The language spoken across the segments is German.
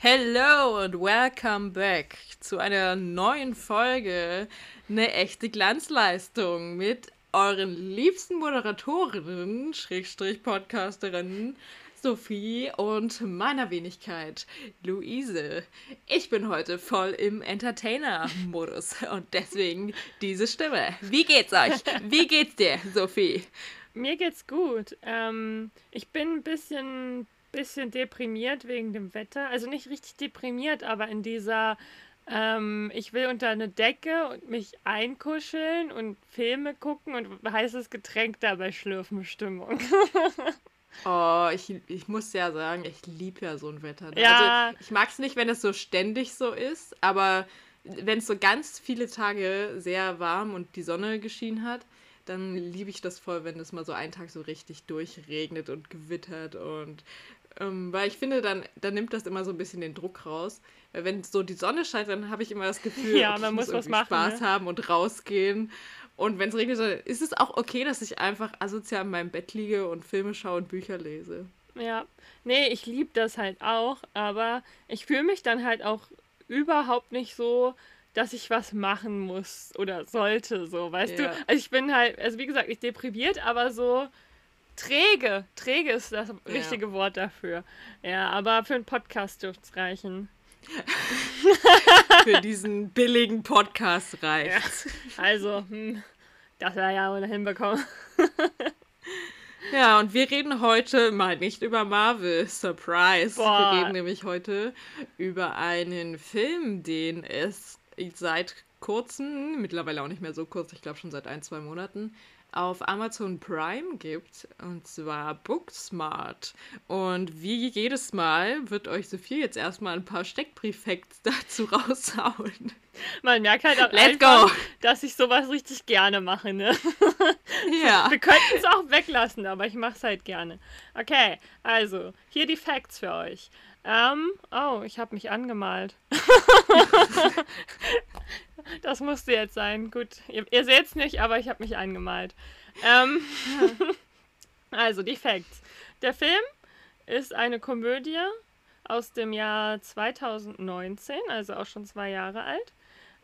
Hello und welcome back zu einer neuen Folge. Eine echte Glanzleistung mit euren liebsten Moderatorinnen, Schrägstrich Podcasterinnen, Sophie und meiner Wenigkeit, Luise. Ich bin heute voll im Entertainer-Modus und deswegen diese Stimme. Wie geht's euch? Wie geht's dir, Sophie? Mir geht's gut. Ähm, ich bin ein bisschen bisschen deprimiert wegen dem Wetter. Also nicht richtig deprimiert, aber in dieser ähm, ich will unter eine Decke und mich einkuscheln und Filme gucken und heißes Getränk dabei schlürfen Stimmung. oh, ich, ich muss ja sagen, ich liebe ja so ein Wetter. Ne? Ja. Also ich mag es nicht, wenn es so ständig so ist, aber wenn es so ganz viele Tage sehr warm und die Sonne geschienen hat, dann liebe ich das voll, wenn es mal so einen Tag so richtig durchregnet und gewittert und ähm, weil ich finde, dann, dann nimmt das immer so ein bisschen den Druck raus. Weil wenn so die Sonne scheint, dann habe ich immer das Gefühl, ja, man muss, muss was machen, Spaß ne? haben und rausgehen. Und wenn es regnet, dann ist es auch okay, dass ich einfach asozial in meinem Bett liege und Filme schaue und Bücher lese. Ja, nee, ich liebe das halt auch, aber ich fühle mich dann halt auch überhaupt nicht so, dass ich was machen muss oder sollte, so, weißt ja. du? Also ich bin halt, also wie gesagt, nicht deprimiert, aber so, Träge. Träge ist das richtige ja. Wort dafür. Ja, aber für einen Podcast dürfte es reichen. für diesen billigen Podcast reicht. Ja. Also, hm, das wäre ja wohl hinbekommen. ja, und wir reden heute mal nicht über Marvel. Surprise. Boah. Wir reden nämlich heute über einen Film, den es seit kurzem, mittlerweile auch nicht mehr so kurz, ich glaube schon seit ein, zwei Monaten, auf Amazon Prime gibt, und zwar Booksmart. Und wie jedes Mal wird euch Sophie jetzt erstmal ein paar Steckbrieffacts dazu raushauen. Man merkt halt auch Let's einfach, go. dass ich sowas richtig gerne mache, ne? Ja. Wir könnten es auch weglassen, aber ich mache es halt gerne. Okay, also, hier die Facts für euch. Ähm, oh, ich habe mich angemalt. das musste jetzt sein. Gut, ihr, ihr seht es nicht, aber ich habe mich angemalt. Ähm, also, die Facts. Der Film ist eine Komödie aus dem Jahr 2019, also auch schon zwei Jahre alt.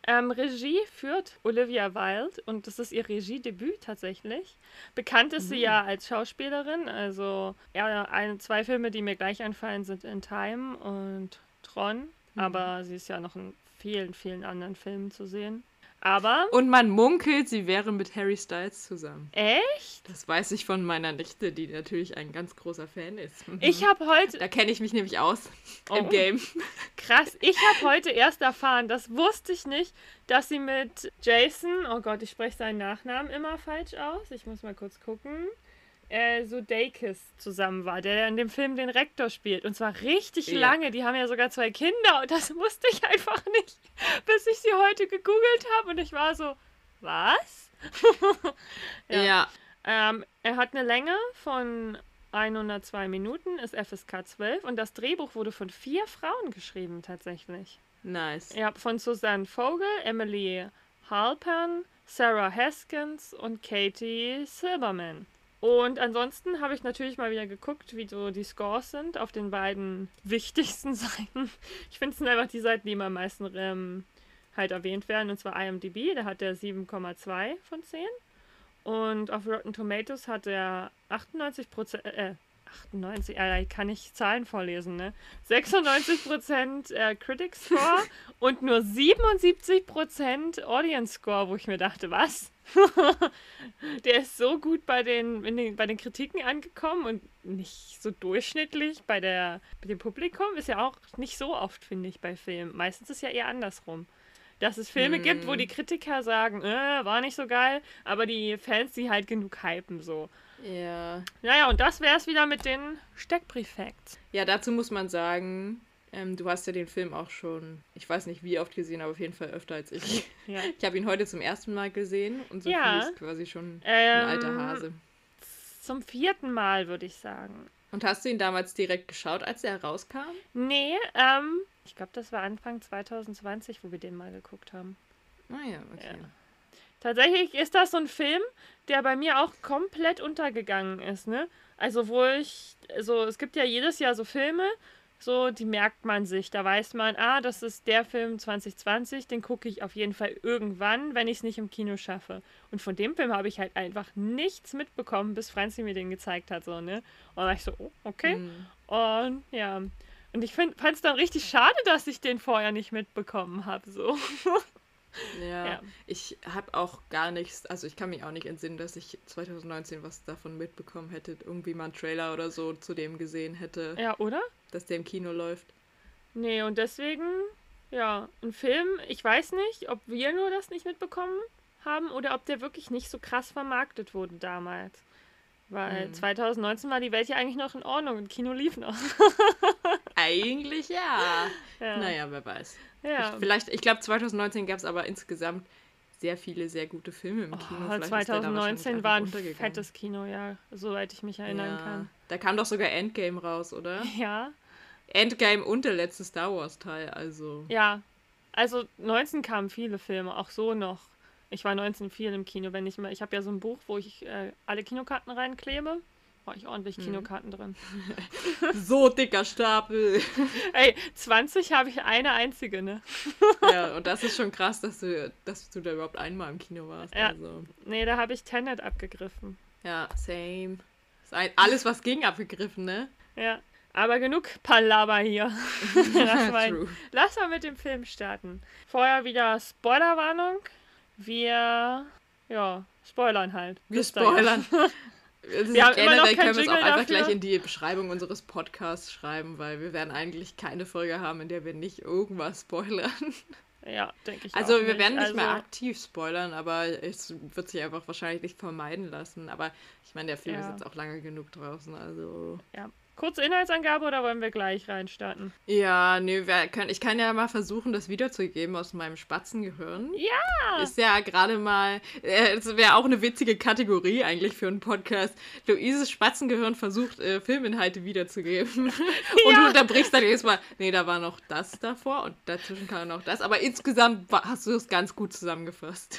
Ähm, Regie führt Olivia Wilde und das ist ihr Regiedebüt tatsächlich. Bekannt ist mhm. sie ja als Schauspielerin, also ja, ein, zwei Filme, die mir gleich einfallen, sind In Time und Tron, mhm. aber sie ist ja noch in vielen, vielen anderen Filmen zu sehen. Aber. Und man munkelt, sie wäre mit Harry Styles zusammen. Echt? Das weiß ich von meiner Nichte, die natürlich ein ganz großer Fan ist. Ich habe heute. Da kenne ich mich nämlich aus oh. im Game. Krass. Ich habe heute erst erfahren, das wusste ich nicht, dass sie mit Jason, oh Gott, ich spreche seinen Nachnamen immer falsch aus. Ich muss mal kurz gucken äh, Sudeikis zusammen war, der in dem Film den Rektor spielt. Und zwar richtig ja. lange. Die haben ja sogar zwei Kinder und das wusste ich einfach nicht, bis ich sie heute gegoogelt habe und ich war so, was? ja. ja. Ähm, er hat eine Länge von 102 Minuten, ist FSK 12 und das Drehbuch wurde von vier Frauen geschrieben tatsächlich. Nice. Ja, von Susanne Vogel, Emily Halpern, Sarah Haskins und Katie Silberman. Und ansonsten habe ich natürlich mal wieder geguckt, wie so die Scores sind auf den beiden wichtigsten Seiten. Ich finde es sind einfach die Seiten, die immer am meisten ähm, halt erwähnt werden, und zwar IMDb, da hat er 7,2 von 10. Und auf Rotten Tomatoes hat er 98% äh, 98, äh, kann ich Zahlen vorlesen, ne? 96% äh, Critic Score und nur 77% Audience Score, wo ich mir dachte, was? der ist so gut bei den, den, bei den Kritiken angekommen und nicht so durchschnittlich bei, der, bei dem Publikum. Ist ja auch nicht so oft, finde ich, bei Filmen. Meistens ist ja eher andersrum. Dass es Filme hm. gibt, wo hm. die Kritiker sagen, äh, war nicht so geil, aber die Fans, die halt genug hypen, so. Ja. Naja, und das wäre es wieder mit den Steckbrief-Facts. Ja, dazu muss man sagen, ähm, du hast ja den Film auch schon, ich weiß nicht wie oft gesehen, aber auf jeden Fall öfter als ich. Ja. Ich habe ihn heute zum ersten Mal gesehen und Sophie ja. ist quasi schon ähm, ein alter Hase. Zum vierten Mal, würde ich sagen. Und hast du ihn damals direkt geschaut, als er rauskam? Nee, ähm, ich glaube, das war Anfang 2020, wo wir den mal geguckt haben. Ah ja, okay. Ja. Tatsächlich ist das so ein Film, der bei mir auch komplett untergegangen ist, ne? Also, wo ich, also es gibt ja jedes Jahr so Filme, so, die merkt man sich. Da weiß man, ah, das ist der Film 2020, den gucke ich auf jeden Fall irgendwann, wenn ich es nicht im Kino schaffe. Und von dem Film habe ich halt einfach nichts mitbekommen, bis Franzi mir den gezeigt hat, so, ne? Und dann war ich so, oh, okay. Mhm. Und ja. Und ich fand es dann richtig schade, dass ich den vorher nicht mitbekommen habe, so. Ja, ja. ich habe auch gar nichts, also ich kann mich auch nicht entsinnen, dass ich 2019 was davon mitbekommen hätte, irgendwie mal einen Trailer oder so zu dem gesehen hätte. Ja, oder? Dass der im Kino läuft. Nee, und deswegen, ja, ein Film, ich weiß nicht, ob wir nur das nicht mitbekommen haben oder ob der wirklich nicht so krass vermarktet wurde damals. Weil hm. 2019 war die Welt ja eigentlich noch in Ordnung und Kino lief noch. eigentlich ja. ja. Naja, wer weiß. Ja. Ich, vielleicht, ich glaube, 2019 gab es aber insgesamt sehr viele sehr gute Filme im Kino. Oh, 2019 war ein fettes Kino, ja, soweit ich mich erinnern ja. kann. Da kam doch sogar Endgame raus, oder? Ja. Endgame und der letzte Star Wars Teil, also. Ja. Also 19 kamen viele Filme, auch so noch. Ich war 19 viel im Kino, wenn ich mal. Ich habe ja so ein Buch, wo ich äh, alle Kinokarten reinklebe war ich ordentlich hm. Kinokarten drin. so dicker Stapel. Ey, 20 habe ich eine einzige, ne? ja, und das ist schon krass, dass du, dass du da überhaupt einmal im Kino warst. Ja. Also. Nee, da habe ich Tenet abgegriffen. Ja, same. Alles, was ging, abgegriffen, ne? Ja. Aber genug Palaber hier. lass, mal, lass mal mit dem Film starten. Vorher wieder Spoilerwarnung. Wir, ja, spoilern halt. Wir spoilern. Wir haben generell können wir es auch einfach dafür. gleich in die Beschreibung unseres Podcasts schreiben, weil wir werden eigentlich keine Folge haben, in der wir nicht irgendwas spoilern. Ja, denke ich. Also wir nicht. werden nicht also, mehr aktiv spoilern, aber es wird sich einfach wahrscheinlich nicht vermeiden lassen. Aber ich meine, der Film ja. ist jetzt auch lange genug draußen, also. Ja, Kurze Inhaltsangabe oder wollen wir gleich reinstarten? Ja, nee, können, ich kann ja mal versuchen, das wiederzugeben aus meinem Spatzengehirn. Ja! Ist ja gerade mal, äh, es wäre auch eine witzige Kategorie eigentlich für einen Podcast. Luises Spatzengehirn versucht, äh, Filminhalte wiederzugeben. und ja. du unterbrichst dann jedes Mal, nee, da war noch das davor und dazwischen kam noch das. Aber insgesamt hast du es ganz gut zusammengefasst.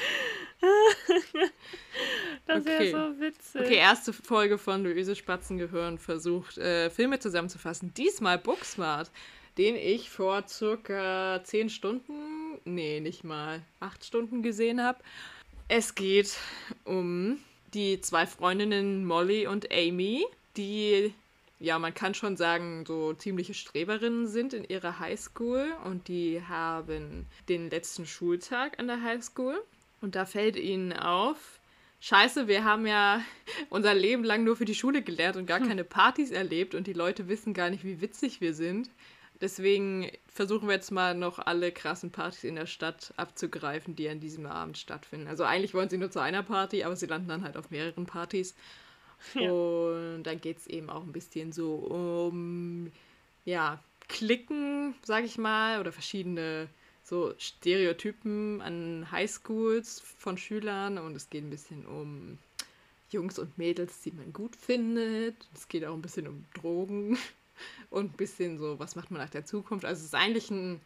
das okay. wäre so witzig. Okay, erste Folge von Luise Spatzengehirn versucht, äh, Filme zusammenzufassen. Diesmal Booksmart, den ich vor circa zehn Stunden, nee, nicht mal, acht Stunden gesehen habe. Es geht um die zwei Freundinnen Molly und Amy, die ja, man kann schon sagen, so ziemliche Streberinnen sind in ihrer Highschool und die haben den letzten Schultag an der Highschool und da fällt ihnen auf, scheiße, wir haben ja unser Leben lang nur für die Schule gelernt und gar hm. keine Partys erlebt und die Leute wissen gar nicht, wie witzig wir sind. Deswegen versuchen wir jetzt mal noch alle krassen Partys in der Stadt abzugreifen, die an diesem Abend stattfinden. Also eigentlich wollen sie nur zu einer Party, aber sie landen dann halt auf mehreren Partys. Ja. Und dann geht es eben auch ein bisschen so um, ja, Klicken, sag ich mal, oder verschiedene so Stereotypen an Highschools von Schülern und es geht ein bisschen um Jungs und Mädels, die man gut findet. Es geht auch ein bisschen um Drogen und ein bisschen so, was macht man nach der Zukunft. Also es ist eigentlich ein,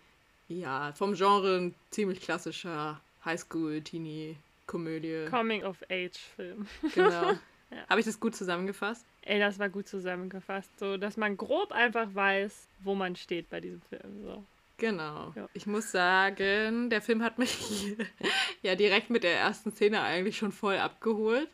ja, vom Genre ein ziemlich klassischer Highschool-Teenie-Komödie. Coming-of-Age-Film. Genau. ja. Habe ich das gut zusammengefasst? Ey, das war gut zusammengefasst. So, dass man grob einfach weiß, wo man steht bei diesem Film. So. Genau. Ja. Ich muss sagen, der Film hat mich ja direkt mit der ersten Szene eigentlich schon voll abgeholt.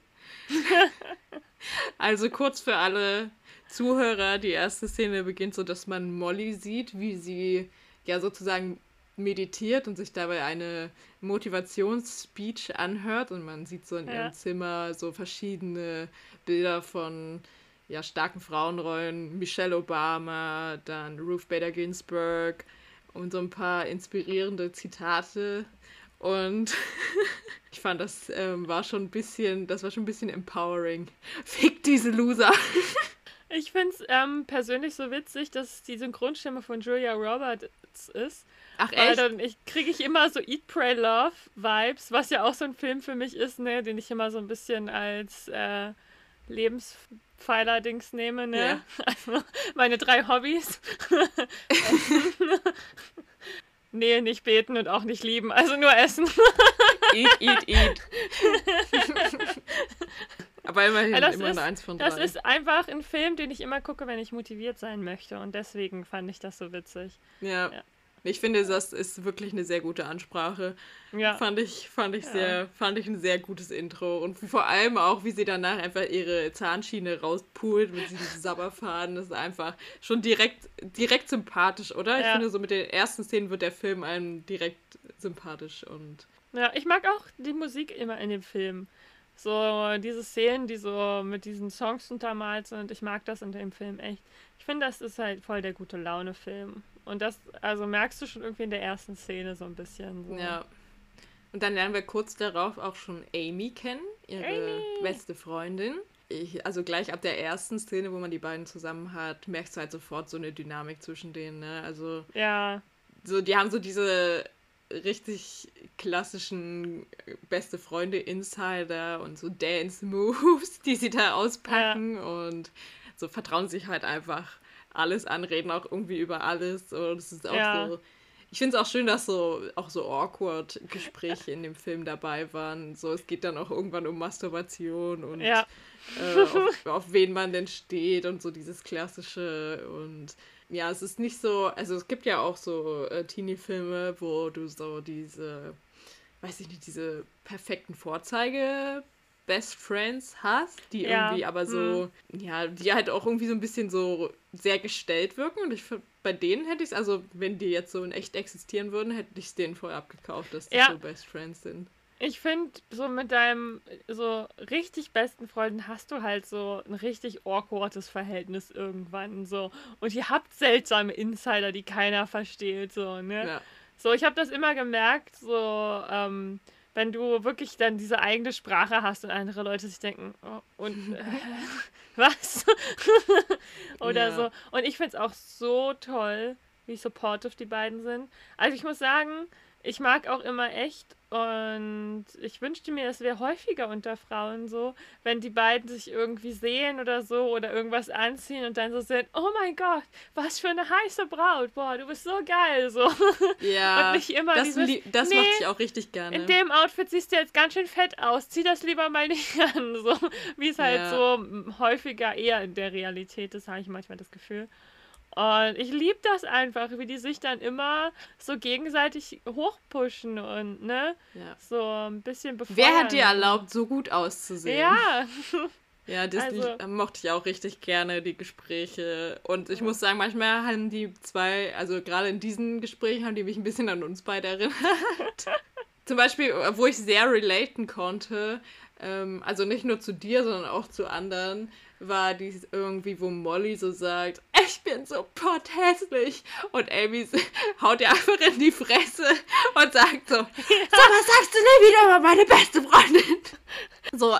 also kurz für alle Zuhörer, die erste Szene beginnt so, dass man Molly sieht, wie sie ja sozusagen meditiert und sich dabei eine Motivationsspeech anhört und man sieht so in ja. ihrem Zimmer so verschiedene Bilder von ja, starken Frauenrollen, Michelle Obama, dann Ruth Bader Ginsburg, und so ein paar inspirierende Zitate. Und ich fand, das ähm, war schon ein bisschen, das war schon ein bisschen empowering. Fick diese Loser. Ich finde es ähm, persönlich so witzig, dass die Synchronstimme von Julia Roberts ist. Ach echt? Weil dann ich, kriege ich immer so Eat, Pray, Love Vibes, was ja auch so ein Film für mich ist, ne, den ich immer so ein bisschen als äh, Lebenspfeiler-Dings nehme, ne? Ja. Also meine drei Hobbys. nee, nicht beten und auch nicht lieben, also nur essen. eat, eat, eat. Aber immerhin Ja, das immer ist- eine Eins von Das drei. ist einfach ein Film, den ich immer gucke, wenn ich motiviert sein möchte. Und deswegen fand ich das so witzig. ja. Ja. Ich finde, das ist wirklich eine sehr gute Ansprache. Ja. Fand ich, fand ich Ja. sehr, fand ich ein sehr gutes Intro. Und vor allem auch, wie sie danach einfach ihre Zahnschiene rauspult mit diesem Sabberfaden. Das ist einfach schon direkt, direkt sympathisch, oder? Ich Ja. finde, so mit den ersten Szenen wird der Film einem direkt sympathisch und Ja, ich mag auch die Musik immer in dem Film. So diese Szenen, die so mit diesen Songs untermalt sind. Ich mag das in dem Film echt. Ich finde, das ist halt voll der gute Laune-Film. Und das, also merkst du schon irgendwie in der ersten Szene so ein bisschen. So. ja. Und dann lernen wir kurz darauf auch schon Amy kennen, ihre Amy. beste Freundin. Ich, also gleich ab der ersten Szene, wo man die beiden zusammen hat, merkst du halt sofort so eine Dynamik zwischen denen. Ne? Also Ja, so, die haben so diese richtig klassischen beste Freunde Insider und so Dance Moves, die sie da auspacken und so vertrauen sich halt einfach alles an, reden auch irgendwie über alles und es ist auch Ja. so ich finde es auch schön, dass so auch so awkward Gespräche in dem Film dabei waren. So, es geht dann auch irgendwann um Masturbation und ja, äh, auf, auf wen man denn steht und so dieses klassische und ja, es ist nicht so, also es gibt ja auch so äh, Teenie-Filme, wo du so diese, weiß ich nicht, diese perfekten Vorzeige Best Friends hast, die Ja, irgendwie aber so, ja, die halt auch irgendwie so ein bisschen so sehr gestellt wirken und ich find, bei denen hätte ich es, also wenn die jetzt so in echt existieren würden, hätte ich es denen voll abgekauft, dass die Ja. so Best Friends sind. ich finde, so mit deinem so richtig besten Freunden hast du halt so ein richtig awkwardes Verhältnis irgendwann so. Und ihr habt seltsame Insider, die keiner versteht, so, ne? Ja. So, ich habe das immer gemerkt, so, ähm, wenn du wirklich dann diese eigene Sprache hast und andere Leute sich denken, oh, und äh, was? Oder Ja. so. Und ich finde es auch so toll, wie supportive die beiden sind. Also ich muss sagen, ich mag auch immer echt und ich wünschte mir, es wäre häufiger unter Frauen so, wenn die beiden sich irgendwie sehen oder so oder irgendwas anziehen und dann so sind, oh mein Gott, was für eine heiße Braut, boah, du bist so geil, so. Ja, Und nicht immer das, dieses, das nee, mochte ich auch richtig gerne. In dem Outfit siehst du jetzt ganz schön fett aus. Zieh das lieber mal nicht an. So wie es halt Ja. so häufiger eher in der Realität ist, habe ich manchmal das Gefühl. Und ich liebe das einfach, wie die sich dann immer so gegenseitig hochpushen und ne, ja. so ein bisschen befeuern. Wer hat dir erlaubt, so gut auszusehen? Ja, Ja, das Also- li- mochte ich auch richtig gerne, die Gespräche. Und ich muss sagen, manchmal haben die zwei, also gerade in diesen Gesprächen, haben die mich ein bisschen an uns beide erinnert. Zum Beispiel, wo ich sehr relaten konnte, ähm, also nicht nur zu dir, sondern auch zu anderen, war dies irgendwie, wo Molly so sagt, ich bin so pothässlich. Und Amy haut ihr einfach in die Fresse und sagt so, so was sagst du nie wieder über meine beste Freundin? So,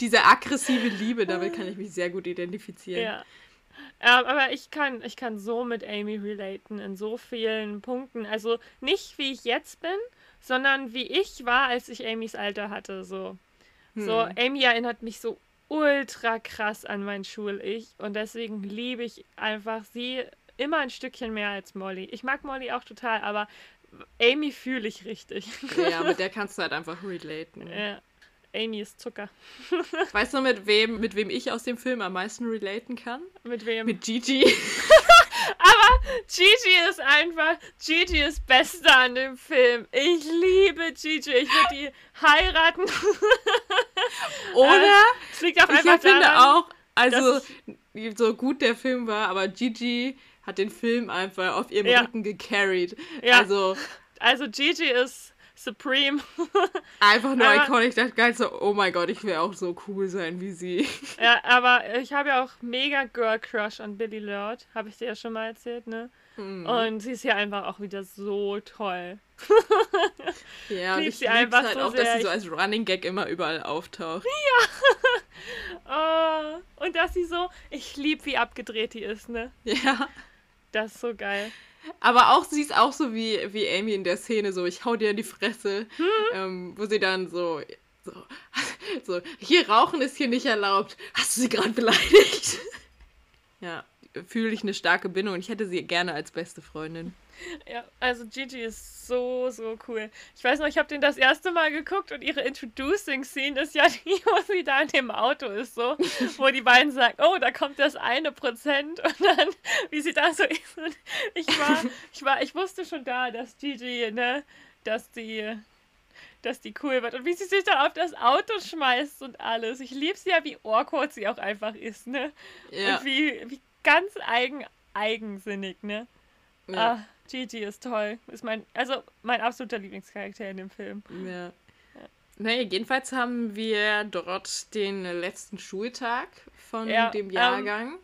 diese aggressive Liebe, damit kann ich mich sehr gut identifizieren. ja. Ähm, aber ich kann, ich kann so mit Amy relaten in so vielen Punkten. Also nicht wie ich jetzt bin, sondern wie ich war, als ich Amys Alter hatte. So. So, Hm. Amy erinnert mich so ultra krass an mein Schul-Ich und deswegen liebe ich einfach sie immer ein Stückchen mehr als Molly. Ich mag Molly auch total, aber Amy fühle ich richtig. Ja, mit der kannst du halt einfach relaten. ja. Amy ist Zucker. Weißt du, mit wem, mit wem ich aus dem Film am meisten relaten kann? Mit wem? Mit Gigi. Gigi ist einfach, Gigi ist Beste an dem Film. Ich liebe Gigi. Ich würde die heiraten. Oder? Es liegt auch ich einfach finde daran, auch, also so gut der Film war, aber Gigi hat den Film einfach auf ihrem Ja. Rücken gecarried. Ja. Also Also Gigi ist Supreme. einfach nur Aber- iconic. Ich dachte ganz so, oh mein Gott, ich will auch so cool sein wie sie. Ja, aber ich habe ja auch mega Girl Crush an Billy Lord. Habe ich dir ja schon mal erzählt, ne? Mhm. Und sie ist ja einfach auch wieder so toll. ja, und ich sie liebe einfach halt so auch, dass sehr. sie so als Running Gag immer überall auftaucht. Oh, und dass sie so, ich lieb, wie abgedreht die ist, ne? Ja. Das ist so geil. Aber auch, sie ist auch so wie, wie Amy in der Szene, so, ich hau dir in die Fresse, Hm? ähm, wo sie dann so, so, so, hier rauchen ist hier nicht erlaubt. Hast du sie gerade beleidigt? ja, fühle ich eine starke Bindung und ich hätte sie gerne als beste Freundin. Ja, also Gigi ist so, so cool. Ich weiß noch, ich habe den das erste Mal geguckt und ihre Introducing-Scene ist ja die, wo sie da in dem Auto ist, so, wo die beiden sagen, oh, da kommt das eine Prozent und dann, wie sie da so ist. Und ich war, ich war, ich wusste schon da, dass Gigi, ne, dass die, dass die cool wird. Und wie sie sich dann auf das Auto schmeißt und alles. Ich liebe sie ja, wie awkward sie auch einfach ist, ne? Ja. Und wie, wie ganz eigen, eigensinnig, ne? Ja. Ah, Gigi ist toll. Ist mein, also mein absoluter Lieblingscharakter in dem Film. Ja. Naja, jedenfalls haben wir dort den letzten Schultag von ja, dem ähm, Jahrgang. Ähm,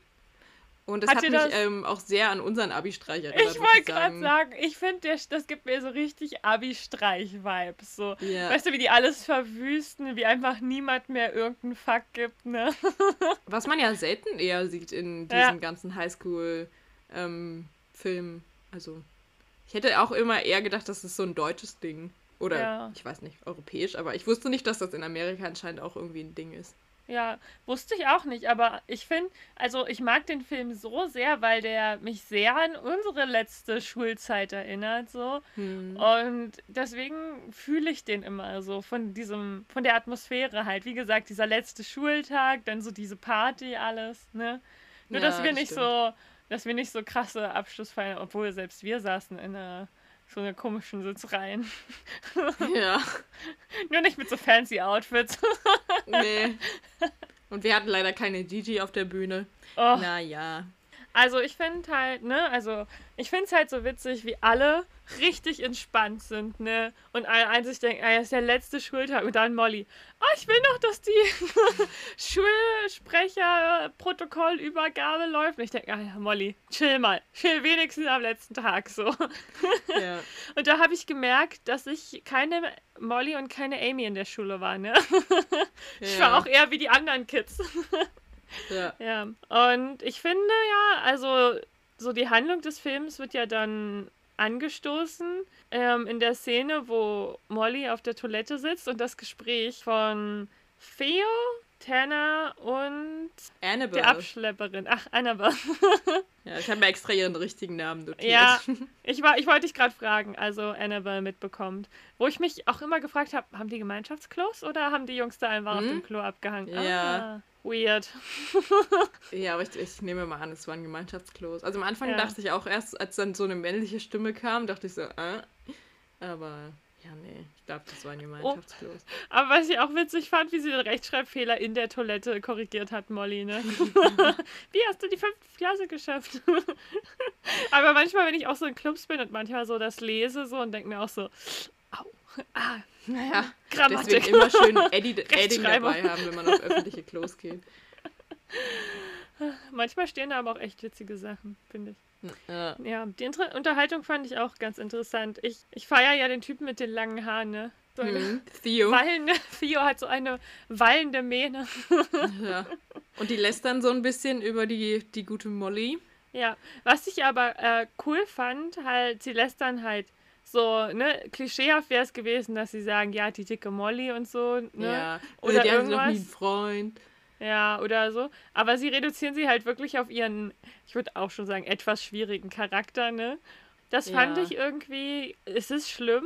und das hat, hat mich das... ähm, auch sehr an unseren Abi-Streich erinnert. Ich wollte gerade sagen, ich finde, das gibt mir so richtig Abi-Streich-Vibes. So. Yeah. Weißt du, wie die alles verwüsten, wie einfach niemand mehr irgendeinen Fuck gibt, ne? Was man ja selten eher sieht in diesen ja. ganzen Highschool- ähm. Also, ich hätte auch immer eher gedacht, das ist so ein deutsches Ding. Oder, ja. ich weiß nicht, europäisch, aber ich wusste nicht, dass das in Amerika anscheinend auch irgendwie ein Ding ist. Ja, wusste ich auch nicht, aber ich finde, also ich mag den Film so sehr, weil der mich sehr an unsere letzte Schulzeit erinnert, so. Hm. Und deswegen fühle ich den immer so von diesem, von der Atmosphäre halt. Wie gesagt, dieser letzte Schultag, dann so diese Party, alles, ne? Nur, ja, dass wir nicht stimmt. so dass wir nicht so krasse Abschlussfeiern, obwohl selbst wir saßen in einer so einer komischen Sitzreihen. Ja. Nur nicht mit so fancy Outfits. nee. Und wir hatten leider keine Gigi auf der Bühne. Oh. Naja. Also ich finde halt, ne, also ich finde es halt so witzig, wie alle richtig entspannt sind, ne? Und alle einzig denken, ah, ist der letzte Schultag. Und dann Molly, oh, ich will noch, dass die Schulsprecherprotokollübergabe läuft. Und ich denke, ah ja, Molly, chill mal. Chill wenigstens am letzten Tag so. Ja. Und da habe ich gemerkt, dass ich keine Molly und keine Amy in der Schule war, ne? ich war auch eher wie die anderen Kids. Ja. ja. Und ich finde ja, also so die Handlung des Films wird ja dann angestoßen ähm, in der Szene, wo Molly auf der Toilette sitzt und das Gespräch von Theo, Tanner und Annabelle. der Abschlepperin. Ach, Annabelle. ja, ich habe mir extra ihren richtigen Namen notiert. Ja, ich, ich wollte dich gerade fragen, also Annabelle mitbekommt. Wo ich mich auch immer gefragt habe, haben die Gemeinschaftsklos oder haben die Jungs da einfach hm? auf dem Klo abgehangen? Ja. Ah. Weird. ja, aber ich, ich, nehme mal an, es war ein Gemeinschaftsklos. Also am Anfang ja. dachte ich auch erst, als dann so eine männliche Stimme kam, dachte ich so, äh. Aber ja, nee, ich glaube, das war ein Gemeinschaftsklos. Oh. Aber was ich auch witzig fand, wie sie den Rechtschreibfehler in der Toilette korrigiert hat, Molly, ne? wie hast du die fünfte Klasse geschafft? aber manchmal, wenn ich auch so in Clubs bin und manchmal so das lese so und denke mir auch so, au, ah, naja, Grammatik. deswegen immer schön Edit Edding dabei haben, wenn man auf öffentliche Klos geht. Manchmal stehen da aber auch echt witzige Sachen, finde ich. Ja. ja, die Inter Unterhaltung fand ich auch ganz interessant. Ich, ich feiere ja den Typen mit den langen Haaren, ne? So mhm. Theo. Wallende, Theo hat so eine wallende Mähne. ja. Und die lässt dann so ein bisschen über die, die gute Molly. Ja, was ich aber äh, cool fand, halt, sie lässt dann halt so, ne, klischeehaft wäre es gewesen, dass sie sagen, ja, die dicke Molly und so, ne? Ja, oder, oder die irgendwas. haben noch nie einen Freund. Ja, oder so. Aber sie reduzieren sie halt wirklich auf ihren, ich würde auch schon sagen, etwas schwierigen Charakter, ne? Das fand ja. ich irgendwie, es ist schlimm,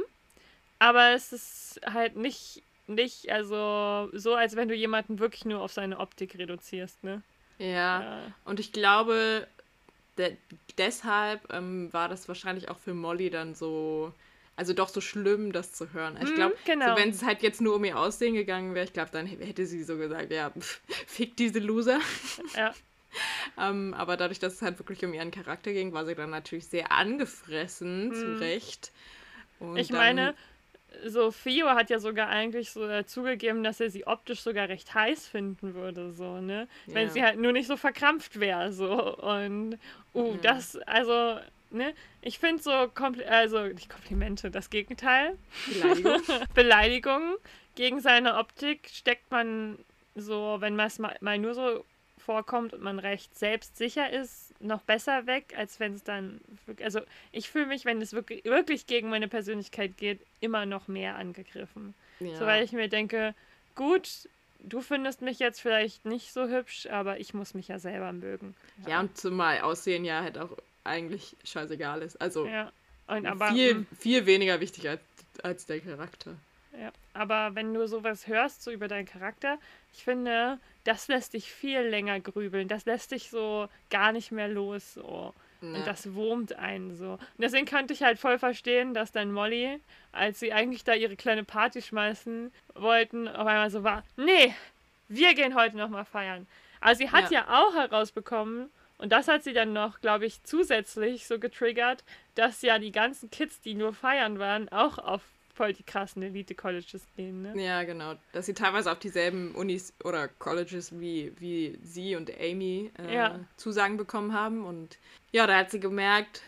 aber es ist halt nicht, nicht, also so, als wenn du jemanden wirklich nur auf seine Optik reduzierst, ne? Ja, ja. und ich glaube, de deshalb ähm, war das wahrscheinlich auch für Molly dann so, also doch so schlimm, das zu hören. Ich glaube, mm, genau. so, wenn es halt jetzt nur um ihr Aussehen gegangen wäre, ich glaube, dann hätte sie so gesagt, ja, pff, fick diese Loser. Ja. ähm, aber dadurch, dass es halt wirklich um ihren Charakter ging, war sie dann natürlich sehr angefressen, mm. zu Recht. Und ich meine, so Fio hat ja sogar eigentlich so äh, zugegeben, dass er sie optisch sogar recht heiß finden würde, so, ne? Wenn ja. sie halt nur nicht so verkrampft wäre, so. Und, uh, ja. das, also, ne? Ich finde so, Kompl also, nicht Komplimente, das Gegenteil. Beleidigung. Beleidigungen gegen seine Optik steckt man so, wenn man es mal, mal nur so vorkommt und man recht selbstsicher ist, noch besser weg, als wenn es dann. Also, ich fühle mich, wenn es wirklich, wirklich gegen meine Persönlichkeit geht, immer noch mehr angegriffen. Ja. So, weil ich mir denke, gut, du findest mich jetzt vielleicht nicht so hübsch, aber ich muss mich ja selber mögen. Ja, ja und zumal Aussehen ja halt auch eigentlich scheißegal ist. Also, ja. Aber, viel, mm, viel weniger wichtig als, als der Charakter. ja. aber wenn du sowas hörst, so über deinen Charakter, ich finde, das lässt dich viel länger grübeln. Das lässt dich so gar nicht mehr los. So. Ja. Und das wurmt einen so. Und deswegen könnte ich halt voll verstehen, dass dann Molly, als sie eigentlich da ihre kleine Party schmeißen wollten, auf einmal so war, nee, wir gehen heute nochmal feiern. Aber sie hat ja. auch herausbekommen, und das hat sie dann noch, glaube ich, zusätzlich so getriggert, dass ja die ganzen Kids, die nur feiern waren, auch auf voll die krassen Elite-Colleges gehen, ne? Ja, genau. Dass sie teilweise auf dieselben Unis oder Colleges wie, wie sie und Amy äh, Ja. Zusagen bekommen haben. Und ja, da hat sie gemerkt,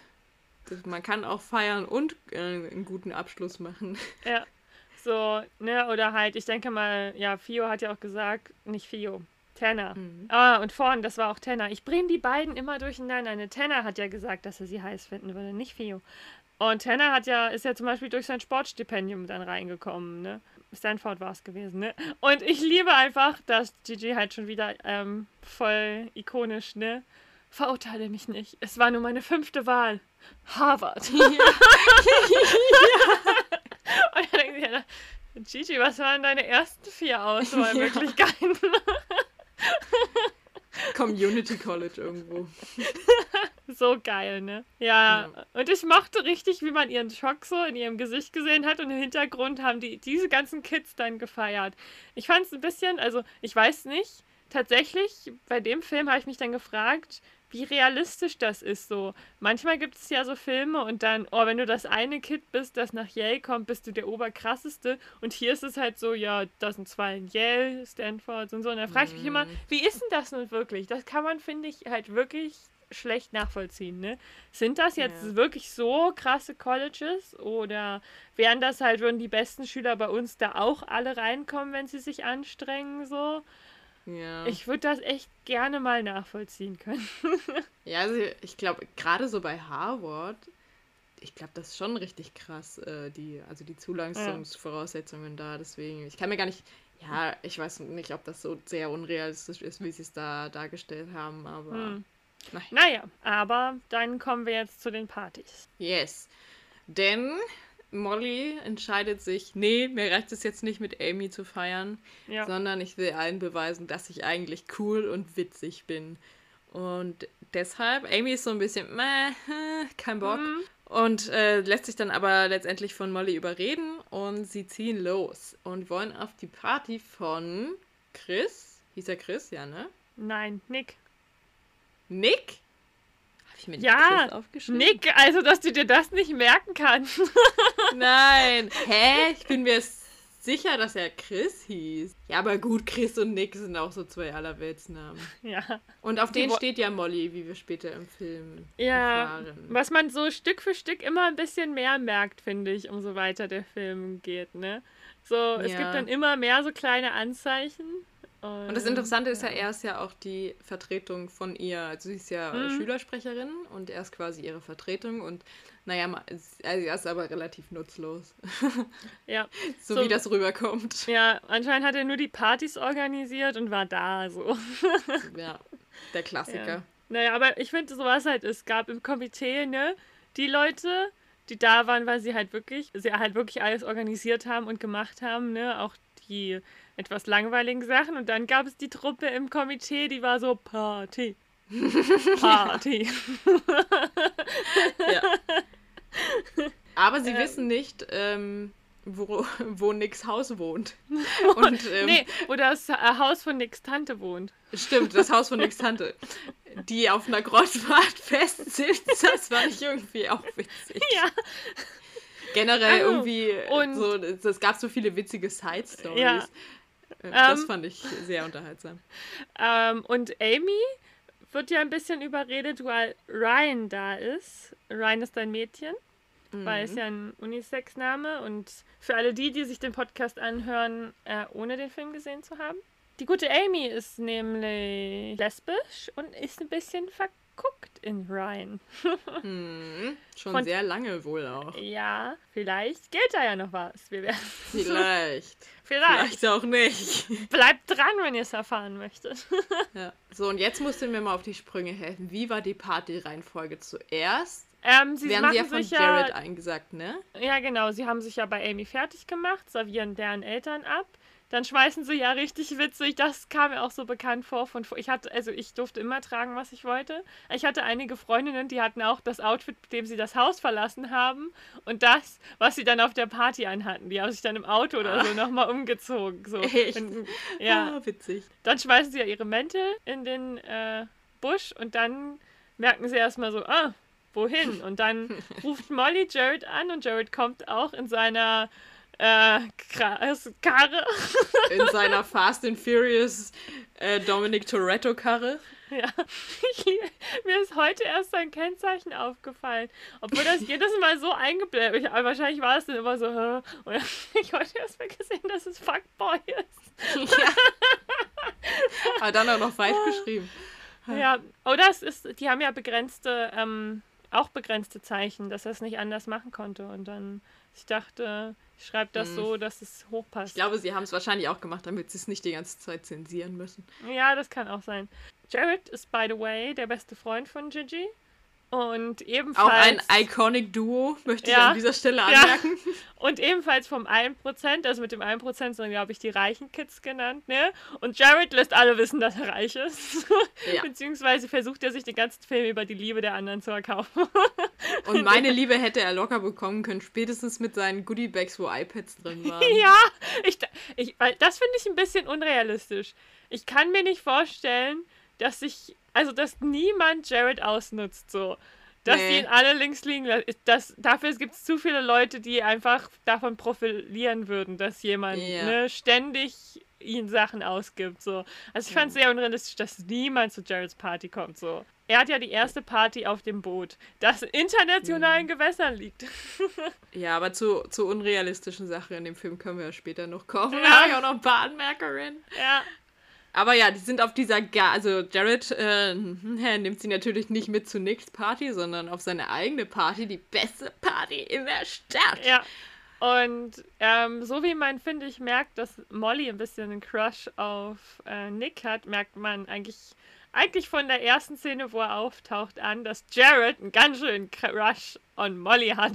dass man kann auch feiern und äh, einen guten Abschluss machen. Ja. So, ne, oder halt, ich denke mal, ja, Fio hat ja auch gesagt, nicht Fio, Tanner. Mhm. Ah, und vorhin, das war auch Tanner. Ich bringe die beiden immer durcheinander. Ne, Tanner hat ja gesagt, dass er sie heiß finden würde, nicht Fio. Und Tanner hat ja, ist ja zum Beispiel durch sein Sportstipendium dann reingekommen, ne? Stanford war es gewesen, ne? Und ich liebe einfach, dass Gigi halt schon wieder ähm, voll ikonisch, ne? Verurteile mich nicht. Es war nur meine fünfte Wahl. Harvard. Und dann denkt sich, Gigi, was waren deine ersten vier Auswahlmöglichkeiten? Community College irgendwo. So geil, ne? Ja, und ich mochte richtig, wie man ihren Schock so in ihrem Gesicht gesehen hat und im Hintergrund haben die diese ganzen Kids dann gefeiert. Ich fand es ein bisschen, also ich weiß nicht, tatsächlich, bei dem Film habe ich mich dann gefragt, wie realistisch das ist so. Manchmal gibt es ja so Filme und dann, oh, wenn du das eine Kind bist, das nach Yale kommt, bist du der Oberkrasseste. Und hier ist es halt so, ja, das sind zwei in Yale, Stanford und so. Und da frage ich mich immer, wie ist denn das nun wirklich? Das kann man, finde ich, halt wirklich schlecht nachvollziehen, ne? Sind das jetzt Ja. wirklich so krasse Colleges oder wären das halt, würden die besten Schüler bei uns da auch alle reinkommen, wenn sie sich anstrengen, so? Ja. Ich würde das echt gerne mal nachvollziehen können. Ja, also ich glaube, gerade so bei Harvard, ich glaube, das ist schon richtig krass, äh, die, also die Zulassungsvoraussetzungen da. Deswegen, ich kann mir gar nicht, ja, ich weiß nicht, ob das so sehr unrealistisch ist, wie sie es da dargestellt haben, aber Hm. nein. Naja, aber dann kommen wir jetzt zu den Partys. Yes. Denn Molly entscheidet sich, nee, mir reicht es jetzt nicht mit Amy zu feiern, Ja. sondern ich will allen beweisen, dass ich eigentlich cool und witzig bin. Und deshalb, Amy ist so ein bisschen, meh, kein Bock. Mhm. Und äh, lässt sich dann aber letztendlich von Molly überreden und sie ziehen los und wollen auf die Party von Chris. Hieß er Chris, ja, ne? Nein, Nick. Nick? Habe ich mir nicht Ja, aufgeschrieben? Nick, also dass du dir das nicht merken kannst. Nein. Hä? Ich bin mir sicher, dass er Chris hieß. Ja, aber gut, Chris und Nick sind auch so zwei Allerweltsnamen. ja. Und auf Die den wo- steht ja Molly, wie wir später im Film Ja, erfahren. was man so Stück für Stück immer ein bisschen mehr merkt, finde ich, umso weiter der Film geht, ne? So, es Ja. gibt dann immer mehr so kleine Anzeichen. Und das Interessante ist ja, er ist ja auch die Vertretung von ihr. Also sie ist ja Mhm. Schülersprecherin und er ist quasi ihre Vertretung. Und naja, also er ist aber relativ nutzlos. Ja, so, So- wie das rüberkommt. ja, anscheinend hat er nur die Partys organisiert und war da, so. Ja, der Klassiker. Ja. Naja, aber ich finde, so was halt, es gab im Komitee, ne, die Leute, die da waren, weil sie halt wirklich, sie halt wirklich alles organisiert haben und gemacht haben, ne, auch die etwas langweiligen Sachen. Und dann gab es die Truppe im Komitee, die war so Party. Party. Ja. Aber sie Ähm. wissen nicht, ähm, wo, wo Nicks Haus wohnt. Und ähm, nee, wo das äh, Haus von Nicks Tante wohnt. stimmt, das Haus von Nicks Tante. Die auf einer Kreuzfahrt festsitzt, das fand ich irgendwie auch witzig. Ja. Generell Oh, irgendwie und- so, es es gab so viele witzige Side-Stories. Ja. Äh, Das Ähm. fand ich sehr unterhaltsam. Ähm, und Amy wird ja ein bisschen überredet, weil Ryan da ist. Ryan ist ein Mädchen. weil es Mhm. ja ein Unisex-Name und für alle die, die sich den Podcast anhören, äh, ohne den Film gesehen zu haben. Die gute Amy ist nämlich lesbisch und ist ein bisschen verguckt in Ryan. Mhm. Schon Von- sehr lange wohl auch. Ja, vielleicht geht da ja noch was. Wir werden Vielleicht. Vielleicht. Vielleicht auch nicht. Bleibt dran, wenn ihr es erfahren möchtet. Ja. So, und jetzt musst du mir mal auf die Sprünge helfen. Wie war die Party-Reihenfolge? Zuerst Ähm, sie Werden sie ja von Jared ja, eingesagt, ne? ja genau, sie haben sich ja bei Amy fertig gemacht, servieren deren Eltern ab. Dann schmeißen sie ja richtig witzig, das kam mir auch so bekannt vor. Von, ich hatte, also ich durfte immer tragen, was ich wollte. Ich hatte einige Freundinnen, die hatten auch das Outfit, mit dem sie das Haus verlassen haben und das, was sie dann auf der Party anhatten. Die haben sich dann im Auto oder so nochmal umgezogen. So. Echt? Und, ja. Ah, witzig. Dann schmeißen sie ja ihre Mäntel in den äh, Busch und dann merken sie erstmal so, ah, wohin? Und dann ruft Molly Jared an und Jared kommt auch in seiner äh, Kra- Karre. In seiner Fast and Furious äh, Dominic Toretto-Karre. Ja, ich, mir ist heute erst sein Kennzeichen aufgefallen. Obwohl das jedes Mal so eingeblendet ich, aber Wahrscheinlich war es dann immer so, hä? Und ich heute erst mal gesehen, dass es Fuckboy ist. ja. Aber dann auch noch falsch geschrieben. Ja, oder es ist, die haben ja begrenzte, ähm, auch begrenzte Zeichen, dass er es nicht anders machen konnte. Und dann, ich dachte, ich schreibe das Hm. so, dass es Ich hochpasst. glaube, sie haben es wahrscheinlich auch gemacht, damit sie es nicht die ganze Zeit zensieren müssen. Ja, das kann auch sein. Jared ist, by the way, der beste Freund von Gigi. Und ebenfalls. Auch ein iconic Duo, möchte ich Ja. an dieser Stelle Ja. anmerken. Und ebenfalls vom 1%, also mit dem 1% sind, glaube ich, die reichen Kids genannt, ne? Und Jared lässt alle wissen, dass er reich ist. Ja. Beziehungsweise versucht er sich den ganzen Film über die Liebe der anderen zu erkaufen. Und meine Liebe hätte er locker bekommen können, spätestens mit seinen Goodie-Bags, wo iPads drin waren. ja, ich, ich, weil das finde ich ein bisschen unrealistisch. Ich kann mir nicht vorstellen, dass sich, also dass niemand Jared ausnutzt, so. Dass Nee. die ihn alle links liegen lassen. Das, dafür gibt es zu viele Leute, die einfach davon profilieren würden, dass jemand Ja. ne, ständig ihnen Sachen ausgibt. So. Also ich fand es sehr unrealistisch, dass niemand zu Jareds Party kommt. So. Er hat ja die erste Party auf dem Boot, das in internationalen Mhm. Gewässern liegt. Ja, aber zu, zu unrealistischen Sachen in dem Film können wir ja später noch kommen. Ja. Da habe ich auch noch ein paar Anmerkungen. ja. Aber ja, die sind auf dieser, Ga also Jared äh, nimmt sie natürlich nicht mit zu Nicks Party, sondern auf seine eigene Party, die beste Party in der Stadt. Ja. Und ähm, so wie man, finde ich, merkt, dass Molly ein bisschen einen Crush auf äh, Nick hat, merkt man eigentlich, eigentlich von der ersten Szene, wo er auftaucht, an, dass Jared einen ganz schönen Crush on Molly hat.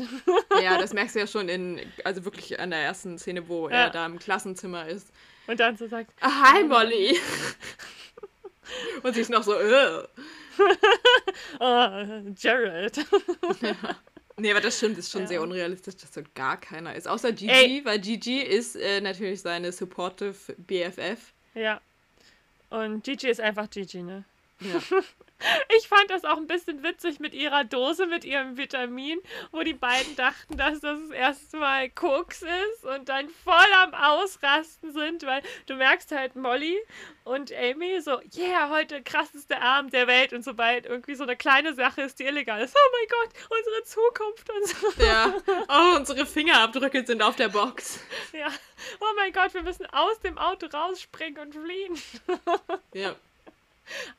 Ja, das merkst du ja schon in, also wirklich an der ersten Szene, wo Ja. er da im Klassenzimmer ist. Und dann so sagt, Ah, hi, Molly. Und sie ist noch so, äh. oh, Jared. Nee, aber das stimmt, ist schon Ja. sehr unrealistisch, dass dort gar keiner ist. Außer Gigi, Ey. weil Gigi ist äh, natürlich seine supportive BFF. ja. Und Gigi ist einfach Gigi, ne? Ja. Ich fand das auch ein bisschen witzig mit ihrer Dose, mit ihrem Vitamin, wo die beiden dachten, dass das erstmal Koks ist und dann voll am Ausrasten sind, weil du merkst halt Molly und Amy so, yeah, heute krasseste Abend der Welt und sobald irgendwie so eine kleine Sache ist, die illegal ist, oh mein Gott, unsere Zukunft und so. ja. Oh, unsere Fingerabdrücke sind auf der Box. Ja, oh mein Gott, wir müssen aus dem Auto rausspringen und fliehen. Ja.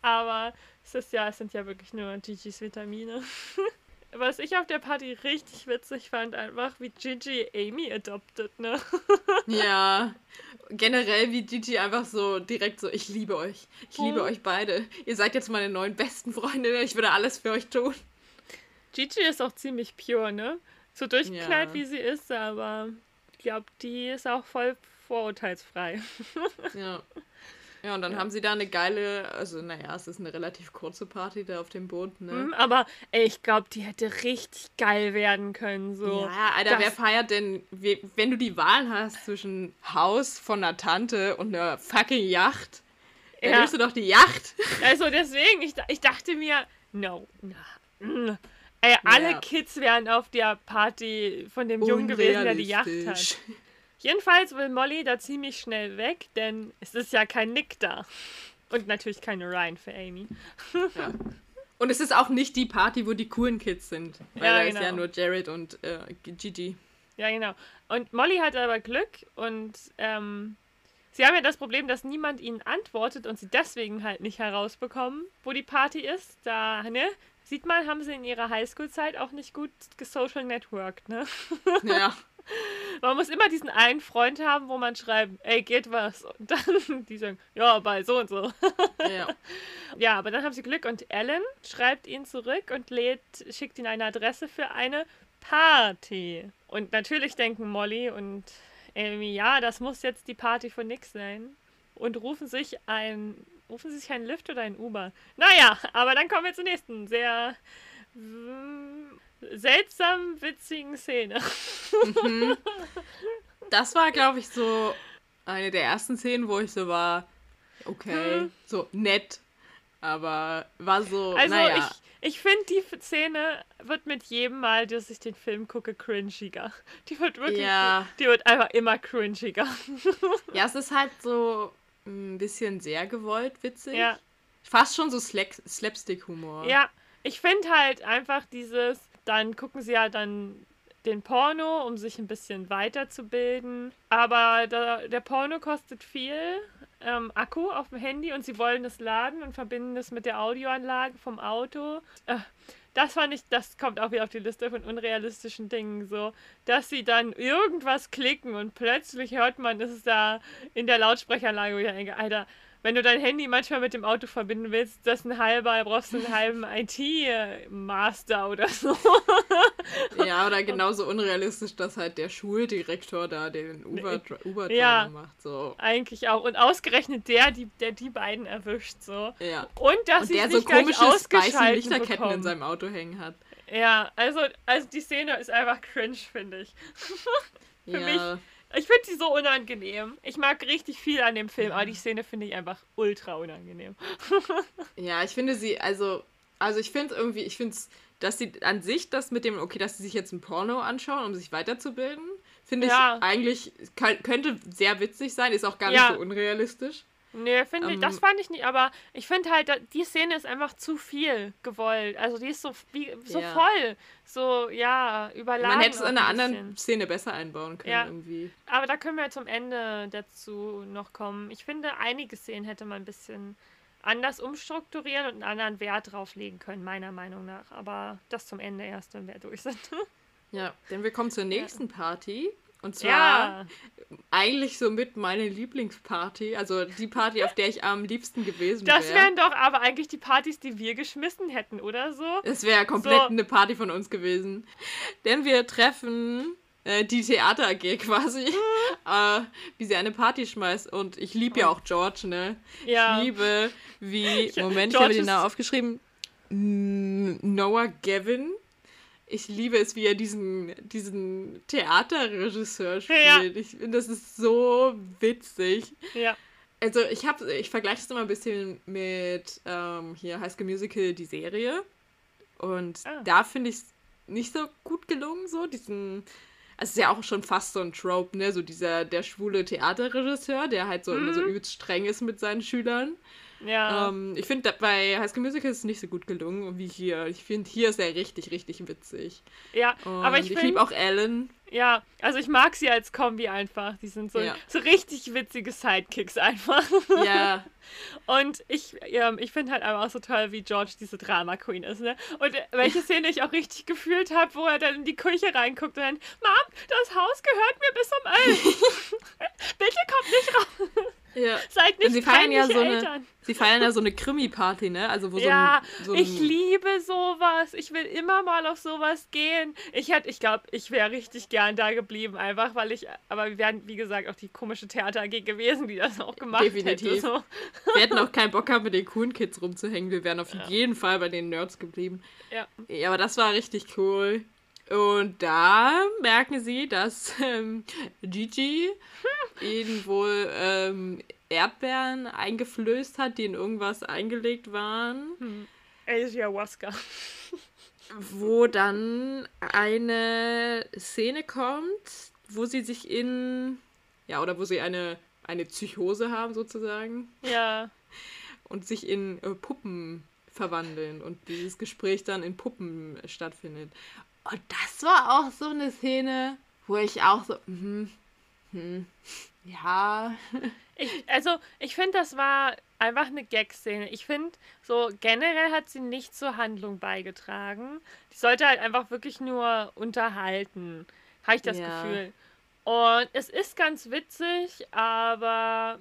Aber es ist ja, es sind ja wirklich nur Gigi's Vitamine. Was ich auf der Party richtig witzig fand, einfach wie Gigi Amy adoptet, ne? Ja. Generell wie Gigi einfach so direkt so, ich liebe euch. Ich liebe Mhm. euch beide. Ihr seid jetzt meine neuen besten Freundinnen. Ich würde alles für euch tun. Gigi ist auch ziemlich pure, ne? So durchgeknallt Ja. wie sie ist, aber ich glaube, die ist auch voll vorurteilsfrei. Ja. Ja, und dann haben sie da eine geile, also naja, es ist eine relativ kurze Party da auf dem Boot, ne? Hm, aber ey, ich glaube, die hätte richtig geil werden können, so. Ja, Alter, wer feiert denn, we- wenn du die Wahl hast zwischen Haus von einer Tante und einer fucking Yacht? Dann Ja. nimmst du doch die Yacht. Also deswegen, ich, ich dachte mir, no, na, mm. Ey, alle Ja. Kids wären auf der Party von dem Jungen gewesen, der die Yacht hat. Jedenfalls will Molly da ziemlich schnell weg, denn es ist ja kein Nick da. Und natürlich keine Ryan für Amy. Ja. Und es ist auch nicht die Party, wo die coolen Kids sind. Weil Ja, da ist genau. ja nur Jared und äh, Gigi. Ja, genau. Und Molly hat aber Glück und ähm, sie haben ja das Problem, dass niemand ihnen antwortet und sie deswegen halt nicht herausbekommen, wo die Party ist. Da, ne? Sieht man, haben sie in ihrer Highschool-Zeit auch nicht gut gesocial networked, ne? Ja. man muss immer diesen einen Freund haben, wo man schreibt, ey, geht was? Und dann die sagen, ja, bei so und so. Ja. Ja, aber dann haben sie Glück und Ellen schreibt ihn zurück und lädt, schickt ihn eine Adresse für eine Party. Und natürlich denken Molly und Amy, ja, das muss jetzt die Party von Nick sein. Und rufen sich ein, rufen sie sich einen Lift oder ein Uber? Naja, aber dann kommen wir zur nächsten sehr mm, seltsam witzigen Szene. Mhm. Das war, glaube ich, so eine der ersten Szenen, wo ich so war, okay, Hm. so nett, aber war so, Also naja. ich, ich finde, die Szene wird mit jedem Mal, dass ich den Film gucke, cringiger. Die wird wirklich, Ja. die wird einfach immer cringiger. Ja, es ist halt so ein bisschen sehr gewollt witzig. Ja. Fast schon so Slapstick-Humor. Ja, ich finde halt einfach dieses, dann gucken sie ja dann den Porno, um sich ein bisschen weiterzubilden. Aber da, der Porno kostet viel ähm, Akku auf dem Handy und sie wollen es laden und verbinden es mit der Audioanlage vom Auto. Äh, das fand ich, das kommt auch wieder auf die Liste von unrealistischen Dingen so, dass sie dann irgendwas klicken und plötzlich hört man, ist es da in der Lautsprecheranlage, denke, Alter, wenn du dein Handy manchmal mit dem Auto verbinden willst, das ist ein halber, brauchst du einen halben IT-Master oder so. Ja, oder genauso unrealistisch, dass halt der Schuldirektor da den Uber, Uber Ja. macht. So. Eigentlich auch. Und ausgerechnet der, die, der die beiden erwischt, so. Ja. Und dass sie so komische ausgeschaltet Lichterketten in bekommen. seinem Auto hängen hat. Ja, also, also die Szene ist einfach cringe, finde ich. Für ja. mich- Ich finde sie so unangenehm. Ich mag richtig viel an dem Film, aber die Szene finde ich einfach ultra unangenehm. Ja, ich finde sie, also, also ich finde irgendwie, ich finde es, dass sie an sich das mit dem, okay, dass sie sich jetzt ein Porno anschauen, um sich weiterzubilden, finde Ja. ich eigentlich, kann, könnte sehr witzig sein, ist auch gar Ja. nicht so unrealistisch. Nee, finde ich, das Ähm, fand ich nicht, aber ich finde halt, die Szene ist einfach zu viel gewollt. Also die ist so, wie, so Ja. voll, so, ja, überladen. Man hätte es in einer ein anderen. Szene besser einbauen können, Ja. irgendwie. Aber da können wir zum Ende dazu noch kommen. Ich finde, einige Szenen hätte man ein bisschen anders umstrukturieren und einen anderen Wert drauflegen können, meiner Meinung nach. Aber das zum Ende erst, wenn wir durch sind. Ja, denn wir kommen zur nächsten Party. Und zwar ja, eigentlich so mit meine Lieblingsparty, also die Party, auf der ich am liebsten gewesen das wäre. wären doch aber eigentlich die Partys, die wir geschmissen hätten, oder so? Es wäre komplett So. eine Party von uns gewesen. Denn wir treffen äh, die Theater AG quasi, äh, wie sie eine Party schmeißt. Und ich liebe ja auch George, ne? Ja. Ich liebe, wie. Moment, ich habe den Namen aufgeschrieben. Noah Gavin. Ich liebe es, wie er diesen, diesen Theaterregisseur spielt. Ja. Ich finde, das ist so witzig. Ja. Also ich habe, ich vergleiche es immer ein bisschen mit ähm, hier High School Musical, die Serie. Und Ah. da finde ich es nicht so gut gelungen, so diesen. Also es ist ja auch schon fast so ein Trope, ne? So dieser, der schwule Theaterregisseur, der halt so immer so Mhm. übelst streng ist mit seinen Schülern. Ja. Ähm, ich finde, bei High School Musical ist es nicht so gut gelungen wie hier. Ich finde, hier ist er richtig, richtig witzig. ja. Und aber ich ich liebe auch Ellen. ja, also ich mag sie als Kombi einfach. Die sind so, Ja. so richtig witzige Sidekicks einfach. Ja, Und ich, ähm, ich finde halt einfach auch so toll, wie George diese Drama Queen ist, ne? Und äh, welche Szene ich auch richtig gefühlt habe, wo er dann in die Küche reinguckt und dann, Mom, das Haus gehört mir bis um elf. Bitte kommt nicht raus. Ja. Seid nicht sie feiern ja so eine, Eltern. sie feiern ja so eine Krimi-Party, ne? Also wo ja, so ein, so ein ich liebe sowas. Ich will immer mal auf sowas gehen. Ich hätte, ich glaube, ich wäre richtig gern da geblieben, einfach weil ich, aber wir wären, wie gesagt, auch die komische Theater AG gewesen, die das auch gemacht hätte. Definitiv. So. Wir hätten auch keinen Bock gehabt, mit den coolen Kids rumzuhängen. Wir wären auf Ja. jeden Fall bei den Nerds geblieben. Ja. Ja, aber das war richtig cool. Und da merken sie, dass ähm, Gigi ihnen wohl ähm, Erdbeeren eingeflößt hat, die in irgendwas eingelegt waren. Hm. Ayahuasca. Wo dann eine Szene kommt, wo sie sich in, ja, oder wo sie eine, eine Psychose haben sozusagen. Ja. und sich in äh, Puppen verwandeln und dieses Gespräch dann in Puppen stattfindet. Und das war auch so eine Szene, wo ich auch so, mhm, hm, ja, Ich, also, ich finde, das war einfach eine Gag-Szene. Ich finde, so generell hat sie nicht zur Handlung beigetragen. Die sollte halt einfach wirklich nur unterhalten. Habe ich das Ja. Gefühl. Und es ist ganz witzig, aber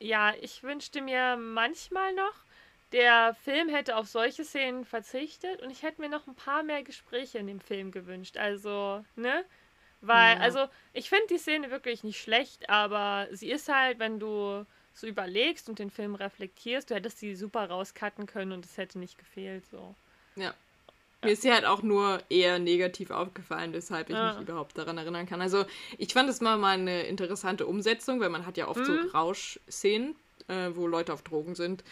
ja, ich wünschte mir manchmal noch, der Film hätte auf solche Szenen verzichtet und ich hätte mir noch ein paar mehr Gespräche in dem Film gewünscht. Also, ne? Weil, Ja. also, ich finde die Szene wirklich nicht schlecht, aber sie ist halt, wenn du so überlegst und den Film reflektierst, du hättest sie super rauscutten können und es hätte nicht gefehlt, so. Ja. Mir ist sie halt auch nur eher negativ aufgefallen, weshalb ich Ja. mich überhaupt daran erinnern kann. Also ich fand es mal, mal eine interessante Umsetzung, weil man hat ja oft so Mhm. Rauschszenen, äh, wo Leute auf Drogen sind,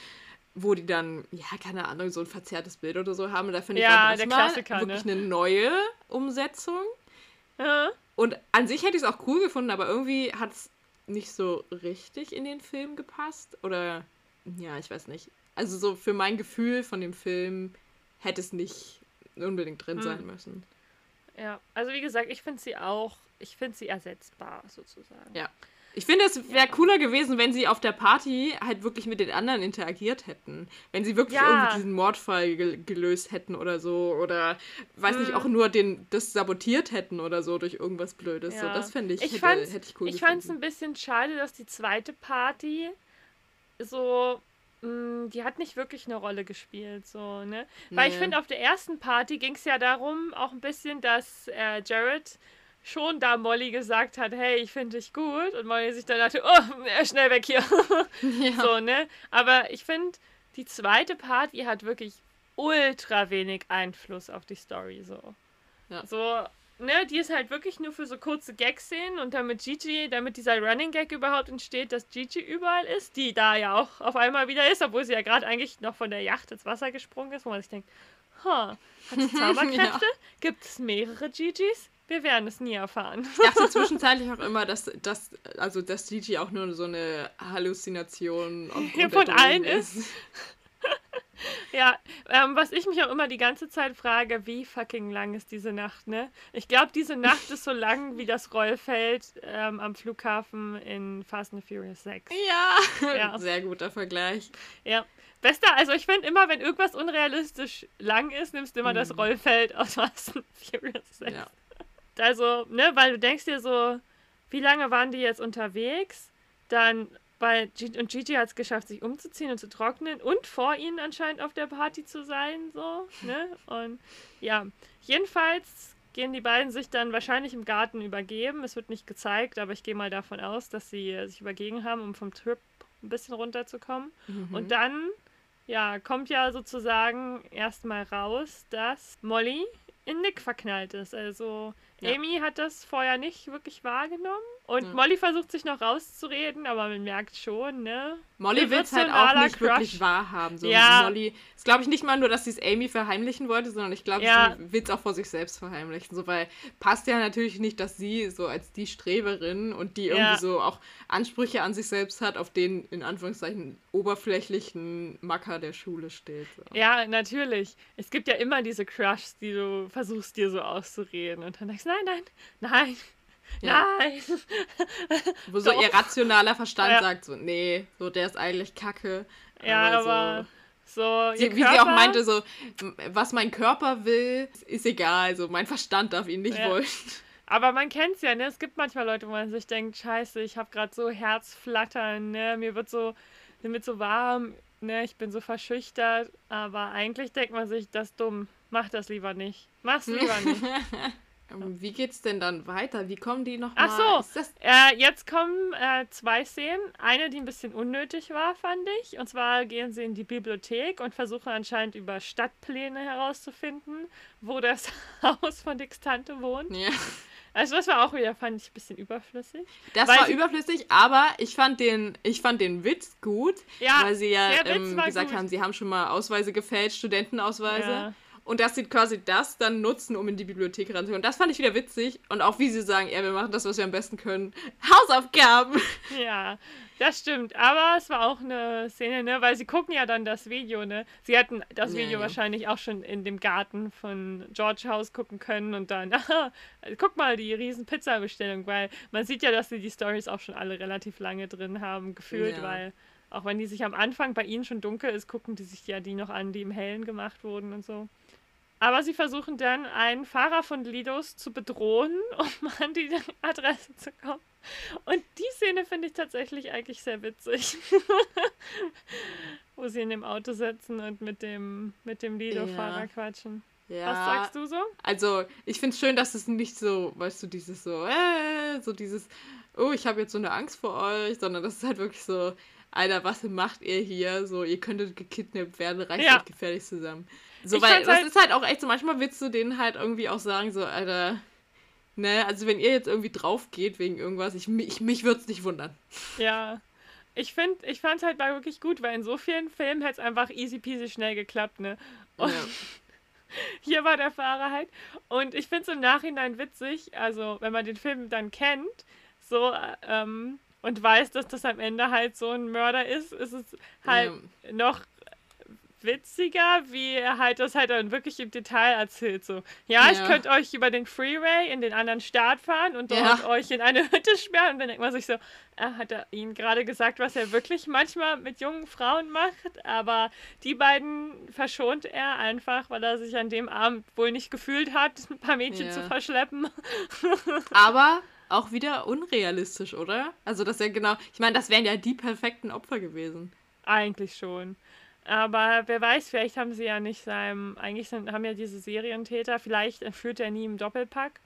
wo die dann, ja, keine Ahnung, so ein verzerrtes Bild oder so haben. Und da finde ich, Ja, war das mal Klassiker, wirklich ne? eine neue Umsetzung. Ja. Und an sich hätte ich es auch cool gefunden, aber irgendwie hat es nicht so richtig in den Film gepasst. Oder, ja, ich weiß nicht. Also so für mein Gefühl von dem Film hätte es nicht unbedingt drin Hm. sein müssen. Ja, also wie gesagt, ich finde sie auch, ich finde sie ersetzbar sozusagen. Ja. Ich finde, es wäre cooler gewesen, wenn sie auf der Party halt wirklich mit den anderen interagiert hätten. Wenn sie wirklich Ja. irgendwie diesen Mordfall gel gelöst hätten oder so. Oder, weiß nicht, Hm. auch nur den, das sabotiert hätten oder so durch irgendwas Blödes. So, Ja. das fände ich, Ich hätte, hätte ich cool ich fand es ein bisschen schade, dass die zweite Party so, mh, die hat nicht wirklich eine Rolle gespielt, so, ne? Weil ich Nee. finde, auf der ersten Party ging es ja darum, auch ein bisschen, dass äh, Jared schon da Molly gesagt hat, hey, ich finde dich gut. Und Molly sich dann dachte, oh, schnell weg hier. Ja. So, ne? Aber ich finde, die zweite Party hat wirklich ultra wenig Einfluss auf die Story, so. Ja. So, ne, die ist halt wirklich nur für so kurze Gags-Szenen und damit Gigi, damit dieser Running Gag überhaupt entsteht, dass Gigi überall ist, die da ja auch auf einmal wieder ist, obwohl sie ja gerade eigentlich noch von der Yacht ins Wasser gesprungen ist, wo man sich denkt, ha, hat sie Zauberkräfte? Gibt es mehrere Gigis? Wir werden es nie erfahren. Ich dachte zwischenzeitlich auch immer, dass, dass, also, dass Gigi auch nur so eine Halluzination Von allen ist. Ja, ähm, was ich mich auch immer die ganze Zeit frage, wie fucking lang ist diese Nacht, ne? Ich glaube, diese Nacht ist so lang wie das Rollfeld ähm, am Flughafen in Fast and Furious 6. Ja. Ja. sehr guter Vergleich. Ja. Bester, also ich finde immer, wenn irgendwas unrealistisch lang ist, nimmst du immer das Rollfeld aus Fast and Furious 6. Mhm. Ja. Also, ne, weil du denkst dir so, wie lange waren die jetzt unterwegs? Dann, weil G und Gigi hat es geschafft, sich umzuziehen und zu trocknen und vor ihnen anscheinend auf der Party zu sein, so, ne? Und ja, jedenfalls gehen die beiden sich dann wahrscheinlich im Garten übergeben. Es wird nicht gezeigt, aber ich gehe mal davon aus, dass sie äh, sich übergeben haben, um vom Trip ein bisschen runterzukommen. Mhm. Und dann, ja, kommt ja sozusagen erstmal raus, dass Molly in Nick verknallt ist. Also Ja. Amy hat das vorher nicht wirklich wahrgenommen. Und Ja. Molly versucht sich noch rauszureden, aber man merkt schon, ne? Molly will wird es halt auch nicht wirklich Crush. wahrhaben. So Ja. Molly ist, glaube ich, nicht mal nur, dass sie es Amy verheimlichen wollte, sondern ich glaube, Ja. sie will es auch vor sich selbst verheimlichen. So, weil passt ja natürlich nicht, dass sie so als die Streberin und die irgendwie Ja. so auch Ansprüche an sich selbst hat, auf den in Anführungszeichen oberflächlichen Macker der Schule steht. So. Ja, natürlich. Es gibt ja immer diese Crushs, die du versuchst dir so auszureden. Und dann denkst du, nein, nein, nein, Ja. nein. Wo so Doch. ihr rationaler Verstand Ja. sagt so, nee, so der ist eigentlich kacke. Ja, so, aber so. Sie, ihr wie sie auch Körper- meinte, so, was mein Körper will, ist egal. So, mein Verstand darf ihn nicht Ja. wollen. Aber man kennt's ja, ne? Es gibt manchmal Leute, wo man sich denkt, scheiße, ich habe gerade so Herzflattern, ne? Mir wird so, mir wird so warm, ne? Ich bin so verschüchtert. Aber eigentlich denkt man sich, das ist dumm. Mach das lieber nicht. Mach's lieber nicht. Ähm, Wie geht's denn dann weiter? Wie kommen die noch Ach so. Äh, jetzt kommen äh, zwei Szenen. Eine, die ein bisschen unnötig war, fand ich. Und zwar gehen sie in die Bibliothek und versuchen anscheinend über Stadtpläne herauszufinden, wo das Haus von Dicks Tante wohnt. ja. Also das war auch wieder, fand ich, ein bisschen überflüssig. das war überflüssig, aber ich fand den, ich fand den Witz gut, Ja, weil sie ja ähm, gesagt gut. haben, sie haben schon mal Ausweise gefälscht, Studentenausweise. Ja. Und dass sie quasi das dann nutzen, um in die Bibliothek ranzukommen. Und das fand ich wieder witzig. Und auch wie sie sagen, ja, wir machen das, was wir am besten können. Hausaufgaben! Ja, das stimmt. Aber es war auch eine Szene, ne? Weil sie gucken ja dann das Video, ne? Sie hätten das Ja, Video ja. wahrscheinlich auch schon in dem Garten von George House gucken können und dann, aha, guck mal, die riesen Pizza-Bestellung, weil man sieht ja, dass sie die Stories auch schon alle relativ lange drin haben, gefühlt, Ja. weil auch wenn die sich am Anfang bei ihnen schon dunkel ist, gucken die sich ja die noch an, die im Hellen gemacht wurden und so. Aber sie versuchen dann, einen Fahrer von Lidos zu bedrohen, um an die Adresse zu kommen. Und die Szene finde ich tatsächlich eigentlich sehr witzig. Wo sie in dem Auto sitzen und mit dem, mit dem Lido-Fahrer ja. quatschen. Ja. Was sagst du so? Also, ich finde es schön, dass es nicht so, weißt du, dieses so, äh, so dieses, oh, ich habe jetzt so eine Angst vor euch, sondern das ist halt wirklich so, Alter, was macht ihr hier? So, ihr könntet gekidnappt werden, reicht ja. gefährlich zusammen. So, weil das halt ist halt auch echt so, manchmal willst du denen halt irgendwie auch sagen, so, Alter, ne, also wenn ihr jetzt irgendwie drauf geht wegen irgendwas, ich, ich mich würde es nicht wundern. Ja. Ich finde, ich fand es halt wirklich gut, weil in so vielen Filmen hätte es einfach easy peasy schnell geklappt, ne? Und ja. hier war der Fahrer halt. Und ich finde es im Nachhinein witzig, also wenn man den Film dann kennt, so, ähm, und weiß, dass das am Ende halt so ein Mörder ist, ist es halt ja. noch witziger, wie er halt das halt dann wirklich im Detail erzählt. So, ja, ja. ich könnte euch über den Freeway in den anderen Staat fahren und dort ja. euch in eine Hütte sperren. Und dann denkt man sich so, äh, hat er ihnen gerade gesagt, was er wirklich manchmal mit jungen Frauen macht. Aber die beiden verschont er einfach, weil er sich an dem Abend wohl nicht gefühlt hat, ein paar Mädchen ja. zu verschleppen. Aber auch wieder unrealistisch, oder? Also das ja genau, ich meine, das wären ja die perfekten Opfer gewesen. Eigentlich schon. Aber wer weiß, vielleicht haben sie ja nicht seinem, eigentlich sind, haben ja diese Serientäter, vielleicht entführt er nie im Doppelpack.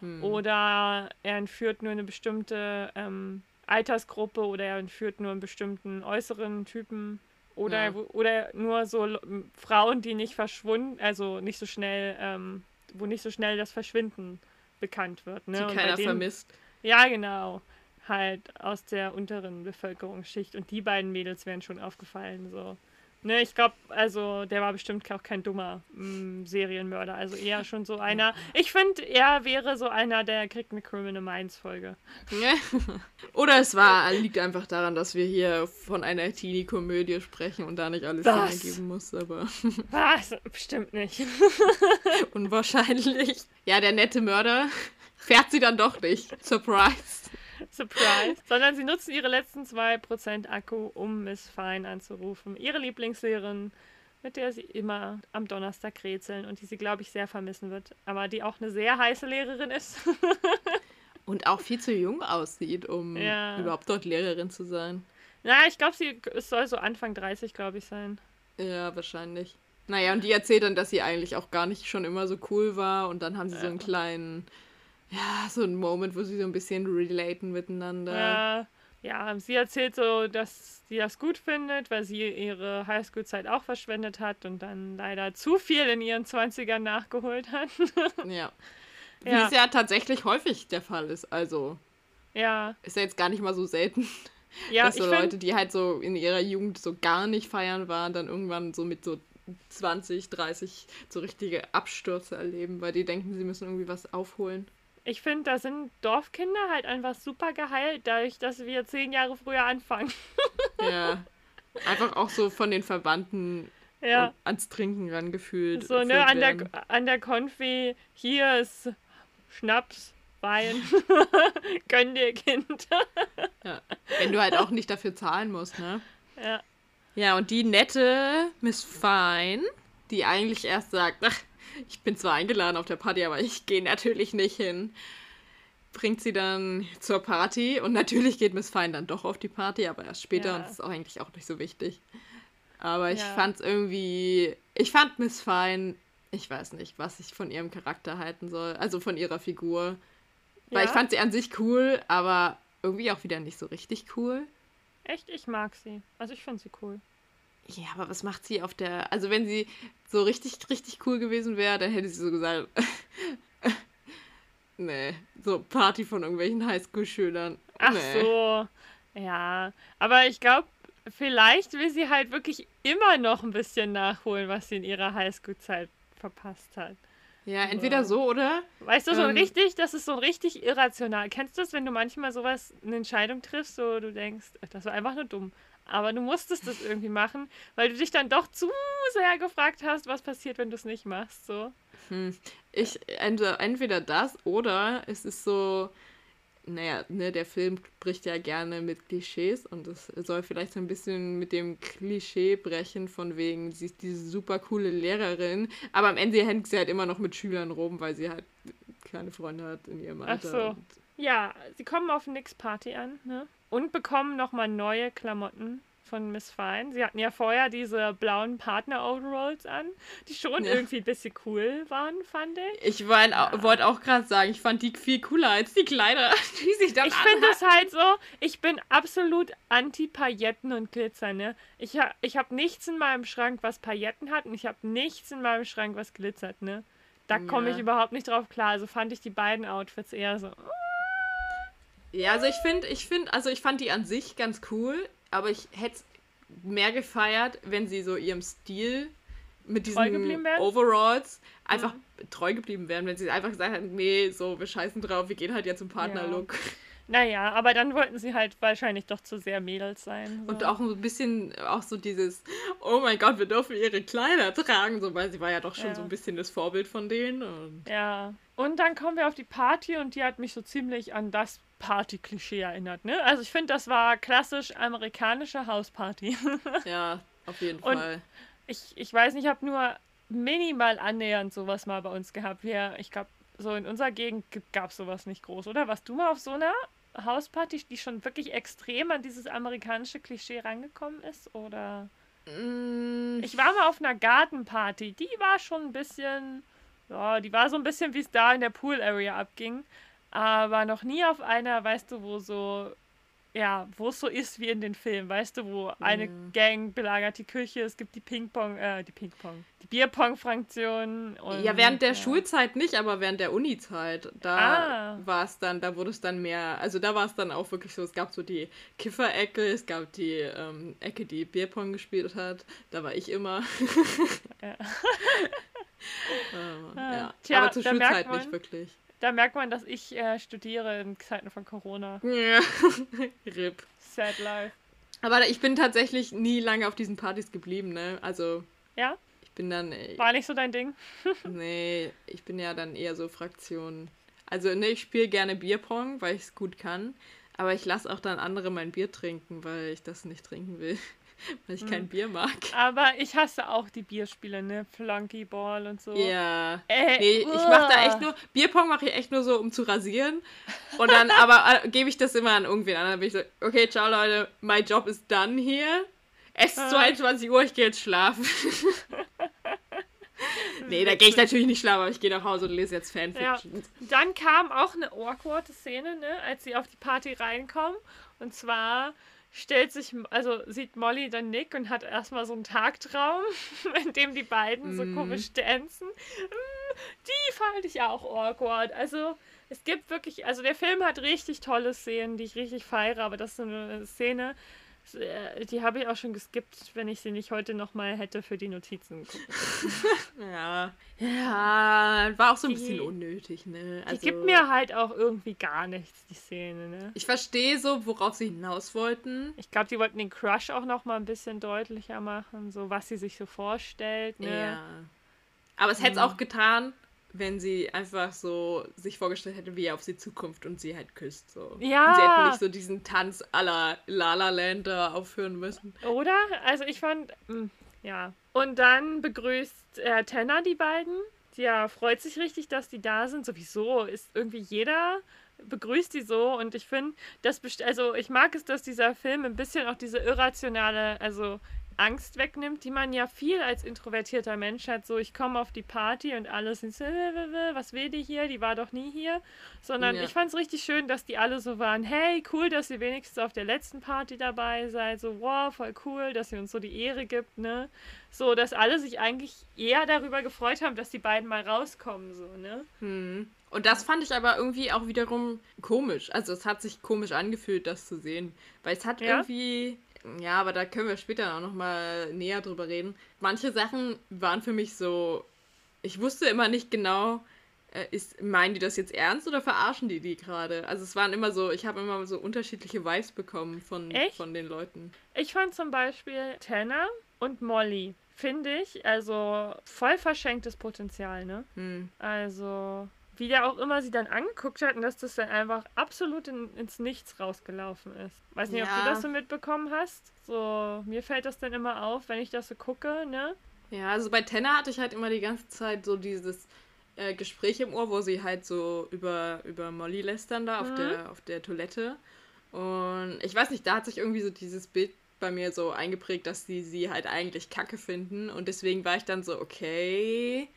Hm. Oder er entführt nur eine bestimmte ähm, Altersgruppe oder er entführt nur einen bestimmten äußeren Typen. Oder, ja. oder nur so Frauen, die nicht verschwunden, also nicht so schnell, ähm, wo nicht so schnell das Verschwinden bekannt wird. Ne? Die keiner denen, vermisst. Ja, genau. Halt aus der unteren Bevölkerungsschicht. Und die beiden Mädels wären schon aufgefallen. So. Ne, ich glaube, also der war bestimmt auch kein dummer mh, mm, Serienmörder. Also eher schon so einer. Ich finde, er wäre so einer, der kriegt eine Criminal Minds Folge. Oder es war, liegt einfach daran, dass wir hier von einer Teenie-Komödie sprechen und da nicht alles geben muss, aber. Was? Bestimmt nicht. Unwahrscheinlich. Ja, der nette Mörder fährt sie dann doch nicht. Surprise. Surprise. Sondern sie nutzen ihre letzten 2% Akku, um Miss Fine anzurufen. Ihre Lieblingslehrerin, mit der sie immer am Donnerstag rätseln und die sie, glaube ich, sehr vermissen wird. Aber die auch eine sehr heiße Lehrerin ist. und auch viel zu jung aussieht, um ja. überhaupt dort Lehrerin zu sein. Na, ich glaube, sie es soll so Anfang 30, glaube ich, sein. Ja, wahrscheinlich. Naja, und die erzählt dann, dass sie eigentlich auch gar nicht schon immer so cool war und dann haben sie ja. so einen kleinen ja, so ein Moment, wo sie so ein bisschen relaten miteinander. Ja, ja, sie erzählt so, dass sie das gut findet, weil sie ihre Highschool-Zeit auch verschwendet hat und dann leider zu viel in ihren 20ern nachgeholt hat. ja. Wie ja. es ja tatsächlich häufig der Fall ist. Also. Ja. Ist ja jetzt gar nicht mal so selten. Ja, dass so Leute, die halt so in ihrer Jugend so gar nicht feiern waren, dann irgendwann so mit so 20, 30 so richtige Abstürze erleben, weil die denken, sie müssen irgendwie was aufholen ich finde, da sind Dorfkinder halt einfach super geheilt, dadurch, dass wir zehn Jahre früher anfangen. ja. Einfach auch so von den Verwandten ja. ans Trinken rangefühlt. So, ne, an der, an der Konfi, hier ist Schnaps, Wein, gönn dir, Kind. ja. Wenn du halt auch nicht dafür zahlen musst, ne? Ja. Ja, und die nette Miss Fine, die eigentlich erst sagt, ach, ich bin zwar eingeladen auf der Party, aber ich gehe natürlich nicht hin. Bringt sie dann zur Party und natürlich geht Miss Fine dann doch auf die Party, aber erst später ja. und das ist auch eigentlich auch nicht so wichtig. Aber ich ja. fand es irgendwie. Ich fand Miss Fine, ich weiß nicht, was ich von ihrem Charakter halten soll, also von ihrer Figur. Weil ich fand sie an sich cool, aber irgendwie auch wieder nicht so richtig cool. Echt? Ich mag sie. Also ich finde sie cool. Ja, aber was macht sie auf der. Also, wenn sie so richtig, richtig cool gewesen wäre, dann hätte sie so gesagt. nee, so Party von irgendwelchen Highschool-Schülern. Ach nee. so. Ja, aber ich glaube, vielleicht will sie halt wirklich immer noch ein bisschen nachholen, was sie in ihrer Highschool-Zeit verpasst hat. Ja, entweder so oder. Weißt du, so ähm, richtig, das ist so richtig irrational. Kennst du das, wenn du manchmal sowas, eine Entscheidung triffst, so du denkst, das war einfach nur dumm. Aber du musstest das irgendwie machen, weil du dich dann doch zu sehr gefragt hast, was passiert, wenn du es nicht machst. So. Hm. Ich, entweder das oder es ist so, naja, ne, der Film bricht ja gerne mit Klischees und es soll vielleicht so ein bisschen mit dem Klischee brechen, von wegen, sie ist diese super coole Lehrerin, aber am Ende hängt sie halt immer noch mit Schülern rum, weil sie halt keine Freunde hat in ihrem Alter. Ach so. Ja, sie kommen auf Nix Party an, ne? Und bekommen nochmal neue Klamotten von Miss Fine. Sie hatten ja vorher diese blauen Partner-Overalls an, die schon ja. irgendwie ein bisschen cool waren, fand ich. Ich ja. wollte auch gerade sagen, ich fand die viel cooler als die Kleider, die sich dann Ich finde es halt so, ich bin absolut anti-Pailletten und Glitzer, ne? Ich, ha ich habe nichts in meinem Schrank, was Pailletten hat und ich habe nichts in meinem Schrank, was glitzert, ne? Da komme ja. ich überhaupt nicht drauf klar. Also fand ich die beiden Outfits eher so. Ja, also ich finde, ich finde, also ich fand die an sich ganz cool, aber ich hätte es mehr gefeiert, wenn sie so ihrem Stil mit diesen Overalls einfach ja. treu geblieben wären, wenn sie einfach gesagt hätten, nee, so, wir scheißen drauf, wir gehen halt jetzt zum Partnerlook. Ja. Naja, aber dann wollten sie halt wahrscheinlich doch zu sehr Mädels sein. So. Und auch ein bisschen, auch so dieses, oh mein Gott, wir dürfen ihre Kleider tragen, so, weil sie war ja doch schon ja. so ein bisschen das Vorbild von denen. Und ja. Und dann kommen wir auf die Party und die hat mich so ziemlich an das Party-Klischee erinnert, ne? Also ich finde, das war klassisch amerikanische Hausparty. ja, auf jeden und Fall. Ich, ich weiß nicht, ich habe nur minimal annähernd sowas mal bei uns gehabt. Wir, ich glaube, so in unserer Gegend gab es sowas nicht groß, oder? Warst du mal auf so einer Hausparty, die schon wirklich extrem an dieses amerikanische Klischee rangekommen ist? Oder? Mm. Ich war mal auf einer Gartenparty, die war schon ein bisschen, ja, die war so ein bisschen, wie es da in der Pool-Area abging. Aber noch nie auf einer, weißt du, wo so ja, wo es so ist wie in den Filmen, weißt du, wo eine mhm. Gang belagert die Küche, es gibt die Ping-Pong, äh, die Ping-Pong, die Bierpong-Fraktion. Ja, während der ja. Schulzeit nicht, aber während der Uni-Zeit, da ah. war es dann, da wurde es dann mehr, also da war es dann auch wirklich so, es gab so die Kiffer-Ecke, es gab die ähm, Ecke, die Bierpong gespielt hat, da war ich immer. ja. ähm, ja. Tja, aber zur Schulzeit nicht wirklich. Da merkt man, dass ich äh, studiere in Zeiten von Corona. Ja. RIP. Sad life. Aber ich bin tatsächlich nie lange auf diesen Partys geblieben, ne? Also. Ja? Ich bin dann. Äh, War nicht so dein Ding? nee, ich bin ja dann eher so Fraktion. Also, ne, ich spiele gerne Bierpong, weil ich es gut kann. Aber ich lasse auch dann andere mein Bier trinken, weil ich das nicht trinken will. weil ich kein hm. Bier mag. Aber ich hasse auch die Bierspiele, ne? Flunky Ball und so. Ja. Äh, nee, ich mache da echt nur, Bierpong mache ich echt nur so, um zu rasieren. Und dann aber äh, gebe ich das immer an irgendwen an. Dann bin ich so, okay, ciao Leute, my job is done here. Es ist 22 Uhr, ich gehe jetzt schlafen. nee, da gehe ich natürlich nicht schlafen, aber ich gehe nach Hause und lese jetzt Fanfiction. Ja. Dann kam auch eine awkward Szene, ne, als sie auf die Party reinkommen. Und zwar stellt sich, also sieht Molly dann Nick und hat erstmal so einen Tagtraum, in dem die beiden mm. so mhm. komisch tanzen. Mm, die fand ich auch awkward. Also es gibt wirklich, also der Film hat richtig tolle Szenen, die ich richtig feiere, aber das ist so eine Szene, die habe ich auch schon geskippt, wenn ich sie nicht heute nochmal hätte für die Notizen ja. Ja, war auch so ein die, bisschen unnötig, ne? Also, die gibt mir halt auch irgendwie gar nichts, die Szene, ne? Ich verstehe so, worauf sie hinaus wollten. Ich glaube, die wollten den Crush auch nochmal ein bisschen deutlicher machen, so was sie sich so vorstellt, ne? Ja. Aber es hätte es auch getan, wenn sie einfach so sich vorgestellt hätte, wie er auf sie zukommt und sie halt küsst. So. Ja. Und sie hätten nicht so diesen Tanz aller La La Land da aufführen müssen. Oder? Also ich fand, mh, hm, ja. Und dann begrüßt äh, Tenna die beiden. Ja, freut sich richtig, dass die da sind. Sowieso ist irgendwie jeder begrüßt die so und ich finde, das also ich mag es, dass dieser Film ein bisschen auch diese irrationale, also Angst wegnimmt, die man ja viel als introvertierter Mensch hat. So, ich komme auf die Party und alle sind so, was will die hier? Die war doch nie hier. Sondern ja. ich fand es richtig schön, dass die alle so waren, hey, cool, dass ihr wenigstens auf der letzten Party dabei seid. So, wow, voll cool, dass ihr uns so die Ehre gibt, ne? So, dass alle sich eigentlich eher darüber gefreut haben, dass die beiden mal rauskommen, so, ne? Hm. Und das fand ich aber irgendwie auch wiederum komisch. Also es hat sich komisch angefühlt, das zu sehen. Weil es hat ja? irgendwie ja, aber da können wir später auch noch mal näher drüber reden. Manche Sachen waren für mich so, ich wusste immer nicht genau, äh, ist, meinen die das jetzt ernst oder verarschen die die gerade? Also es waren immer so, ich habe immer so unterschiedliche Vibes bekommen von, von den Leuten. Ich fand zum Beispiel Tanner und Molly, finde ich, also voll verschenktes Potenzial, ne? Hm. Also wie der auch immer sie dann angeguckt hat und dass das dann einfach absolut in, ins Nichts rausgelaufen ist. Weiß nicht, Ja. ob du das so mitbekommen hast. So, mir fällt das dann immer auf, wenn ich das so gucke, ne? Ja, also bei Tenna hatte ich halt immer die ganze Zeit so dieses äh, Gespräch im Ohr, wo sie halt so über, über Molly lästern da auf, Mhm. der, auf der Toilette. Und ich weiß nicht, da hat sich irgendwie so dieses Bild bei mir so eingeprägt, dass die sie halt eigentlich kacke finden. Und deswegen war ich dann so, okay,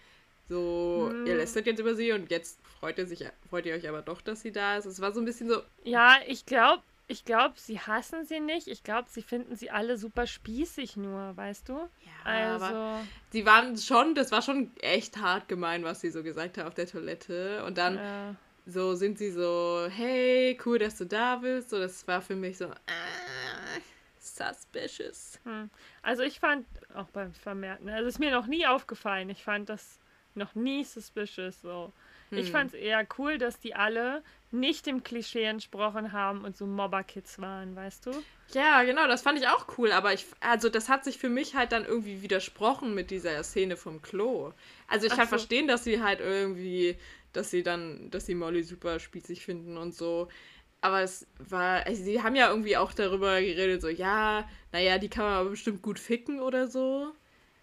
so, Mhm. ihr lästert jetzt über sie und jetzt freut ihr, sich, freut ihr euch aber doch, dass sie da ist. Es war so ein bisschen so, Ja, ich glaube, ich glaube, sie hassen sie nicht. Ich glaube, sie finden sie alle super spießig nur, weißt du? ja, Also, aber sie waren schon, das war schon echt hart gemein, was sie so gesagt hat auf der Toilette. Und dann äh, so sind sie so, hey, cool, dass du da bist. So, das war für mich so, ah, suspicious. hm. also ich fand, auch beim Vermerken, also ist mir noch nie aufgefallen. Ich fand das noch nie suspicious so. Ich Hm. fand es eher cool, dass die alle nicht dem Klischee entsprochen haben und so Mobber-Kids waren, weißt du? Ja, genau, das fand ich auch cool, aber ich, also das hat sich für mich halt dann irgendwie widersprochen mit dieser Szene vom Klo. Also ich Ach kann so. verstehen, dass sie halt irgendwie, dass sie dann, dass sie Molly super spießig finden und so. Aber es war, also sie haben ja irgendwie auch darüber geredet, so, ja, naja, die kann man aber bestimmt gut ficken oder so.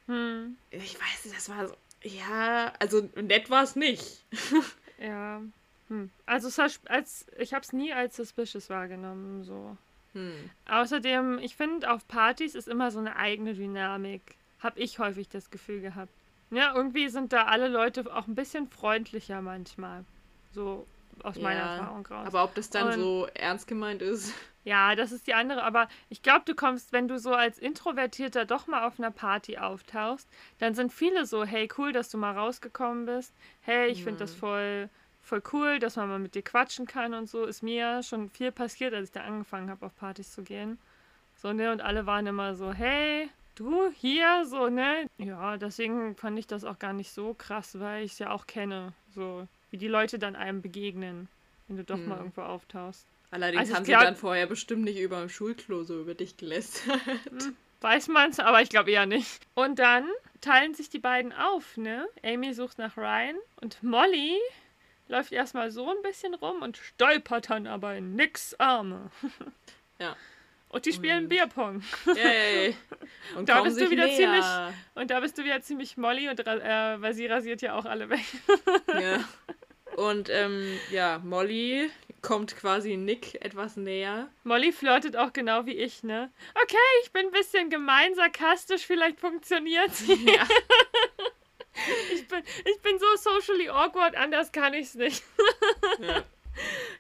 Hm. Ich weiß nicht, das war so, ja, also nett war es nicht. Ja. Hm. Also es als, ich habe es nie als suspicious wahrgenommen, so. Hm. Außerdem, ich finde, auf Partys ist immer so eine eigene Dynamik. Hab ich häufig das Gefühl gehabt. Ja, irgendwie sind da alle Leute auch ein bisschen freundlicher manchmal. So aus meiner Ja, Erfahrung raus. Aber ob das dann Und- so ernst gemeint ist. ja, das ist die andere. Aber ich glaube, du kommst, wenn du so als Introvertierter doch mal auf einer Party auftauchst, dann sind viele so, hey, cool, dass du mal rausgekommen bist. Hey, ich finde das Mhm. voll, voll cool, dass man mal mit dir quatschen kann und so. Ist mir schon viel passiert, als ich da angefangen habe, auf Partys zu gehen. So, ne? Und alle waren immer so, hey, du hier, so, ne? Ja, deswegen fand ich das auch gar nicht so krass, weil ich es ja auch kenne. So, wie die Leute dann einem begegnen, wenn du doch mal Hm. irgendwo auftauchst. Allerdings Also haben sie glaub- dann vorher bestimmt nicht über dem Schulklo so über dich gelästert. Weiß man's, aber ich glaube eher nicht. Und dann teilen sich die beiden auf, ne? Amy sucht nach Ryan und Molly läuft erstmal so ein bisschen rum und stolpert dann aber in Nicks Arme. Ja. Und die spielen Bierpong. Yay. Und Da bist du wieder näher. ziemlich- Und da bist du wieder ziemlich Molly, und, äh, weil sie rasiert ja auch alle weg. Ja. Und ähm, ja, Molly kommt quasi Nick etwas näher. Molly flirtet auch genau wie ich, ne? Okay, ich bin ein bisschen gemein, sarkastisch, vielleicht funktioniert sie. Ja. Ich bin, ich bin so socially awkward, anders kann ich's nicht. ja.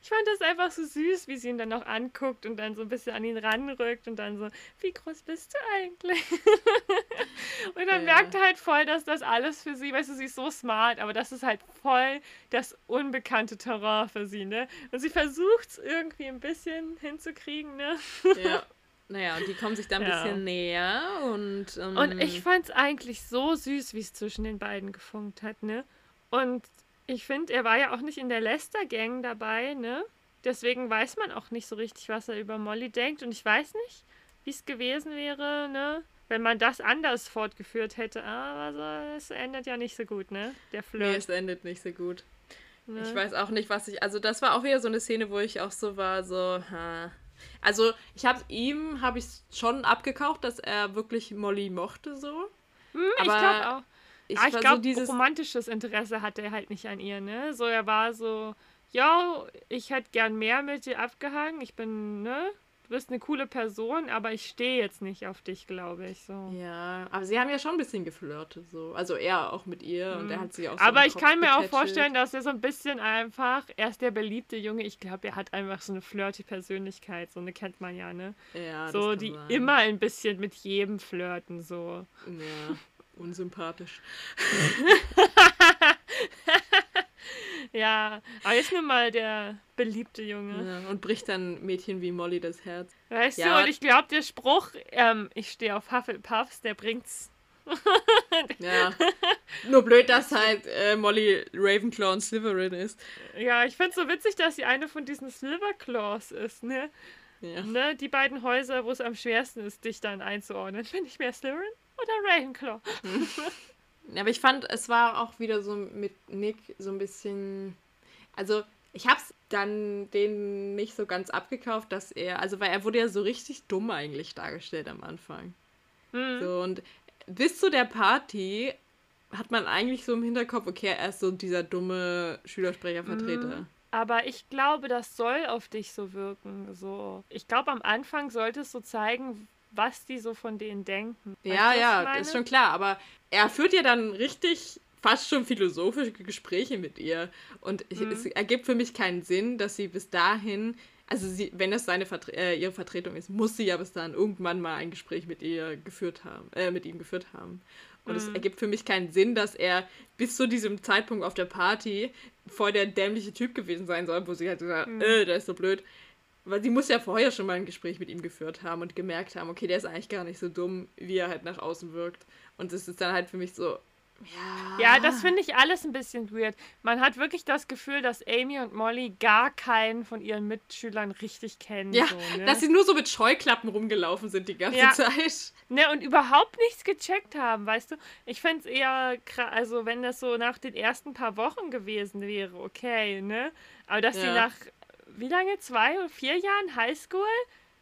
Ich fand das einfach so süß, wie sie ihn dann noch anguckt und dann so ein bisschen an ihn ranrückt und dann so, wie groß bist du eigentlich? und dann Ja. merkt er halt voll, dass das alles für sie, weißt du, sie ist so smart, aber das ist halt voll das unbekannte Terrain für sie, ne? Und sie versucht es irgendwie ein bisschen hinzukriegen, ne? ja. Naja, und die kommen sich dann ein Ja. bisschen näher und. Ähm, Und ich fand's eigentlich so süß, wie es zwischen den beiden gefunkt hat, ne? Und ich finde, er war ja auch nicht in der Lester-Gang dabei, ne? Deswegen weiß man auch nicht so richtig, was er über Molly denkt. Und ich weiß nicht, wie es gewesen wäre, ne? Wenn man das anders fortgeführt hätte. Aber so, es endet ja nicht so gut, ne? Der Nee, Flirt. es endet nicht so gut. ne? Ich weiß auch nicht, was ich. Also, das war auch wieder so eine Szene, wo ich auch so war, so. Ha. Also, ich habe ihm, habe ich schon abgekauft, dass er wirklich Molly mochte, so. Hm, ich aber glaube auch. Ich, ah, ich glaube, so dieses. romantisches Interesse hatte er halt nicht an ihr, ne? So, er war so, ja, ich hätte gern mehr mit dir abgehangen. Ich bin, ne? Du bist eine coole Person, aber ich stehe jetzt nicht auf dich, glaube ich. So. Ja, aber sie haben ja schon ein bisschen geflirtet, so. Also er auch mit ihr und er hat sie auch so Mhm. Aber ich Kopf kann mir auch getätschelt. vorstellen, dass er so ein bisschen einfach, er ist der beliebte Junge, ich glaube, er hat einfach so eine flirty Persönlichkeit, so eine kennt man ja, ne? Ja, so, die sein. immer ein bisschen mit jedem flirten, so. Ja, unsympathisch. Ja, aber ist nun mal der beliebte Junge. Ja, und bricht dann Mädchen wie Molly das Herz. Weißt Ja. du, und ich glaube, der Spruch, ähm, ich stehe auf Hufflepuffs, der bringt's. Ja. Nur blöd, dass halt äh, Molly Ravenclaw und Slytherin ist. Ja, ich find's so witzig, dass sie eine von diesen Silverclaws ist, ne? Ja. ne? Die beiden Häuser, wo es am schwersten ist, dich dann einzuordnen. Bin ich mehr Slytherin oder Ravenclaw? Aber ich fand, es war auch wieder so mit Nick so ein bisschen. Also, ich hab's dann den nicht so ganz abgekauft, dass er, also weil er wurde ja so richtig dumm eigentlich dargestellt am Anfang. Mhm. So, und bis zu der Party hat man eigentlich so im Hinterkopf, okay, er ist so dieser dumme Schülersprechervertreter. Mhm. Aber ich glaube, das soll auf dich so wirken. So. Ich glaube, am Anfang sollte es so zeigen, was die so von denen denken. Ja, ja, ist schon klar. Aber er führt ja dann richtig fast schon philosophische Gespräche mit ihr. Und mhm. es ergibt für mich keinen Sinn, dass sie bis dahin, also sie, wenn es seine Vertre äh, ihre Vertretung ist, muss sie ja bis dahin irgendwann mal ein Gespräch mit ihr geführt haben, äh, mit ihm geführt haben. Und es mhm. ergibt für mich keinen Sinn, dass er bis zu diesem Zeitpunkt auf der Party voll der dämliche Typ gewesen sein soll, wo sie halt gesagt mhm. äh, der ist so blöd. Weil sie muss ja vorher schon mal ein Gespräch mit ihm geführt haben und gemerkt haben, okay, der ist eigentlich gar nicht so dumm, wie er halt nach außen wirkt. Und es ist dann halt für mich so, ja. Ja, das finde ich alles ein bisschen weird. Man hat wirklich das Gefühl, dass Amy und Molly gar keinen von ihren Mitschülern richtig kennen. Ja, so, ne? dass sie nur so mit Scheuklappen rumgelaufen sind die ganze ja. Zeit. Ne, und überhaupt nichts gecheckt haben, weißt du? Ich fände es eher krass, also wenn das so nach den ersten paar Wochen gewesen wäre, okay, ne? Aber dass ja. sie nach, wie lange, zwei oder vier Jahren Highschool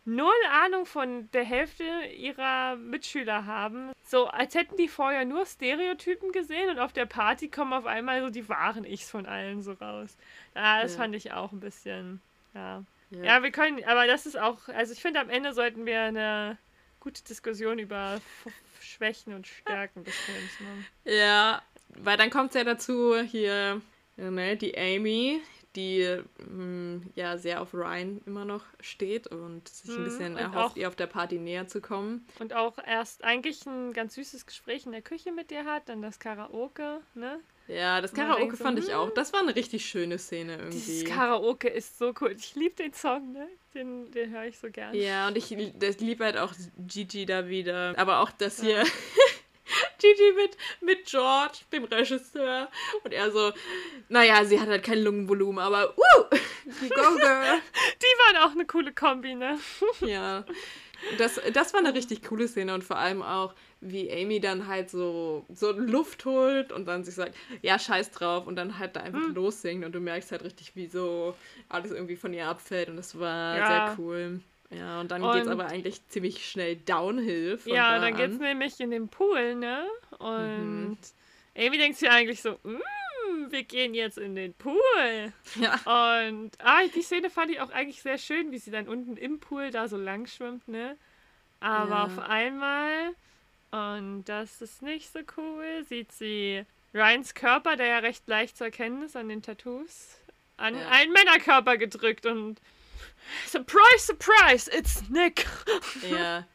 null Ahnung von der Hälfte ihrer Mitschüler haben. So, als hätten die vorher nur Stereotypen gesehen und auf der Party kommen auf einmal so die wahren Ichs von allen so raus. Ja, das ja. fand ich auch ein bisschen, ja. ja. Ja, wir können, aber das ist auch, also ich finde, am Ende sollten wir eine gute Diskussion über Schwächen und Stärken des Films machen. Ja, weil dann kommt es ja dazu, hier, ne, die Amy, die mh, mm, ja sehr auf Ryan immer noch steht und sich ein mhm, bisschen mhm, erhofft, ihr auf der Party näher zu kommen. Und auch erst eigentlich ein ganz süßes Gespräch in der Küche mit dir hat, dann das Karaoke, ne? Ja, das Karaoke so, fand ich auch. Hm. Das war eine richtig schöne Szene irgendwie. Dieses Karaoke ist so cool. Ich liebe den Song, ne? Den, den höre ich so gerne. Ja, und ich liebe halt auch Gigi da wieder. Aber auch das hier. Ja. Gigi mit, mit George, dem Regisseur. Und er so, naja, sie hat halt kein Lungenvolumen, aber uh, die Go Girl. Die waren auch eine coole Kombi, ne? ja. Das, das war eine richtig coole Szene und vor allem auch, wie Amy dann halt so, so Luft holt und dann sich sagt, ja, scheiß drauf und dann halt da einfach hm. lossingt und du merkst halt richtig, wie so alles irgendwie von ihr abfällt und das war ja. sehr cool. Ja, und dann geht es aber eigentlich ziemlich schnell downhill. Von ja, da dann geht es nämlich in den Pool, ne? Und mhm. Amy denkt sich eigentlich so, mm, wir gehen jetzt in den Pool. Ja. Und ah, die Szene fand ich auch eigentlich sehr schön, wie sie dann unten im Pool da so lang schwimmt, ne? Aber ja. auf einmal, und das ist nicht so cool, sieht sie Ryans Körper, der ja recht leicht zu erkennen ist an den Tattoos, an ja. einen Männerkörper gedrückt und Surprise, surprise, it's Nick. Ja.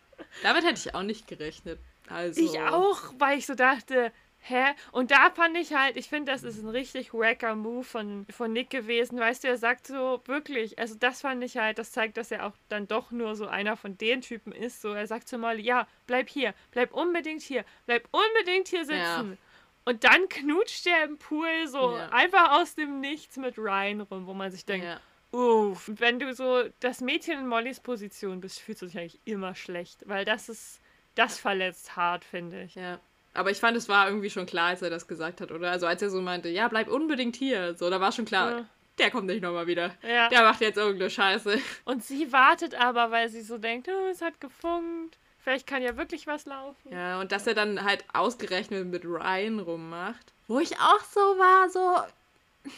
Damit hätte ich auch nicht gerechnet. Also. Ich auch, weil ich so dachte, hä? Und da fand ich halt, ich finde, das ist ein richtig wacker Move von, von Nick gewesen. Weißt du, er sagt so wirklich, also das fand ich halt, das zeigt, dass er auch dann doch nur so einer von den Typen ist. So, er sagt zu Molly, ja, bleib hier, bleib unbedingt hier, bleib unbedingt hier sitzen. Ja. Und dann knutscht er im Pool so ja. einfach aus dem Nichts mit Ryan rum, wo man sich denkt, ja Uff. Wenn du so das Mädchen in Mollys Position bist, fühlst du dich eigentlich immer schlecht, weil das ist, das verletzt hart, finde ich. Ja. Aber ich fand, es war irgendwie schon klar, als er das gesagt hat, oder? Also als er so meinte, ja, bleib unbedingt hier. So, da war schon klar, ja. der kommt nicht nochmal wieder. Ja. Der macht jetzt irgendeine Scheiße. Und sie wartet aber, weil sie so denkt, oh, es hat gefunkt. Vielleicht kann ja wirklich was laufen. Ja, und dass er dann halt ausgerechnet mit Ryan rummacht. Wo ich auch so war, so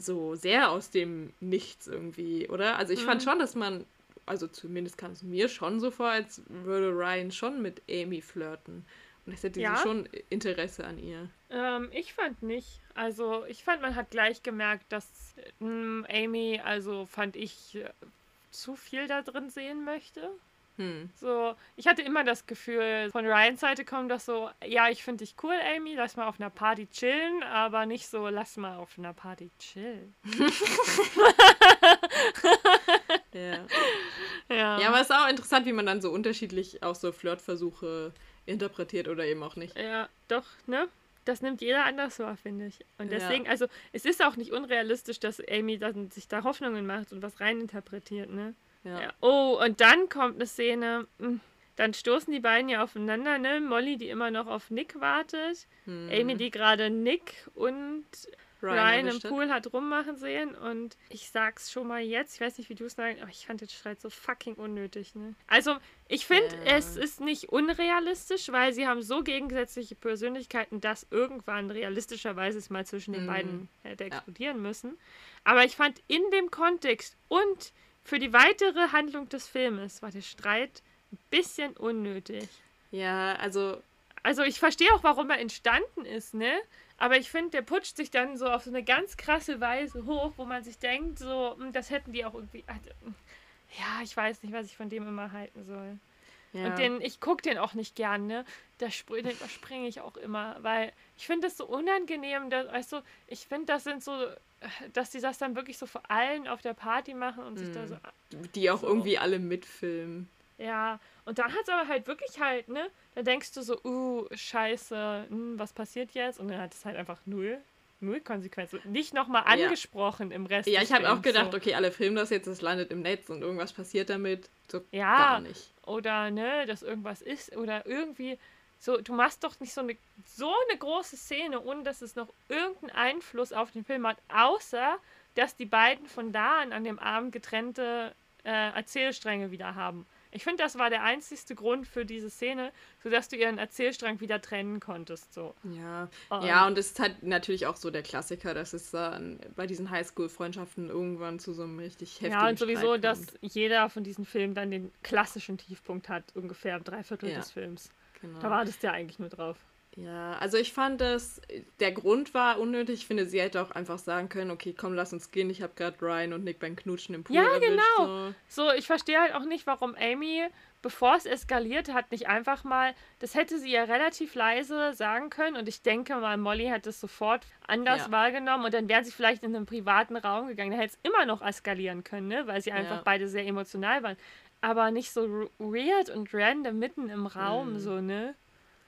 so sehr aus dem Nichts irgendwie, oder? Also ich mhm. fand schon, dass man, also zumindest kam es mir schon so vor, als würde Ryan schon mit Amy flirten. Und es hätte ja. schon Interesse an ihr. Ähm, ich fand nicht. Also ich fand, man hat gleich gemerkt, dass ähm, Amy, also fand ich, äh, zu viel da drin sehen möchte. Hm. So, ich hatte immer das Gefühl, von Ryans Seite kommt das so, ja, ich finde dich cool, Amy, lass mal auf einer Party chillen, aber nicht so, lass mal auf einer Party chillen. ja. ja. Ja, aber es ist auch interessant, wie man dann so unterschiedlich auch so Flirtversuche interpretiert oder eben auch nicht. Ja, doch, ne? Das nimmt jeder anders wahr, finde ich. Und deswegen, ja. also es ist auch nicht unrealistisch, dass Amy dann sich da Hoffnungen macht und was reininterpretiert, ne? Ja. ja. Oh, und dann kommt eine Szene. Hm, dann stoßen die beiden ja aufeinander, ne? Molly, die immer noch auf Nick wartet. Hm. Amy, die gerade Nick und Ryan im Pool hat rummachen sehen und ich sag's schon mal jetzt, ich weiß nicht, wie du es sagst, aber ich fand den Streit so fucking unnötig, ne? Also, ich finde, yeah. es ist nicht unrealistisch, weil sie haben so gegensätzliche Persönlichkeiten, dass irgendwann realistischerweise es mal zwischen den mm. beiden hätte explodieren ja. müssen. Aber ich fand in dem Kontext und für die weitere Handlung des Filmes war der Streit ein bisschen unnötig. Ja, also. Also ich verstehe auch, warum er entstanden ist, ne? Aber ich finde, der putscht sich dann so auf so eine ganz krasse Weise hoch, wo man sich denkt, so, hm, das hätten die auch irgendwie. Also, ja, ich weiß nicht, was ich von dem immer halten soll. Ja. Und den, ich gucke den auch nicht gern, ne? Da spr den überspringe ich auch immer, weil ich finde das so unangenehm. Dass, weißt du, ich finde, das sind so, dass die das dann wirklich so vor allen auf der Party machen und sich da so. Hm. Die auch so. irgendwie alle mitfilmen. Ja, und dann hat es aber halt wirklich halt, ne? Da denkst du so, uh, scheiße, hm, was passiert jetzt? Und dann hat es halt einfach null, null Konsequenzen. Nicht nochmal angesprochen ja. im Rest. Ja, ich habe auch gedacht, so. okay, alle filmen das jetzt, es landet im Netz und irgendwas passiert damit. So ja, gar nicht. Oder, ne, dass irgendwas ist oder irgendwie. So, du machst doch nicht so eine, so eine große Szene, ohne dass es noch irgendeinen Einfluss auf den Film hat, außer dass die beiden von da an an dem Abend getrennte äh, Erzählstränge wieder haben. Ich finde, das war der einzigste Grund für diese Szene, sodass du ihren Erzählstrang wieder trennen konntest. So. Ja. Um, ja, und es ist halt natürlich auch so der Klassiker, dass es dann bei diesen Highschool-Freundschaften irgendwann zu so einem richtig heftigen Ja, und sowieso, dass jeder von diesen Filmen dann den klassischen Tiefpunkt hat, ungefähr im Dreiviertel ja, des Films. Genau. Da wartest du ja eigentlich nur drauf. Ja, also ich fand dass der Grund war unnötig. Ich finde, sie hätte auch einfach sagen können, okay, komm, lass uns gehen. Ich habe gerade Ryan und Nick beim Knutschen im Pool Ja, erwischt, genau. So. so, ich verstehe halt auch nicht, warum Amy, bevor es eskaliert hat, nicht einfach mal, das hätte sie ja relativ leise sagen können und ich denke mal, Molly hätte es sofort anders ja. wahrgenommen und dann wären sie vielleicht in einen privaten Raum gegangen. Da hätte es immer noch eskalieren können, ne? weil sie einfach ja. beide sehr emotional waren. Aber nicht so weird und random mitten im Raum, mhm. so, ne?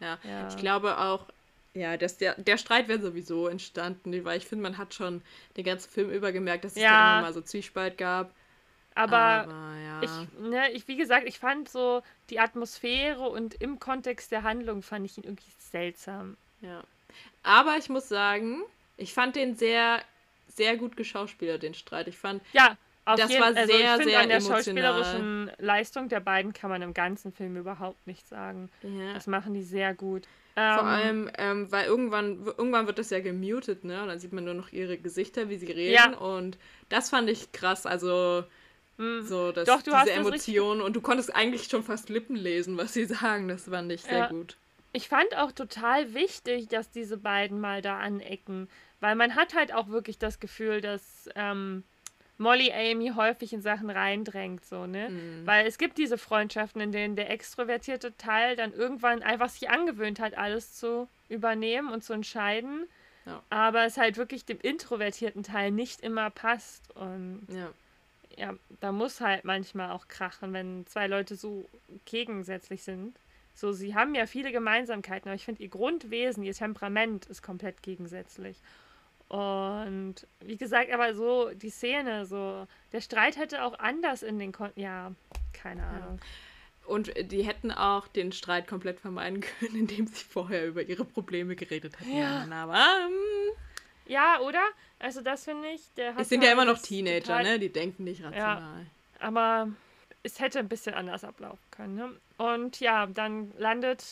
Ja. ja. Ich glaube auch, ja, dass der, der Streit wäre sowieso entstanden, weil ich finde, man hat schon den ganzen Film über gemerkt, dass es ja. da immer mal so Zwiespalt gab. Aber, Aber ja. ich, ne, ich, wie gesagt, ich fand so die Atmosphäre und im Kontext der Handlung fand ich ihn irgendwie seltsam. Ja. Aber ich muss sagen, ich fand den sehr, sehr gut geschauspielert, den Streit. Ich fand, ja, das jeden, war also sehr, ich sehr an der emotional. schauspielerischen Leistung der beiden kann man im ganzen Film überhaupt nicht sagen. Ja. Das machen die sehr gut. Vor ähm, allem, ähm, weil irgendwann, irgendwann wird das ja gemutet, ne? Und dann sieht man nur noch ihre Gesichter, wie sie reden. Ja. Und das fand ich krass. Also, hm. so dass Doch, diese Emotionen. Und du konntest eigentlich schon fast Lippen lesen, was sie sagen. Das fand ich sehr ja. gut. Ich fand auch total wichtig, dass diese beiden mal da anecken. Weil man hat halt auch wirklich das Gefühl, dass. Ähm, Molly Amy häufig in Sachen reindrängt, so, ne? Mhm. Weil es gibt diese Freundschaften, in denen der extrovertierte Teil dann irgendwann einfach sich angewöhnt hat, alles zu übernehmen und zu entscheiden. Ja. Aber es halt wirklich dem introvertierten Teil nicht immer passt. Und ja. ja, da muss halt manchmal auch krachen, wenn zwei Leute so gegensätzlich sind. So, sie haben ja viele Gemeinsamkeiten, aber ich finde, ihr Grundwesen, ihr Temperament ist komplett gegensätzlich. Und wie gesagt, aber so die Szene, so der Streit hätte auch anders in den Kon ja, keine Ahnung. Ja. Und die hätten auch den Streit komplett vermeiden können, indem sie vorher über ihre Probleme geredet hätten. Ja. Aber ähm, ja, oder? Also das finde ich, der hat Es sind ja immer noch Teenager, total, ne? Die denken nicht rational. Ja, aber es hätte ein bisschen anders ablaufen können. Ne? Und ja, dann landet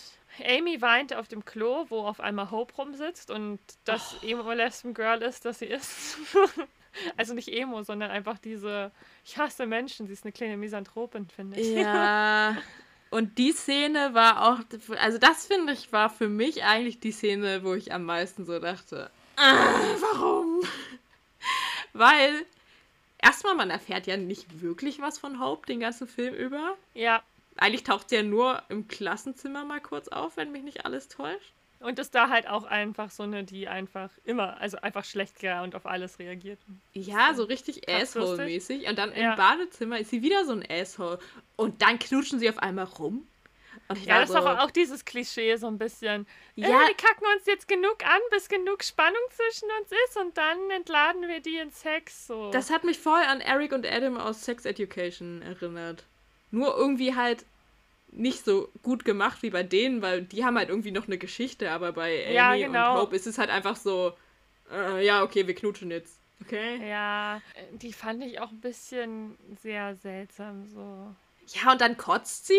Amy weint auf dem Klo, wo auf einmal Hope rumsitzt und das oh. Emo-Lesben-Girl ist, das sie ist. also nicht Emo, sondern einfach diese, ich hasse Menschen, sie ist eine kleine Misanthropin, finde ich. Ja. Und die Szene war auch, also das finde ich war für mich eigentlich die Szene, wo ich am meisten so dachte, ah, warum? Weil erstmal man erfährt ja nicht wirklich was von Hope den ganzen Film über. Ja eigentlich taucht sie ja nur im Klassenzimmer mal kurz auf, wenn mich nicht alles täuscht. Und ist da halt auch einfach so eine, die einfach immer, also einfach schlecht und auf alles reagiert. Ja, so richtig Asshole-mäßig. Und dann ja. im Badezimmer ist sie wieder so ein Asshole. Und dann knutschen sie auf einmal rum. ja, das so, ist auch, auch dieses Klischee so ein bisschen. Ja, äh, wir kacken uns jetzt genug an, bis genug Spannung zwischen uns ist und dann entladen wir die in Sex. So. Das hat mich voll an Eric und Adam aus Sex Education erinnert. Nur irgendwie halt nicht so gut gemacht wie bei denen, weil die haben halt irgendwie noch eine Geschichte, aber bei Amy ja, genau. und Hope ist es halt einfach so, äh, ja, okay, wir knutschen jetzt. Okay? Ja, die fand ich auch ein bisschen sehr seltsam, so. Ja, und dann kotzt sie.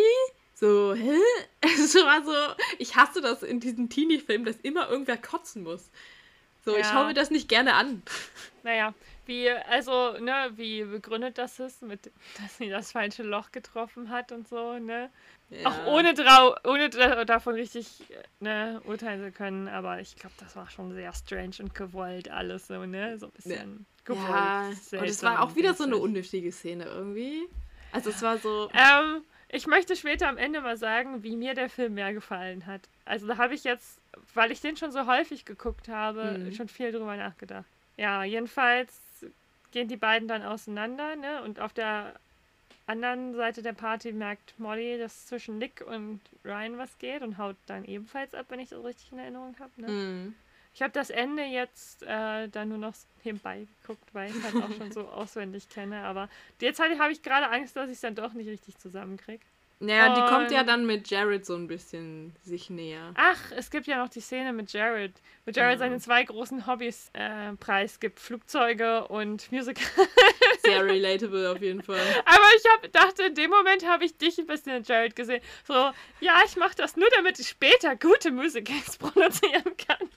So, hä? Es war so, ich hasse das in diesen Teenie-Filmen, dass immer irgendwer kotzen muss. So, ja. ich schaue mir das nicht gerne an. Naja, wie, also, ne, wie begründet das ist, mit, dass sie das falsche Loch getroffen hat und so, ne? Ja. Auch ohne, Drau ohne davon richtig ne, urteilen zu können, aber ich glaube, das war schon sehr strange und gewollt alles so, ne? So ein bisschen ja. gewollt. Ja, und es war auch wieder so eine unnötige Szene irgendwie. Also es war so. Ähm, ich möchte später am Ende mal sagen, wie mir der Film mehr gefallen hat. Also da habe ich jetzt, weil ich den schon so häufig geguckt habe, mhm. schon viel drüber nachgedacht. Ja, jedenfalls gehen die beiden dann auseinander, ne? Und auf der anderen Seite der Party merkt Molly, dass zwischen Nick und Ryan was geht und haut dann ebenfalls ab, wenn ich das richtig in Erinnerung habe. Ne? Mhm. Ich habe das Ende jetzt äh, dann nur noch nebenbei geguckt, weil ich es halt auch schon so auswendig kenne. Aber jetzt habe ich gerade Angst, dass ich es dann doch nicht richtig zusammenkriege. Naja, die kommt ja dann mit Jared so ein bisschen sich näher. Ach, es gibt ja noch die Szene mit Jared, wo Jared genau. seine zwei großen Hobbys äh, preisgibt: Flugzeuge und Musical. Sehr relatable auf jeden Fall. Aber ich hab, dachte, in dem Moment habe ich dich ein bisschen in Jared gesehen. So, ja, ich mache das nur, damit ich später gute Musicals produzieren kann.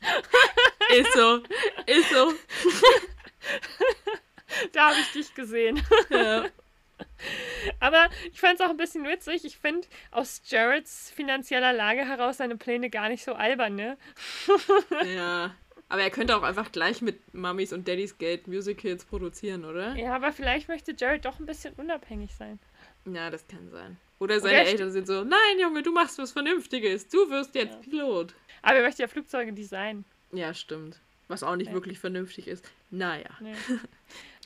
Ist so. Ist so. da habe ich dich gesehen. Ja. Aber ich fand es auch ein bisschen witzig. Ich finde aus Jareds finanzieller Lage heraus seine Pläne gar nicht so albern, ne? ja. Aber er könnte auch einfach gleich mit Mummies und Daddys Geld Musicals produzieren, oder? Ja, aber vielleicht möchte Jared doch ein bisschen unabhängig sein. Ja, das kann sein. Oder seine Oder Eltern sind so, nein, Junge, du machst was Vernünftiges. Du wirst jetzt ja. Pilot. Aber er möchte ja Flugzeuge designen. Ja, stimmt. Was auch nicht ja. wirklich vernünftig ist. Naja. Nee.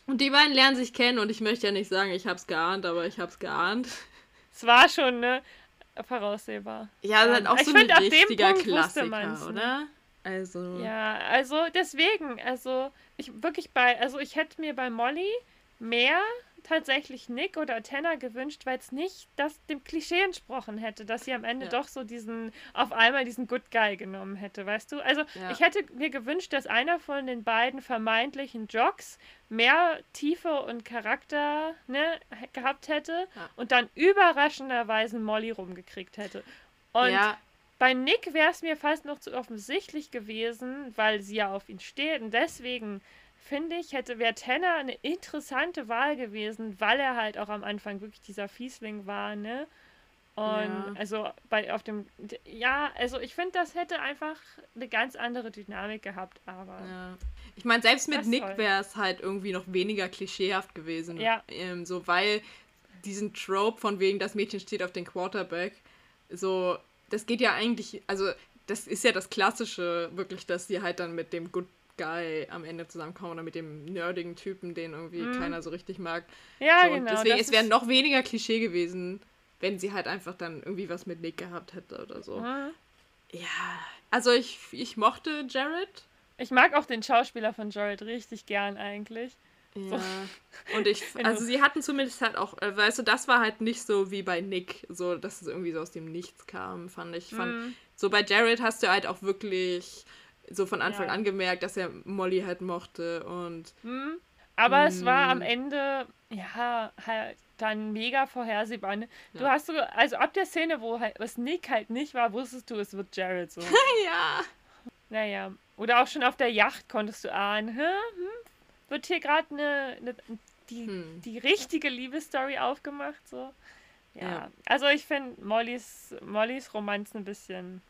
Und die beiden lernen sich kennen und ich möchte ja nicht sagen, ich hab's geahnt, aber ich hab's geahnt. Es war schon, ne? Voraussehbar. Ja, das ist halt auch ich so ein richtiger Klassiker, oder? Also. Ja, also deswegen, also ich wirklich bei, also ich hätte mir bei Molly mehr tatsächlich Nick oder Tanner gewünscht, weil es nicht das dem Klischee entsprochen hätte, dass sie am Ende ja. doch so diesen, auf einmal diesen Good Guy genommen hätte, weißt du? Also ja. ich hätte mir gewünscht, dass einer von den beiden vermeintlichen Jocks mehr Tiefe und Charakter ne, gehabt hätte ja. und dann überraschenderweise Molly rumgekriegt hätte. Und bei Nick wäre es mir fast noch zu offensichtlich gewesen, weil sie ja auf ihn steht und deswegen finde ich, hätte wäre Tanner eine interessante Wahl gewesen, weil er halt auch am Anfang wirklich dieser Fiesling war, ne? Und ja. also bei auf dem ja, also ich finde, das hätte einfach eine ganz andere Dynamik gehabt, aber. Ja. Ich meine, selbst mit Nick wäre es halt irgendwie noch weniger klischeehaft gewesen. Ja. Ähm, so, weil diesen Trope von wegen, das Mädchen steht auf den Quarterback, so, das geht ja eigentlich, also das ist ja das Klassische, wirklich, dass sie halt dann mit dem Good Guy am Ende zusammenkommen oder mit dem nerdigen Typen, den irgendwie mm. keiner so richtig mag. Ja, so, genau. Deswegen, es wäre noch weniger Klischee gewesen, wenn sie halt einfach dann irgendwie was mit Nick gehabt hätte oder so. Mhm. Ja, also ich, ich mochte Jared. Ich mag auch den Schauspieler von Jared richtig gern eigentlich. Ja. So. Und ich, also sie hatten zumindest halt auch, äh, weißt du, das war halt nicht so wie bei Nick, so dass es irgendwie so aus dem Nichts kam, fand ich. Fand, mm. So bei Jared hast du halt auch wirklich so von Anfang ja. an gemerkt, dass er Molly halt mochte und. Hm. Aber hm. es war am Ende, ja, halt dann mega vorhersehbar. Ne? Du ja. hast so, also ab der Szene, wo halt, was Nick halt nicht war, wusstest du, es wird Jared so. ja. Naja. Oder auch schon auf der Yacht konntest du ahnen, hm, hm, wird hier gerade eine, ne, die, hm. die richtige Liebesstory aufgemacht, so. Ja. ja. Also ich finde Mollys, Mollys Romanzen ein bisschen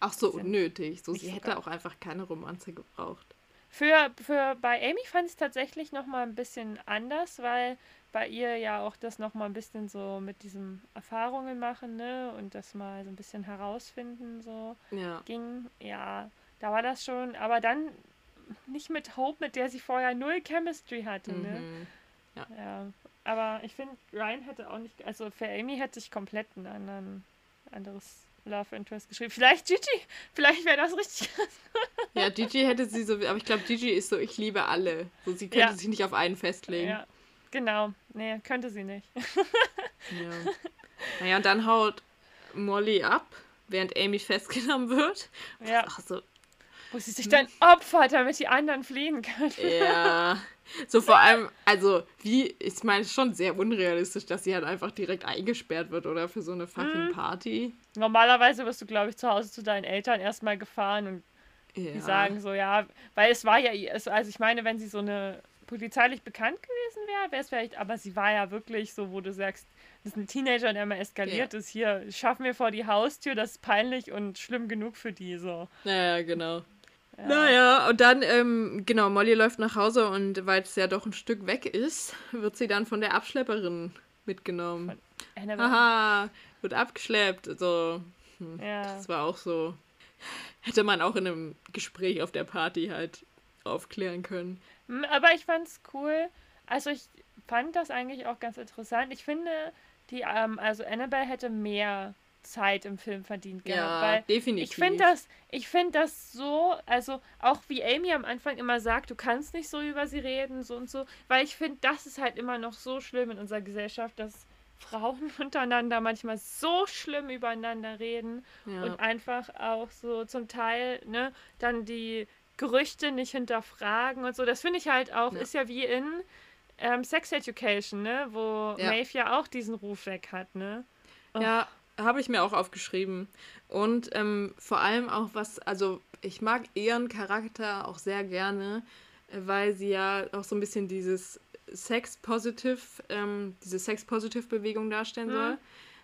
auch so unnötig. So, sie hätte auch einfach keine Romanze gebraucht. Für, für bei Amy fand ich es tatsächlich nochmal ein bisschen anders, weil bei ihr ja auch das nochmal ein bisschen so mit diesen Erfahrungen machen, ne? Und das mal so ein bisschen herausfinden, so ja. ging. Ja, da war das schon, aber dann nicht mit Hope, mit der sie vorher null Chemistry hatte, ne? Mhm. Ja. ja. Aber ich finde, Ryan hätte auch nicht, also für Amy hätte ich komplett ein anderen, anderes Love Interest geschrieben. Vielleicht Gigi. Vielleicht wäre das richtig. ja, Gigi hätte sie so. Aber ich glaube, Gigi ist so, ich liebe alle. So, sie könnte ja. sich nicht auf einen festlegen. Ja, genau. Nee, könnte sie nicht. ja. Naja, und dann haut Molly ab, während Amy festgenommen wird. Ja. Ach so. Wo sie sich dann opfert, damit die anderen fliehen können. Ja. So vor allem, also, wie, ich meine, es ist schon sehr unrealistisch, dass sie halt einfach direkt eingesperrt wird, oder? Für so eine fucking Mhm. Party. Normalerweise wirst du, glaube ich, zu Hause zu deinen Eltern erstmal gefahren und Ja. die sagen so, ja, weil es war ja, also ich meine, wenn sie so eine polizeilich bekannt gewesen wäre, wäre es vielleicht, aber sie war ja wirklich so, wo du sagst, das ist eine Teenager, der mal eskaliert ist, hier, schaffen wir vor die Haustür, das ist peinlich und schlimm genug für die, so. Naja, genau. Ja. Naja, und dann, ähm, genau, Molly läuft nach Hause und weil es ja doch ein Stück weg ist, wird sie dann von der Abschlepperin mitgenommen. Haha, wird abgeschleppt. Also, hm, Ja. das war auch so. Hätte man auch in einem Gespräch auf der Party halt aufklären können. Mm, Aber ich fand's cool. Also ich fand das eigentlich auch ganz interessant. Ich finde, die, ähm, also Annabelle hätte mehr Zeit im Film verdient gehabt, Ja, definitiv. ich finde das, ich finde das so, also auch wie Amy am Anfang immer sagt, du kannst nicht so über sie reden, so und so, weil ich finde, das ist halt immer noch so schlimm in unserer Gesellschaft, dass Frauen untereinander manchmal so schlimm übereinander reden Ja. und einfach auch so zum Teil, ne, dann die Gerüchte nicht hinterfragen und so. Das finde ich halt auch, Ja. ist ja wie in ähm, Sex Education, ne, wo Ja. Maeve ja auch diesen Ruf weg hat, ne. Ja, habe ich mir auch aufgeschrieben. Und ähm, vor allem auch was, also ich mag ihren Charakter auch sehr gerne, äh, weil sie ja auch so ein bisschen dieses Sex-Positive, ähm, diese Sex-Positive-Bewegung darstellen Mhm. soll.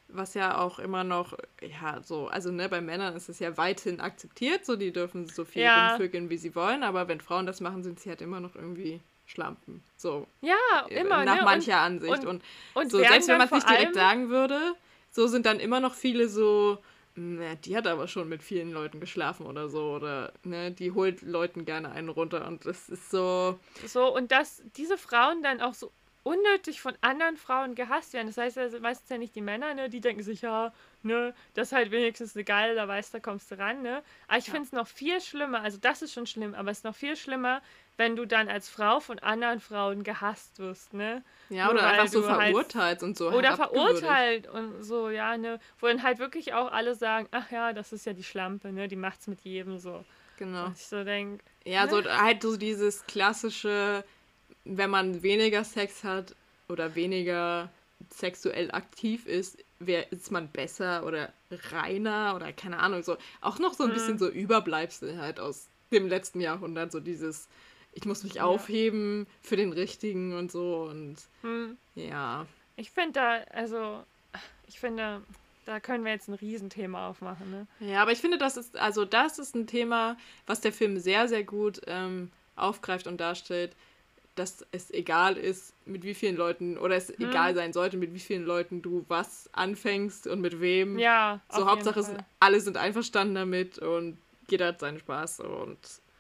Was ja auch immer noch, ja, so, also ne, bei Männern ist es ja weithin akzeptiert, so die dürfen so viel Ja. rumvögeln, wie sie wollen, aber wenn Frauen das machen, sind sie halt immer noch irgendwie Schlampen. So, Ja, äh, immer, nach ne? mancher Ansicht. und- Und, und so, selbst wenn man es nicht direkt sagen würde, so sind dann immer noch viele so, na, die hat aber schon mit vielen Leuten geschlafen oder so. Oder ne, die holt Leuten gerne einen runter. Und das ist so. So, und dass diese Frauen dann auch so unnötig von anderen Frauen gehasst werden. Das heißt also meistens ja nicht die Männer, ne? Die denken sich, ja, ne, das ist halt wenigstens eine geile, da weißt du, da kommst du ran, ne? Aber ich Ja. finde es noch viel schlimmer, also das ist schon schlimm, aber es ist noch viel schlimmer, wenn du dann als Frau von anderen Frauen gehasst wirst, ne? Ja, Nur oder einfach so halt- verurteilt und so. Oder verurteilt und so, ja, ne? Wo dann halt wirklich auch alle sagen, ach ja, das ist ja die Schlampe, ne? Die macht's mit jedem so. Genau. Und ich so denke, Ja, Ne? so halt so dieses klassische, wenn man weniger Sex hat oder weniger sexuell aktiv ist, wer ist man besser oder reiner oder keine Ahnung, so auch noch so ein Mhm. bisschen so Überbleibsel halt aus dem letzten Jahrhundert, so dieses ich muss mich aufheben für den richtigen und so und hm, ja. ich finde da, also, ich finde, da können wir jetzt ein Riesenthema aufmachen, ne? Ja, aber ich finde, das ist, also das ist ein Thema, was der Film sehr, sehr gut ähm, aufgreift und darstellt, dass es egal ist, mit wie vielen Leuten, oder es Hm. egal sein sollte, mit wie vielen Leuten du was anfängst und mit wem. Ja, so Hauptsache, Fall. alle sind einverstanden damit und jeder hat seinen Spaß und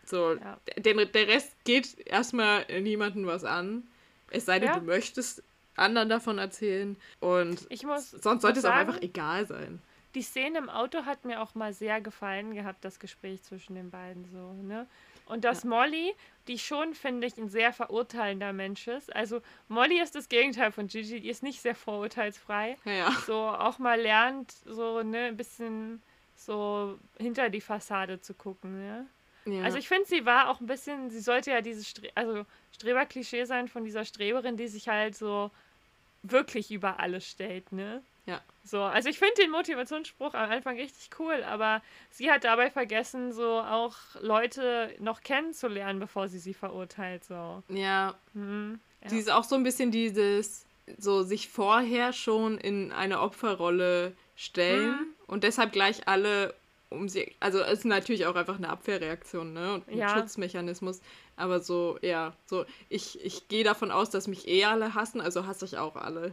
so. Ja. Der, der Rest geht erstmal niemandem was an. Es sei denn, Ja. du möchtest anderen davon erzählen und Ich muss sonst sollte es auch sagen, einfach egal sein. Die Szene im Auto hat mir auch mal sehr gefallen gehabt, das Gespräch zwischen den beiden so, ne? Und dass Molly, die schon, finde ich, ein sehr verurteilender Mensch ist. Also Molly ist das Gegenteil von Gigi, die ist nicht sehr vorurteilsfrei. Ja, ja. So auch mal lernt, so, ne, ein bisschen so hinter die Fassade zu gucken, ne? Ja. Also ich finde, sie war auch ein bisschen, sie sollte ja dieses Stre also Streberklischee sein von dieser Streberin, die sich halt so wirklich über alles stellt, ne? Ja. So, also ich finde den Motivationsspruch am Anfang richtig cool, aber sie hat dabei vergessen, so auch Leute noch kennenzulernen, bevor sie sie verurteilt, so. ja, Hm, ja. Die ist auch so ein bisschen dieses, so sich vorher schon in eine Opferrolle stellen Mhm. und deshalb gleich alle um sie, also es ist natürlich auch einfach eine Abwehrreaktion, ne, und ein Ja. Schutzmechanismus, aber so, ja, so, ich, ich gehe davon aus, dass mich eh alle hassen, also hasse ich auch alle.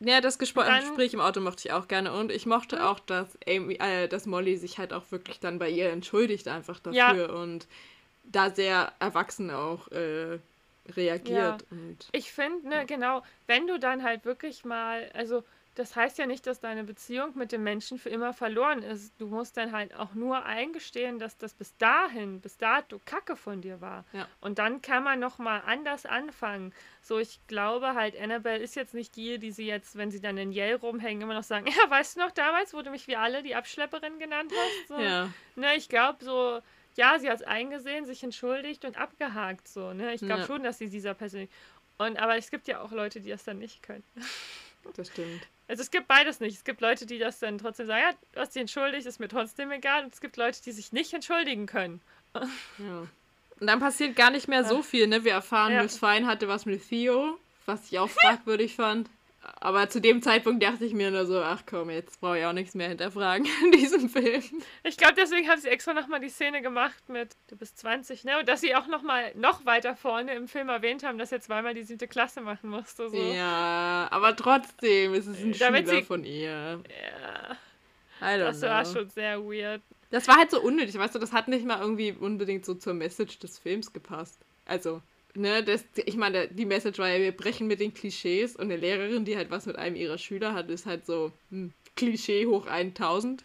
Ja, das Gespr Dann- Gespräch im Auto mochte ich auch gerne und ich mochte auch, dass Amy, äh, dass Molly sich halt auch wirklich dann bei ihr entschuldigt einfach Ja. dafür und da sehr erwachsen auch äh, reagiert und Ich finde, ne, genau, wenn du dann halt wirklich mal, also das heißt ja nicht, dass deine Beziehung mit dem Menschen für immer verloren ist. Du musst dann halt auch nur eingestehen, dass das bis dahin, bis dato Kacke von dir war. Ja. Und dann kann man nochmal anders anfangen. So, ich glaube halt, Annabelle ist jetzt nicht die, die sie jetzt, wenn sie dann in Yale rumhängen, immer noch sagen, ja, weißt du noch damals, wo du mich wie alle die Abschlepperin genannt hast? So, ja. Ne, ich glaube so, ja, sie hat es eingesehen, sich entschuldigt und abgehakt so, ne? Ich glaube Ja. schon, dass sie dieser persönlich. Und aber es gibt ja auch Leute, die das dann nicht können. Das stimmt. Also es gibt beides nicht. Es gibt Leute, die das dann trotzdem sagen, ja, du hast dich entschuldigt, ist mir trotzdem egal. Und es gibt Leute, die sich nicht entschuldigen können. Ja. Und dann passiert gar nicht mehr so viel, ne? Wir erfahren, Ja. Miss Fine hatte was mit Theo, was ich auch fragwürdig fand. Aber zu dem Zeitpunkt dachte ich mir nur so, ach komm, jetzt brauche ich auch nichts mehr hinterfragen in diesem Film. Ich glaube, deswegen haben sie extra nochmal die Szene gemacht mit, du bist 20, ne? Und dass sie auch nochmal noch weiter vorne im Film erwähnt haben, dass er zweimal die siebte Klasse machen musste. So. Ja, aber trotzdem ist es ein Damit Schüler sie- von ihr. Ja, das war know. schon sehr weird. Das war halt so unnötig, weißt du, das hat nicht mal irgendwie unbedingt so zur Message des Films gepasst. Also, ne, das, ich meine, die Message war ja, wir brechen mit den Klischees und eine Lehrerin, die halt was mit einem ihrer Schüler hat, ist halt so hm, Klischee hoch 1000.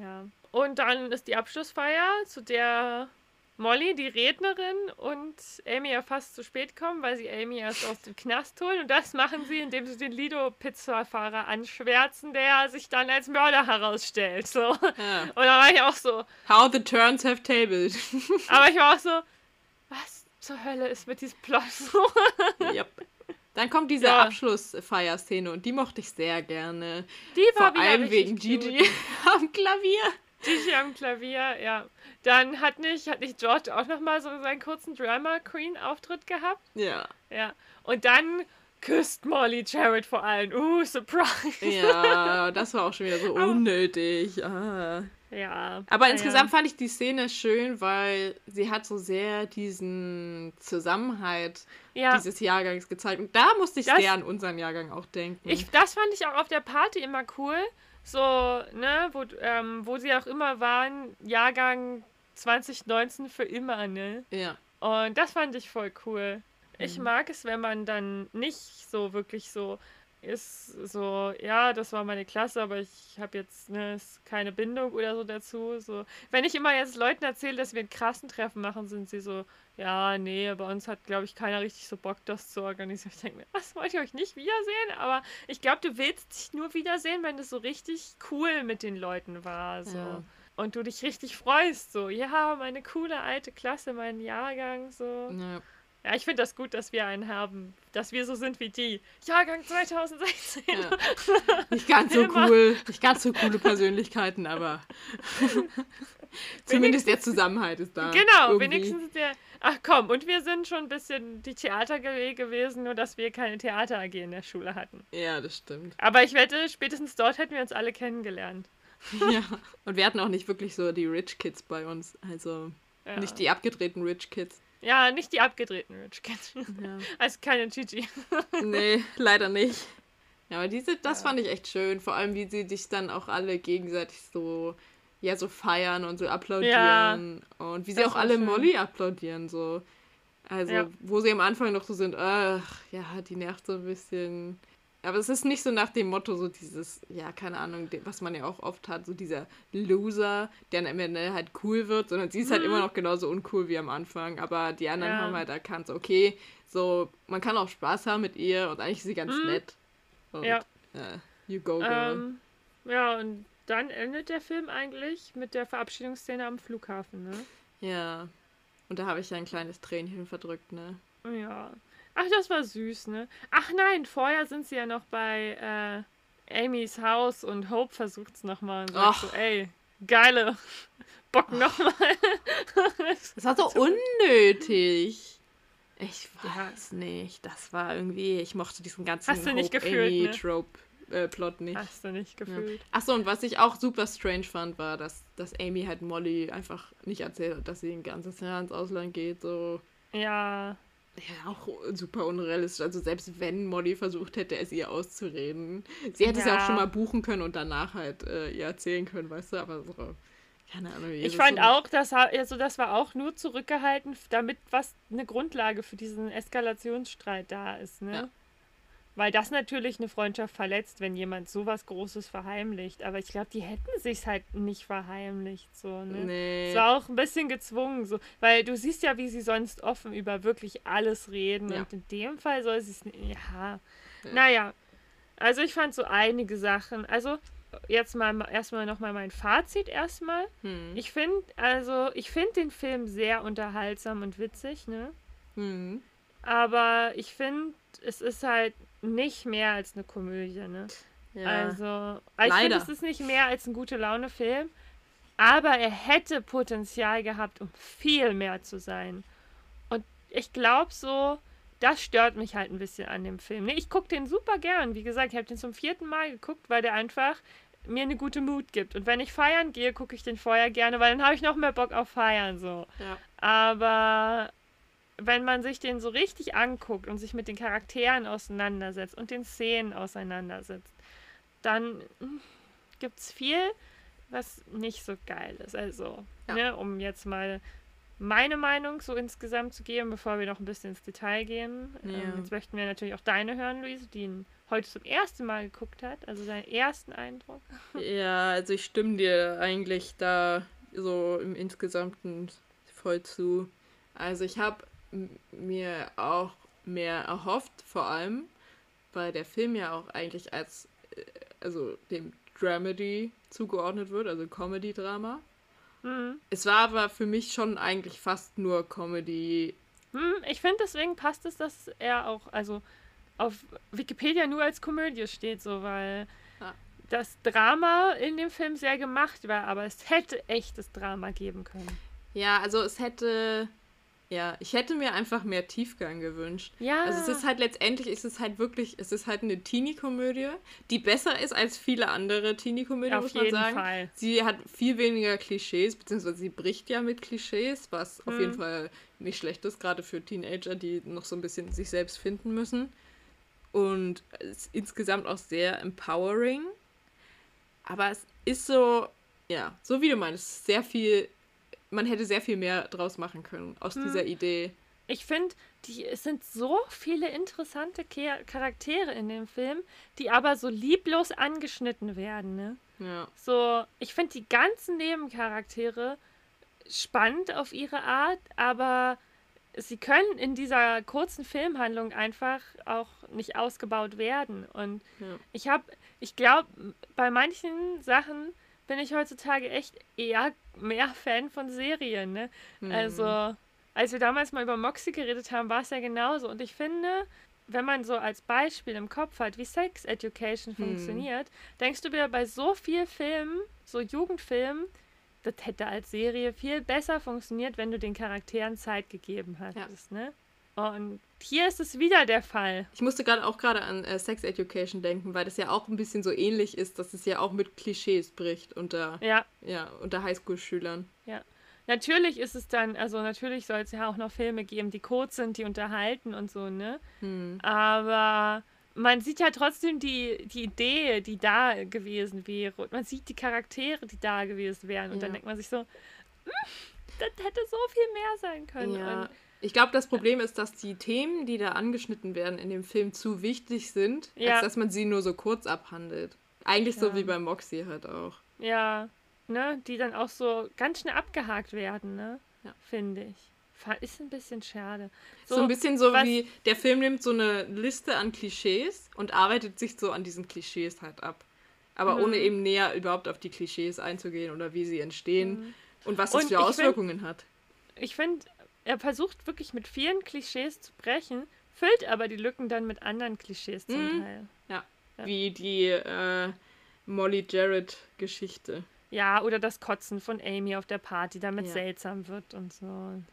Ja. Und dann ist die Abschlussfeier, zu der Molly, die Rednerin, und Amy ja fast zu spät kommen, weil sie Amy erst aus dem Knast holen. Und das machen sie, indem sie den Lido-Pizzafahrer anschwärzen, der sich dann als Mörder herausstellt. So. Und Ja. da war ich auch so, How the turns have tabled. aber ich war auch so, zur Hölle ist mit diesem Plot so? yep. Dann kommt diese Ja. Abschlussfeierszene und die mochte ich sehr gerne. Die war Vor allem wegen cute. Gigi am Klavier. Gigi am Klavier, ja. Dann hat nicht, hat nicht George auch nochmal so seinen kurzen Drama Queen Auftritt gehabt? Ja. Ja. Und dann küsst Molly Jared vor allem. Uh, Surprise. Ja, das war auch schon wieder so unnötig. Ah. Ja. Aber naja. insgesamt fand ich die Szene schön, weil sie hat so sehr diesen Zusammenhalt ja. dieses Jahrgangs gezeigt. Und da musste ich Das- sehr an unseren Jahrgang auch denken. Ich, das fand ich auch auf der Party immer cool. So, ne, wo, ähm, wo sie auch immer waren, Jahrgang 2019 für immer, ne? ja. Und das fand ich voll cool. Ich Mhm. mag es, wenn man dann nicht so wirklich so ist, so, ja, das war meine Klasse, aber ich habe jetzt ne, keine Bindung oder so dazu. So. Wenn ich immer jetzt Leuten erzähle, dass wir einen krassen Treffen machen, sind sie so, ja, nee, bei uns hat, glaube ich, keiner richtig so Bock, das zu organisieren. Ich denke mir, was wollt ihr euch nicht wiedersehen? Aber ich glaube, du willst dich nur wiedersehen, wenn es so richtig cool mit den Leuten war. So. Ja. Und du dich richtig freust, so, ja, meine coole alte Klasse, mein Jahrgang, so. ja. Ja, ich finde das gut, dass wir einen haben, dass wir so sind wie die. Jahrgang 2016. Ja. Nicht ganz so Immer. cool, nicht ganz so coole Persönlichkeiten, aber zumindest der Zusammenhalt ist da. Genau, irgendwie. wenigstens der. Ach komm, und wir sind schon ein bisschen die Theater gewesen, nur dass wir keine Theater AG in der Schule hatten. Ja, das stimmt. Aber ich wette, spätestens dort hätten wir uns alle kennengelernt. Ja. Und wir hatten auch nicht wirklich so die Rich Kids bei uns. Also Ja. nicht die abgedrehten Rich Kids. Ja, nicht die abgedrehten Rich Kids. Ja. Also keine Gigi. Nee, leider nicht. Ja, aber diese, das Ja. fand ich echt schön. Vor allem, wie sie dich dann auch alle gegenseitig so, ja, so feiern und so applaudieren. Und wie sie das auch alle schön. Molly applaudieren, so. Also, Ja. wo sie am Anfang noch so sind, ach, ja, die nervt so ein bisschen. Aber es ist nicht so nach dem Motto, so dieses, ja, keine Ahnung, was man ja auch oft hat, so dieser Loser, der am Ende halt cool wird, sondern sie ist halt Mhm. immer noch genauso uncool wie am Anfang. Aber die anderen Ja. haben halt erkannt, so, okay, so, man kann auch Spaß haben mit ihr und eigentlich ist sie ganz Mhm. nett. Und, Ja. äh, you go, girl. Ähm, ja, und dann endet der Film eigentlich mit der Verabschiedungsszene am Flughafen, ne? Ja. Und da habe ich ja ein kleines Tränchen verdrückt, ne? Ja. Ach, das war süß, ne? Ach nein, vorher sind sie ja noch bei äh, Amys Haus und Hope versucht's nochmal und sagt Ach. so, ey, geile, Bock nochmal. Das war so unnötig. Ich Ja. weiß nicht. Das war irgendwie, ich mochte diesen ganzen Hast du nicht gefühlt, ne? Trope-Plot nicht. Hast du nicht Ja. gefühlt. Achso, und was ich auch super strange fand, war, dass, dass Amy halt Molly einfach nicht erzählt hat, dass sie ein ganzes Jahr ins Ausland geht. So, Ja. Ja, auch super unrealistisch. Also selbst wenn Molly versucht hätte, es ihr auszureden. Sie hätte es ja auch Ja. schon mal buchen können und danach halt äh, ihr erzählen können, weißt du, aber so, keine Ahnung. Ich das fand so, auch, dass ha- also das war auch nur zurückgehalten, damit was eine Grundlage für diesen Eskalationsstreit da ist, ne? Ja. Weil das natürlich eine Freundschaft verletzt, wenn jemand sowas Großes verheimlicht. Aber ich glaube, die hätten sich's halt nicht verheimlicht, so, ne? Nee. Es war auch ein bisschen gezwungen, so, weil du siehst ja, wie sie sonst offen über wirklich alles reden. Ja. Und in dem Fall soll sie es nicht. Ja. Ja. Naja. Also ich fand so einige Sachen. Also, jetzt mal erstmal nochmal mein Fazit erstmal. Hm. Ich finde, also, ich finde den Film sehr unterhaltsam und witzig, ne? Hm. Aber ich finde, es ist halt nicht mehr als eine Komödie, ne? Ja. Also, also ich finde, es ist nicht mehr als ein gute Laune-Film. Aber er hätte Potenzial gehabt, um viel mehr zu sein. Und ich glaube so, das stört mich halt ein bisschen an dem Film. Nee, ich gucke den super gern. Wie gesagt, ich habe den zum vierten Mal geguckt, weil der einfach mir eine gute Mut gibt. Und wenn ich feiern gehe, gucke ich den vorher gerne, weil dann habe ich noch mehr Bock auf Feiern so. ja. Aber wenn man sich den so richtig anguckt und sich mit den Charakteren auseinandersetzt und den Szenen auseinandersetzt, dann gibt es viel, was nicht so geil ist. Also, Ja. ne, um jetzt mal meine Meinung so insgesamt zu geben, bevor wir noch ein bisschen ins Detail gehen. Ja. Ähm, jetzt möchten wir natürlich auch deine hören, Luise, die ihn heute zum ersten Mal geguckt hat, also seinen ersten Eindruck. Ja, also ich stimme dir eigentlich da so im Insgesamten voll zu. Also ich habe mir auch mehr erhofft, vor allem, weil der Film ja auch eigentlich als, äh, also dem Dramedy zugeordnet wird, also Comedy-Drama. Mhm. Es war aber für mich schon eigentlich fast nur Comedy. Hm, ich finde, deswegen passt es, dass er auch, also auf Wikipedia nur als Komödie steht, so, weil Ja. das Drama in dem Film sehr gemacht war, aber es hätte echtes Drama geben können. Ja, also es hätte, ja, ich hätte mir einfach mehr Tiefgang gewünscht. Ja. Also es ist halt letztendlich, ist es halt wirklich, es ist halt eine Teenie-Komödie, die besser ist als viele andere Teenie-Komödien, auf muss man jeden sagen. Fall. Sie hat viel weniger Klischees, beziehungsweise sie bricht ja mit Klischees, was auf Hm. jeden Fall nicht schlecht ist, gerade für Teenager, die noch so ein bisschen sich selbst finden müssen. Und es ist insgesamt auch sehr empowering. Aber es ist so, ja, so wie du meinst, sehr viel, man hätte sehr viel mehr draus machen können aus Hm. dieser Idee. Ich finde, die- es sind so viele interessante Charaktere in dem Film, die aber so lieblos angeschnitten werden, ne? Ja. So, ich finde die ganzen Nebencharaktere spannend auf ihre Art, aber sie können in dieser kurzen Filmhandlung einfach auch nicht ausgebaut werden. Und Ja. ich habe, ich glaube, bei manchen Sachen bin ich heutzutage echt eher mehr Fan von Serien. Ne? Mhm. Also, als wir damals mal über Moxie geredet haben, war es ja genauso. Und ich finde, wenn man so als Beispiel im Kopf hat, wie Sex Education Hm. funktioniert, denkst du wieder bei so viel Filmen, so Jugendfilmen, das hätte als Serie viel besser funktioniert, wenn du den Charakteren Zeit gegeben hättest, ne? Und hier ist es wieder der Fall. Ich musste gerade auch gerade an äh, Sex Education denken, weil das ja auch ein bisschen so ähnlich ist, dass es ja auch mit Klischees bricht unter, Ja, ja, unter Highschool-Schülern. ja. Natürlich ist es dann, also natürlich soll es ja auch noch Filme geben, die kurz sind, die unterhalten und so, ne? Hm. Aber man sieht ja trotzdem die, die Idee, die da gewesen wäre. Und man sieht die Charaktere, die da gewesen wären. Und dann Ja. denkt man sich so, "Hm, das hätte so viel mehr sein können. Ja. Und Ich glaube, das Problem ist, dass die Themen, die da angeschnitten werden in dem Film, zu wichtig sind, Ja. als dass man sie nur so kurz abhandelt. Eigentlich so Ja. wie bei Moxie halt auch. ja, ne, die dann auch so ganz schnell abgehakt werden, ne? Ja. Finde ich. Ist ein bisschen schade. So, ein bisschen so wie, der Film nimmt so eine Liste an Klischees und arbeitet sich so an diesen Klischees halt ab. Aber Mhm. ohne eben näher überhaupt auf die Klischees einzugehen oder wie sie entstehen und was das Und für ich find- Auswirkungen hat. Ich finde, er versucht wirklich mit vielen Klischees zu brechen, füllt aber die Lücken dann mit anderen Klischees zum Mhm. Teil. Ja. Ja. Wie die äh, Molly Jarrett-Geschichte. Ja, oder das Kotzen von Amy auf der Party, damit Ja. seltsam wird und so.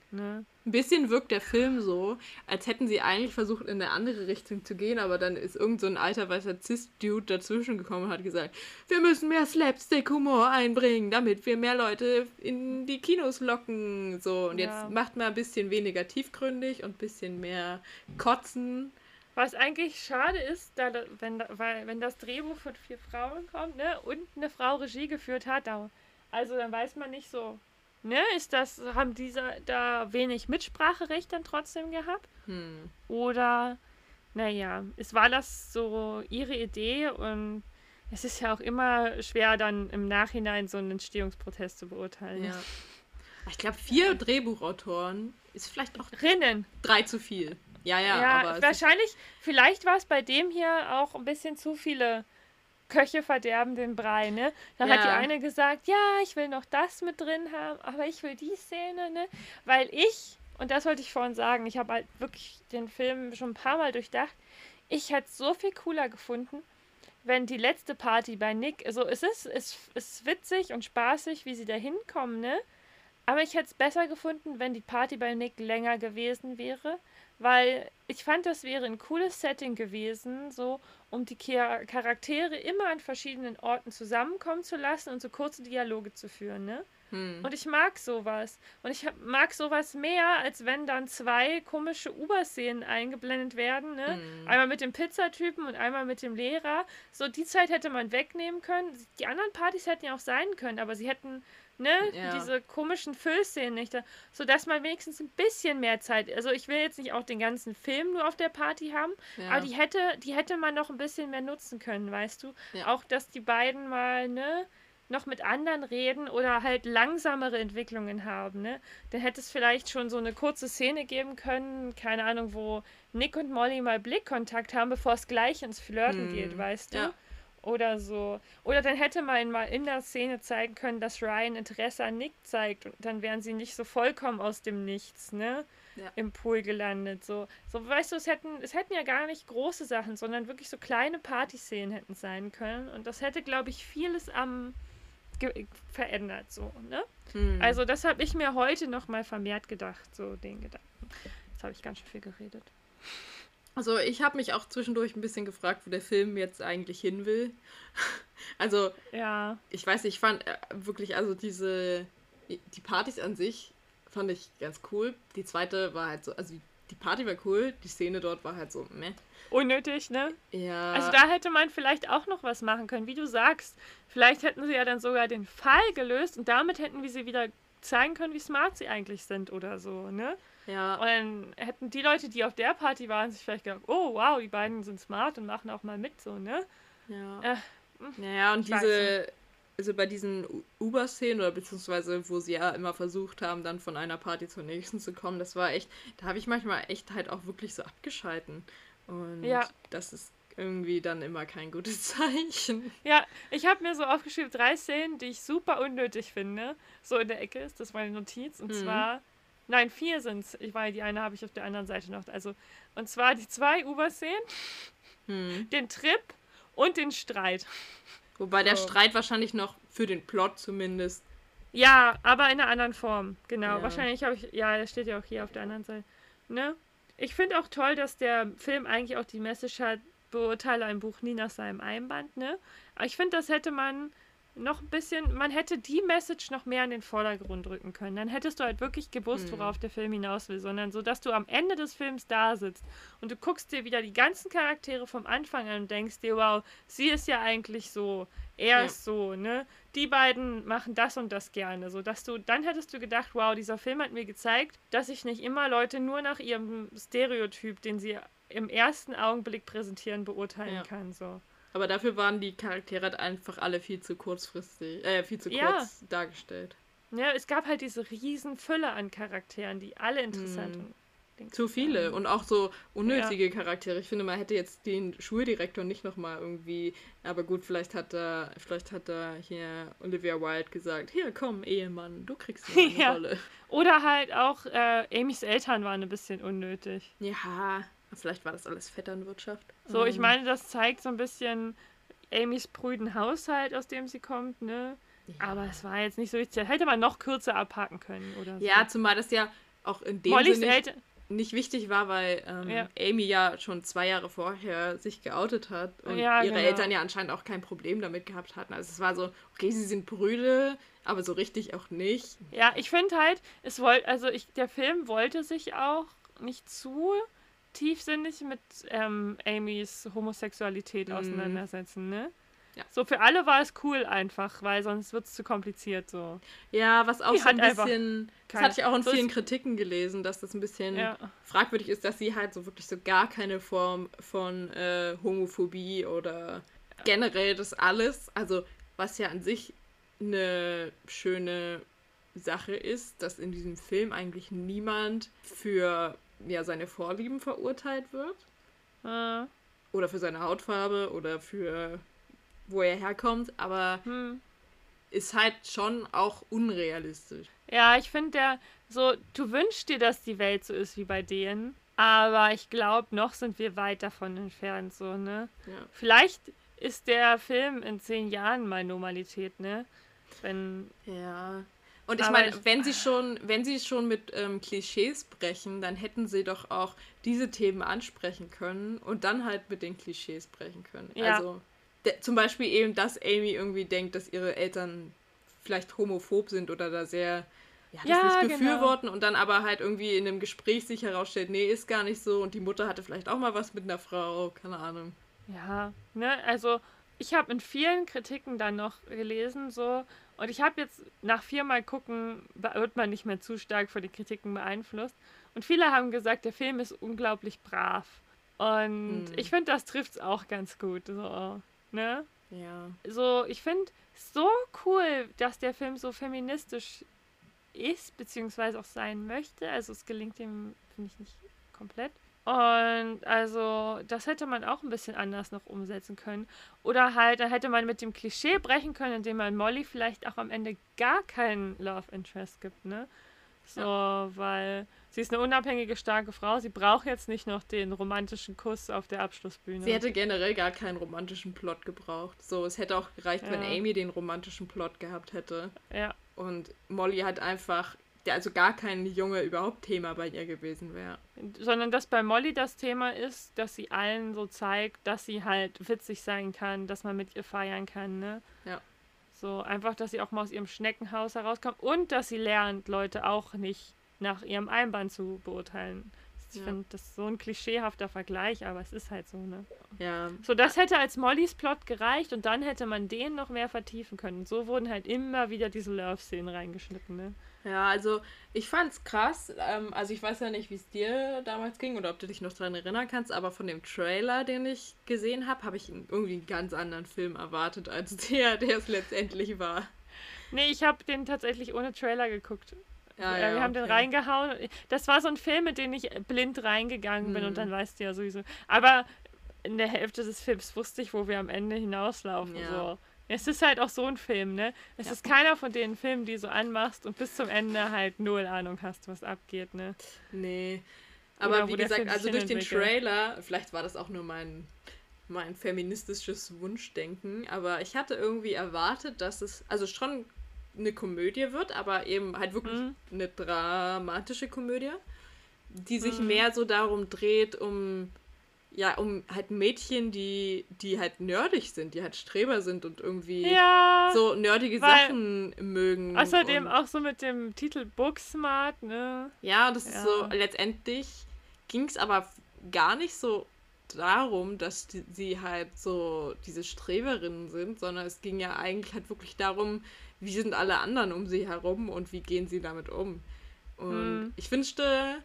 Ne? Ein bisschen wirkt der Film so, als hätten sie eigentlich versucht, in eine andere Richtung zu gehen, aber dann ist irgend so ein alter weißer Cis-Dude dazwischen gekommen und hat gesagt, wir müssen mehr Slapstick-Humor einbringen, damit wir mehr Leute in die Kinos locken. So, und Ja. jetzt macht mal ein bisschen weniger tiefgründig und ein bisschen mehr Kotzen. Was eigentlich schade ist, da, wenn, weil, wenn das Drehbuch von vier Frauen kommt, ne, und eine Frau Regie geführt hat, da, also dann weiß man nicht so, ne, ist das, haben diese da wenig Mitspracherecht dann trotzdem gehabt? Hm. Oder, naja, es war das so ihre Idee und es ist ja auch immer schwer, dann im Nachhinein so einen Entstehungsprozess zu beurteilen. Ja. Ich glaube, vier Drehbuchautoren ist vielleicht auch Rinnen. drei zu viel. Ja, ja, Ja, aber wahrscheinlich, vielleicht war es bei dem hier auch ein bisschen zu viele Köche verderben den Brei, ne? Dann Ja. hat die eine gesagt, ja, ich will noch das mit drin haben, aber ich will die Szene, ne? Weil ich, und das wollte ich vorhin sagen, ich habe halt wirklich den Film schon ein paar Mal durchdacht, ich hätte es so viel cooler gefunden, wenn die letzte Party bei Nick, also es ist, es ist witzig und spaßig, wie sie da hinkommen, ne? Aber ich hätte es besser gefunden, wenn die Party bei Nick länger gewesen wäre, weil ich fand, das wäre ein cooles Setting gewesen, so um die Char- Charaktere immer an verschiedenen Orten zusammenkommen zu lassen und so kurze Dialoge zu führen, ne? Hm. Und ich mag sowas. Und ich mag sowas mehr, als wenn dann zwei komische Uber-Szenen eingeblendet werden. Ne? Mhm. Einmal mit dem Pizzatypen und einmal mit dem Lehrer. So, die Zeit hätte man wegnehmen können. Die anderen Partys hätten ja auch sein können, aber sie hätten ne, Ja. diese komischen Füllszenen nicht, da- sodass man wenigstens ein bisschen mehr Zeit. Also ich will jetzt nicht auch den ganzen Film nur auf der Party haben, Ja. aber die hätte, die hätte man noch ein bisschen mehr nutzen können, weißt du? Ja. Auch, dass die beiden mal, ne, noch mit anderen reden oder halt langsamere Entwicklungen haben, ne? Dann hätte es vielleicht schon so eine kurze Szene geben können, keine Ahnung, wo Nick und Molly mal Blickkontakt haben, bevor es gleich ins Flirten Hm, geht, weißt du? ja. Oder so. Oder dann hätte man mal in der Szene zeigen können, dass Ryan Interesse an Nick zeigt und dann wären sie nicht so vollkommen aus dem Nichts, ne? Ja. Im Pool gelandet. So, so weißt du, es hätten, es hätten ja gar nicht große Sachen, sondern wirklich so kleine Partyszenen hätten sein können. Und das hätte, glaube ich, vieles am verändert, so, ne? Hm. Also, das habe ich mir heute noch mal vermehrt gedacht, so den Gedanken. Jetzt habe ich ganz schön viel geredet. Also ich habe mich auch zwischendurch ein bisschen gefragt, wo der Film jetzt eigentlich hin will. Also Ja, ich weiß nicht, ich fand äh, wirklich, also diese, die Partys an sich fand ich ganz cool. Die zweite war halt so, also die- die Party war cool, die Szene dort war halt so, meh. unnötig, ne? Ja, Also da hätte man vielleicht auch noch was machen können, wie du sagst. Vielleicht hätten sie ja dann sogar den Fall gelöst und damit hätten wir sie wieder zeigen können, wie smart sie eigentlich sind oder so, ne? ja, Und dann hätten die Leute, die auf der Party waren, sich vielleicht gedacht, oh wow, die beiden sind smart und machen auch mal mit, so, ne? ja. Äh, Naja, und diese, also bei diesen Uber-Szenen oder beziehungsweise, wo sie ja immer versucht haben, dann von einer Party zur nächsten zu kommen, das war echt, da habe ich manchmal echt halt auch wirklich so abgeschalten. Und Ja. das ist irgendwie dann immer kein gutes Zeichen. Ja, ich habe mir so aufgeschrieben, drei Szenen, die ich super unnötig finde. So in der Ecke ist das meine Notiz. Und Mhm. zwar, nein, vier sind es. Ich weiß, die eine habe ich auf der anderen Seite noch. Also, und zwar die zwei Uber-Szenen, Hm. den Trip und den Streit. Wobei der. Streit wahrscheinlich noch für den Plot zumindest. Ja, aber in einer anderen Form. Genau. Ja. Wahrscheinlich habe ich, ja, das steht ja auch hier auf der anderen Seite. Ne? Ich finde auch toll, dass der Film eigentlich auch die Message hat, beurteile ein Buch nie nach seinem Einband, ne? Aber ich finde, das hätte man noch ein bisschen, man hätte die Message noch mehr in den Vordergrund rücken können. Dann hättest du halt wirklich gewusst, Hm. worauf der Film hinaus will, sondern so, dass du am Ende des Films da sitzt und du guckst dir wieder die ganzen Charaktere vom Anfang an und denkst dir, wow, sie ist ja eigentlich so, er Ja. ist so, ne? Die beiden machen das und das gerne, so dass du, dann hättest du gedacht, wow, dieser Film hat mir gezeigt, dass ich nicht immer Leute nur nach ihrem Stereotyp, den sie im ersten Augenblick präsentieren, beurteilen Ja. kann, so. Aber dafür waren die Charaktere halt einfach alle viel zu kurzfristig, äh, viel zu Ja. kurz dargestellt. Ja, es gab halt diese riesen Fülle an Charakteren, die alle interessant Hm. und Zu viele und auch so unnötige Charaktere. Ich finde, man hätte jetzt den Schuldirektor nicht nochmal irgendwie. Aber gut, vielleicht hat er, vielleicht hat er hier Olivia Wilde gesagt: Hier, komm, Ehemann, du kriegst eine Ja. Rolle. Oder halt auch äh, Amys Eltern waren ein bisschen unnötig. Ja, vielleicht war das alles Vetternwirtschaft. So, ich Ähm, meine, das zeigt so ein bisschen Amys prüden Haushalt, aus dem sie kommt, ne? Aber es war jetzt nicht so wichtig. Hätte man noch kürzer abhaken können oder so. Ja, zumal das ja auch in dem Mollys Sinne nicht, nicht wichtig war, weil ähm, Ja. Amy ja schon zwei Jahre vorher sich geoutet hat und Ja, ihre genau. Eltern ja anscheinend auch kein Problem damit gehabt hatten. Also es war so, okay, sie sind Brüder, aber so richtig auch nicht. Ja, ich finde halt, es wollte, also ich, der Film wollte sich auch nicht zu tiefsinnig mit ähm, Amys Homosexualität Mhm. auseinandersetzen, ne? Ja. So für alle war es cool einfach, weil sonst wird es zu kompliziert so. Ja, was auch Die so ein bisschen, das hatte ich auch in so vielen Kritiken gelesen, dass das ein bisschen Ja. fragwürdig ist, dass sie halt so wirklich so gar keine Form von äh, Homophobie oder generell das alles, also was ja an sich eine schöne Sache ist, dass in diesem Film eigentlich niemand für ja, seine Vorlieben verurteilt wird Äh, oder für seine Hautfarbe oder für wo er herkommt, aber Hm. ist halt schon auch unrealistisch. Ja, ich finde der so, du wünschst dir, dass die Welt so ist wie bei denen, aber ich glaube, noch sind wir weit davon entfernt, so, ne? Ja. Vielleicht ist der Film in zehn Jahren mal Normalität, ne? Wenn, Ja. Und ich meine, wenn sie schon, wenn sie schon mit ähm, Klischees brechen, dann hätten sie doch auch diese Themen ansprechen können und dann halt mit den Klischees brechen können. Ja. Also zum Beispiel eben, dass Amy irgendwie denkt, dass ihre Eltern vielleicht homophob sind oder da sehr ja, das Ja, nicht genau. befürworten und dann aber halt irgendwie in einem Gespräch sich herausstellt, nee, ist gar nicht so und die Mutter hatte vielleicht auch mal was mit einer Frau, keine Ahnung. ja, ne? Also, ich habe in vielen Kritiken dann noch gelesen, so, und ich habe jetzt nach viermal gucken, wird man nicht mehr zu stark von den Kritiken beeinflusst. Und viele haben gesagt, der Film ist unglaublich brav. Und Hm. ich finde, das trifft es auch ganz gut, so, ne? Ja. so, ich finde so cool, dass der Film so feministisch ist, beziehungsweise auch sein möchte. Also es gelingt ihm, finde ich, nicht komplett. Und also, das hätte man auch ein bisschen anders noch umsetzen können. Oder halt, dann hätte man mit dem Klischee brechen können, indem man Molly vielleicht auch am Ende gar keinen Love Interest gibt, ne? So, weil sie ist eine unabhängige, starke Frau. Sie braucht jetzt nicht noch den romantischen Kuss auf der Abschlussbühne. Sie hätte generell gar keinen romantischen Plot gebraucht. So, es hätte auch gereicht, wenn Ja. Amy den romantischen Plot gehabt hätte. ja. Und Molly hat einfach, der also gar kein Junge überhaupt Thema bei ihr gewesen wäre. sondern dass bei Molly das Thema ist, dass sie allen so zeigt, dass sie halt witzig sein kann, dass man mit ihr feiern kann, ne? Ja. So einfach, dass sie auch mal aus ihrem Schneckenhaus herauskommt und dass sie lernt, Leute auch nicht nach ihrem Einband zu beurteilen. Ich Ja. finde, das ist so ein klischeehafter Vergleich, aber es ist halt so, ne? Ja, So, das hätte als Mollys Plot gereicht und dann hätte man den noch mehr vertiefen können. So wurden halt immer wieder diese Love-Szenen reingeschnitten, ne? Ja also ich fand's krass. Ähm, also ich weiß ja nicht, wie es dir damals ging oder ob du dich noch daran erinnern kannst, aber von dem Trailer, den ich gesehen habe, habe ich irgendwie einen ganz anderen Film erwartet, als der, der es letztendlich war. Nee, ich habe den tatsächlich ohne Trailer geguckt. Ja, ja, wir haben den okay. reingehauen. Das war so ein Film, mit dem ich blind reingegangen bin Mhm. und dann weißt du ja sowieso. Aber in der Hälfte des Films wusste ich, wo wir am Ende hinauslaufen. Ja. So. Es ist halt auch so ein Film, ne? Es Ja. ist keiner von den Filmen, die du anmachst und bis zum Ende halt null Ahnung hast, was abgeht, ne? Nee. Oder Aber wo wie gesagt, also durch den. Trailer, vielleicht war das auch nur mein, mein feministisches Wunschdenken, aber ich hatte irgendwie erwartet, dass es also schon eine Komödie wird, aber eben halt wirklich Mhm. eine dramatische Komödie, die sich Mhm. mehr so darum dreht, um ja, um halt Mädchen, die, die halt nerdig sind, die halt Streber sind und irgendwie Ja. so nerdige Sachen mögen. Außerdem auch so mit dem Titel Booksmart, ne? Ja, das ist Ja. so, letztendlich ging es aber gar nicht so darum, dass die, sie halt so diese Streberinnen sind, sondern es ging ja eigentlich halt wirklich darum, wie sind alle anderen um sie herum und wie gehen sie damit um. Und Hm. ich wünschte,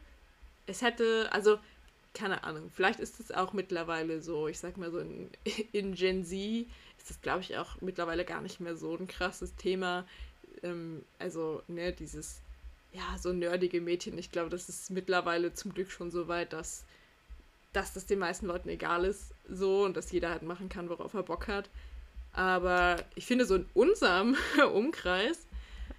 es hätte, also keine Ahnung, vielleicht ist es auch mittlerweile so, ich sag mal so in, in Gen Z ist das glaube ich auch mittlerweile gar nicht mehr so ein krasses Thema. Ähm, also, ne, dieses ja, so nerdige Mädchen. Ich glaube, das ist mittlerweile zum Glück schon so weit, dass, dass das den meisten Leuten egal ist, so und dass jeder halt machen kann, worauf er Bock hat. Aber ich finde, so in unserem Umkreis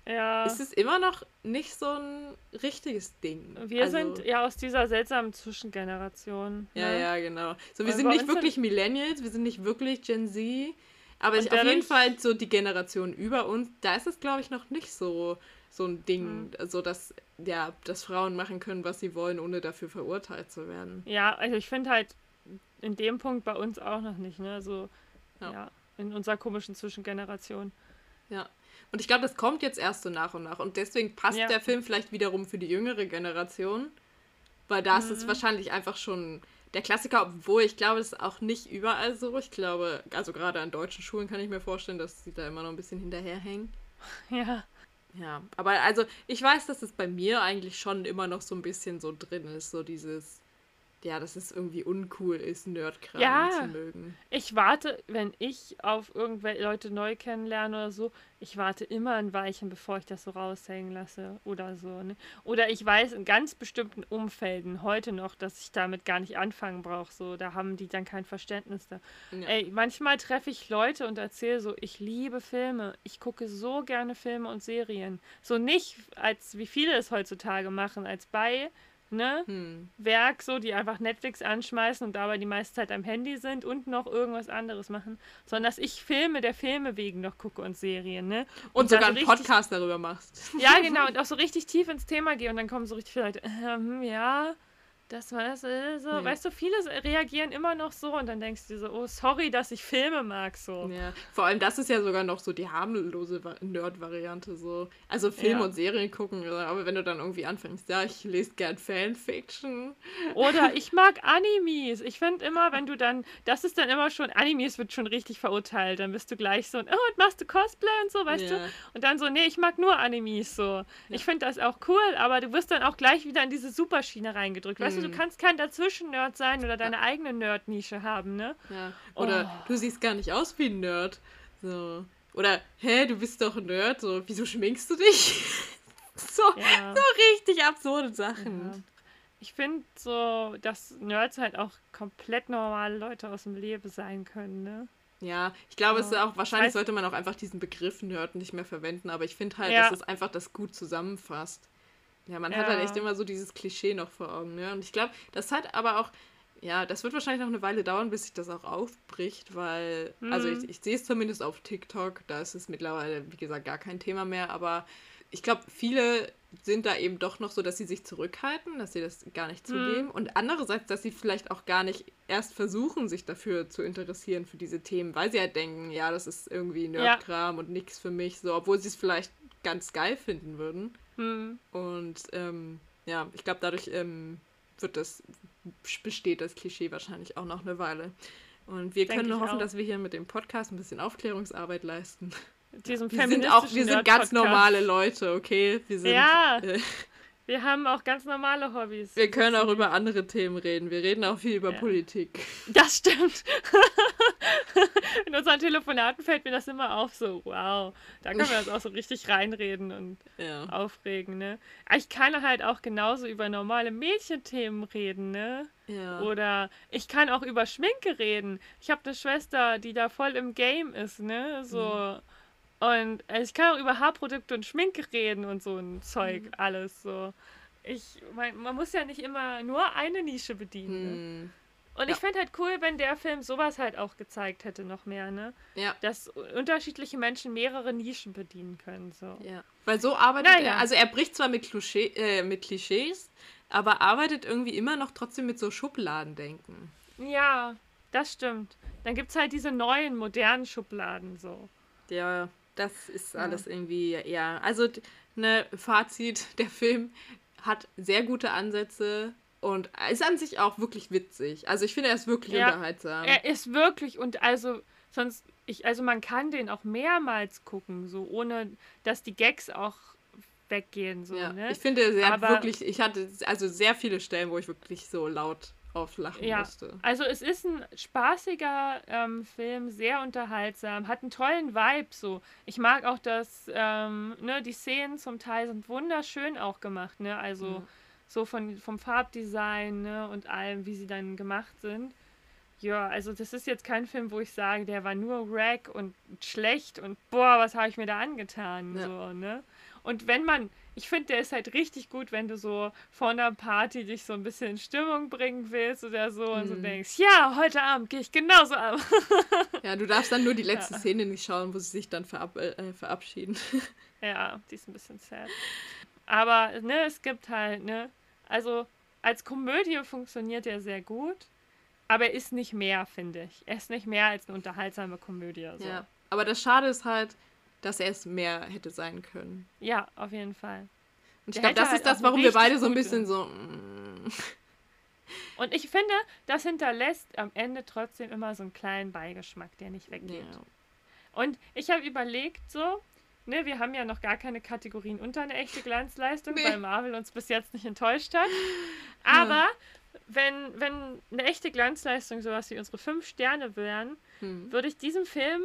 Ja. ist es immer noch nicht so ein richtiges Ding. Wir Also, sind ja aus dieser seltsamen Zwischengeneration. Ja, ne? ja, genau. So, wir Und sind nicht wirklich Millennials, wir sind nicht wirklich Gen Z. Aber ich, auf jeden Fall so die Generation über uns, da ist es, glaube ich, noch nicht so, so ein Ding, Mhm. also dass, ja, dass Frauen machen können, was sie wollen, ohne dafür verurteilt zu werden. Ja, also ich finde halt in dem Punkt bei uns auch noch nicht, ne? So, Ja. ja, in unserer komischen Zwischengeneration. Ja. Und ich glaube, das kommt jetzt erst so nach und nach. Und deswegen passt Ja. der Film vielleicht wiederum für die jüngere Generation. Weil da ist Mhm. es wahrscheinlich einfach schon der Klassiker, obwohl ich glaube, es ist auch nicht überall so. Ich glaube, also gerade an deutschen Schulen kann ich mir vorstellen, dass sie da immer noch ein bisschen hinterherhängen. Ja. Ja, aber also ich weiß, dass es bei mir eigentlich schon immer noch so ein bisschen so drin ist, so dieses, ja, dass es irgendwie uncool ist, Nerdkram Ja. zu mögen. Ich warte, wenn ich auf irgendwelche Leute neu kennenlerne oder so, ich warte immer ein Weilchen, bevor ich das so raushängen lasse oder so. Ne? Oder ich weiß in ganz bestimmten Umfelden heute noch, dass ich damit gar nicht anfangen brauche. So, da haben die dann kein Verständnis da. Ja. Ey, manchmal treffe ich Leute und erzähle so, ich liebe Filme. Ich gucke so gerne Filme und Serien. So nicht als wie viele es heutzutage machen, als bei, ne? Hm. Werk, so, die einfach Netflix anschmeißen und dabei die meiste Zeit am Handy sind und noch irgendwas anderes machen, sondern dass ich Filme der Filme wegen noch gucke und Serien, ne? Und, dann sogar so einen richtig- Podcast darüber machst. Ja, genau, und auch so richtig tief ins Thema gehe und dann kommen so richtig viele Leute, ähm, ja, das war das, äh, so, Ja. weißt du, viele reagieren immer noch so und dann denkst du so, oh, sorry, dass ich Filme mag, so. Ja, vor allem das ist ja sogar noch so die harmlose Va- Nerd-Variante so. Also Filme Ja. und Serien gucken, ja, aber wenn du dann irgendwie anfängst, ja, ich lese gern Fanfiction. Oder ich mag Animes. Ich finde immer, wenn du dann, das ist dann immer schon, Animes wird schon richtig verurteilt. Dann bist du gleich so, oh, und machst du Cosplay und so, weißt du? Und dann so, nee, ich mag nur Animes so. Ich finde das auch cool, aber du wirst dann auch gleich wieder in diese Superschiene reingedrückt. Weißt du, du Mhm. kannst kein Dazwischen-Nerd sein oder deine eigene Nerd-Nische haben, ne? Ja. Oder Oh. du siehst gar nicht aus wie ein Nerd. So. Oder, hä, du bist doch ein Nerd. So, wieso schminkst du dich? so, Ja. so richtig absurde Sachen. Ja. Ich finde so, dass Nerds halt auch komplett normale Leute aus dem Leben sein können, ne? Ja, ich glaube, es ist Ja. auch, wahrscheinlich sollte man auch einfach diesen Begriff Nerd nicht mehr verwenden, aber ich finde halt, Ja. dass es einfach das gut zusammenfasst. Ja, man hat Ja. halt echt immer so dieses Klischee noch vor Augen, ne? Und ich glaube, das hat aber auch, ja, das wird wahrscheinlich noch eine Weile dauern, bis sich das auch aufbricht, weil, also Mhm. ich, ich sehe es zumindest auf TikTok, da ist es mittlerweile, wie gesagt, gar kein Thema mehr, aber ich glaube, viele sind da eben doch noch so, dass sie sich zurückhalten, dass sie das gar nicht Mhm. zugeben. Und andererseits, dass sie vielleicht auch gar nicht erst versuchen, sich dafür zu interessieren, für diese Themen, weil sie halt denken, ja, das ist irgendwie Nerdkram und nichts für mich, so, obwohl sie es vielleicht ganz geil finden würden. Hm. Und ähm, ja, ich glaube, dadurch ähm, wird das, besteht das Klischee wahrscheinlich auch noch eine Weile. Und wir Denk können nur hoffen, auch. dass wir hier mit dem Podcast ein bisschen Aufklärungsarbeit leisten. Diesem Wir sind auch, wir sind ganz normale Leute, okay? Wir sind, Ja. äh, Wir haben auch ganz normale Hobbys. wir können auch über andere Themen reden. Wir reden auch viel über Ja. Politik. Das stimmt. In unseren Telefonaten fällt mir das immer auf, so, wow, da können wir uns auch so richtig reinreden und Ja. aufregen, ne? Aber ich kann halt auch genauso über normale Mädchenthemen reden, ne? ja. Oder ich kann auch über Schminke reden. Ich habe eine Schwester, die da voll im Game ist, ne? So. Und also ich kann auch über Haarprodukte und Schminke reden und so ein Zeug, alles so. Ich, mein, man muss ja nicht immer nur eine Nische bedienen. Ne? Hm. Und Ja. ich fände halt cool, wenn der Film sowas halt auch gezeigt hätte, noch mehr, ne? Ja. Dass unterschiedliche Menschen mehrere Nischen bedienen können, so. Ja. Weil so arbeitet Naja. er, also er bricht zwar mit, Klischee, äh, mit Klischees, aber arbeitet irgendwie immer noch trotzdem mit so Schubladendenken. Ja, das stimmt. Dann gibt es halt diese neuen, modernen Schubladen, so. Ja, das ist Ja. alles irgendwie, ja. Also, ne, Fazit, der Film hat sehr gute Ansätze und ist an sich auch wirklich witzig. Also ich finde, er ist wirklich Ja. unterhaltsam. Er ist wirklich und also sonst ich also man kann den auch mehrmals gucken, so ohne dass die Gags auch weggehen so, ja. ne? Ich finde, er hat wirklich, ich hatte also sehr viele Stellen, wo ich wirklich so laut auflachen Ja. musste. Also es ist ein spaßiger ähm, Film, sehr unterhaltsam, hat einen tollen Vibe so. Ich mag auch das, ähm, ne, die Szenen zum Teil sind wunderschön auch gemacht, ne? Also Ja. so von, vom Farbdesign ne, und allem, wie sie dann gemacht sind. Ja, also das ist jetzt kein Film, wo ich sage, der war nur Rack und schlecht und boah, was habe ich mir da angetan, Ja. so, ne? Und wenn man, ich finde, der ist halt richtig gut, wenn du so vor einer Party dich so ein bisschen in Stimmung bringen willst oder so und so Mhm. denkst, ja, heute Abend gehe ich genauso ab. Ja, du darfst dann nur die letzte Ja. Szene nicht schauen, wo sie sich dann verab äh, verabschieden. Ja, die ist ein bisschen sad. Aber, ne, es gibt halt, ne, also als Komödie funktioniert er sehr gut, aber er ist nicht mehr, finde ich. Er ist nicht mehr als eine unterhaltsame Komödie. So. Ja. Aber das Schade ist halt, dass er es mehr hätte sein können. ja, auf jeden Fall. Und ich glaube, das halt ist das, warum wir beide so ein bisschen so. mm, Und ich finde, das hinterlässt am Ende trotzdem immer so einen kleinen Beigeschmack, der nicht weggeht. Ja. Und ich habe überlegt, so, ne, wir haben ja noch gar keine Kategorien unter eine echte Glanzleistung, Nee. weil Marvel uns bis jetzt nicht enttäuscht hat. Aber wenn, wenn eine echte Glanzleistung sowas wie unsere fünf Sterne wären, Hm. würde ich diesem Film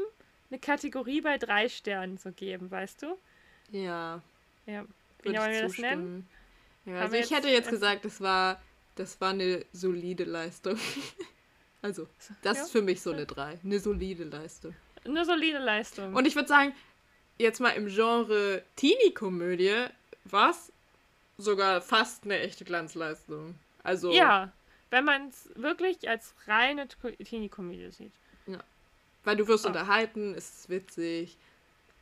eine Kategorie bei drei Sternen so geben, weißt du? Ja, Ja. Wie wollen ich wir das nennen? Ja, also ich hätte jetzt- jetzt gesagt, das war, das war eine solide Leistung. also, das Ja. ist für mich so eine 3. Eine solide Leistung. Eine solide Leistung. Und ich würde sagen, jetzt mal im Genre Teenie-Komödie war es sogar fast eine echte Glanzleistung. Also, ja, wenn man es wirklich als reine Ko- Teenie-Komödie sieht. Weil du wirst Ah. unterhalten, es ist witzig,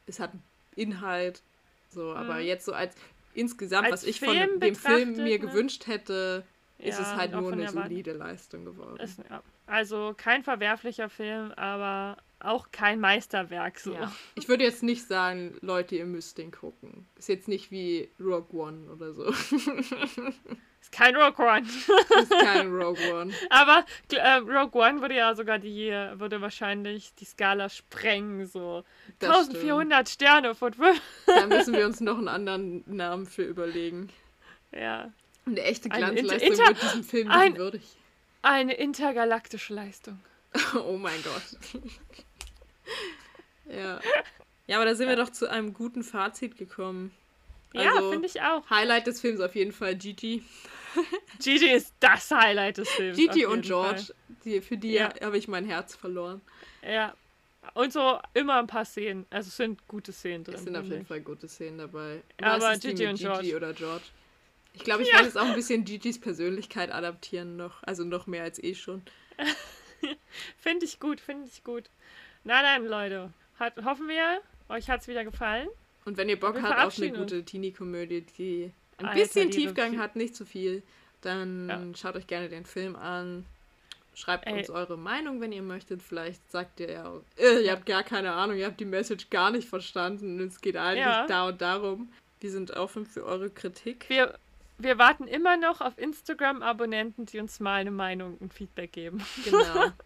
es hat Inhalt. So, aber Mhm. jetzt so als insgesamt, Als was ich von Film dem Film mir ne? gewünscht hätte, ist Ja, es halt nur von eine solide Leistung geworden. Ist, ja. Also kein verwerflicher Film, aber auch kein Meisterwerk so. Ja. Ich würde jetzt nicht sagen, Leute, ihr müsst den gucken. Ist jetzt nicht wie Rogue One oder so. Ist kein Rogue One. ist kein Rogue One. aber äh, Rogue One würde ja sogar die, würde wahrscheinlich die Skala sprengen, so. Das 1400 Sterne von 5. stimmt. Da müssen wir uns noch einen anderen Namen für überlegen. Ja. Eine echte Glanzleistung Inter- wird diesem Film ein- würdig. Eine intergalaktische Leistung. Oh mein Gott. ja. Ja, aber da sind wir doch zu einem guten Fazit gekommen. Ja, Also, finde ich auch. Highlight des Films auf jeden Fall Gigi. Gigi ist das Highlight des Films. Gigi und George. Die, für die Ja. habe ich mein Herz verloren. Ja. Und so immer ein paar Szenen. Also es sind gute Szenen drin. Es sind auf jeden. Fall gute Szenen dabei. Aber Oder die Gigi und Gigi George. oder George. Ich glaube, ich werde jetzt auch ein bisschen Gigis Persönlichkeit adaptieren noch. Also noch mehr als eh schon. Finde ich gut, finde ich gut. Na dann, Leute. Hat, hoffen wir, euch hat es wieder gefallen. Und wenn ihr Bock habt auf eine gute Teenie-Komödie, die ein Alter, bisschen Tiefgang hat, nicht zu viel, dann Ja. schaut euch gerne den Film an. Schreibt Ey. uns eure Meinung, wenn ihr möchtet. Vielleicht sagt ihr ja auch, äh, ihr habt gar keine Ahnung, ihr habt die Message gar nicht verstanden. Es geht eigentlich Ja. da und darum. Wir sind offen für eure Kritik. Wir, wir warten immer noch auf Instagram-Abonnenten, die uns mal eine Meinung und Feedback geben. Genau.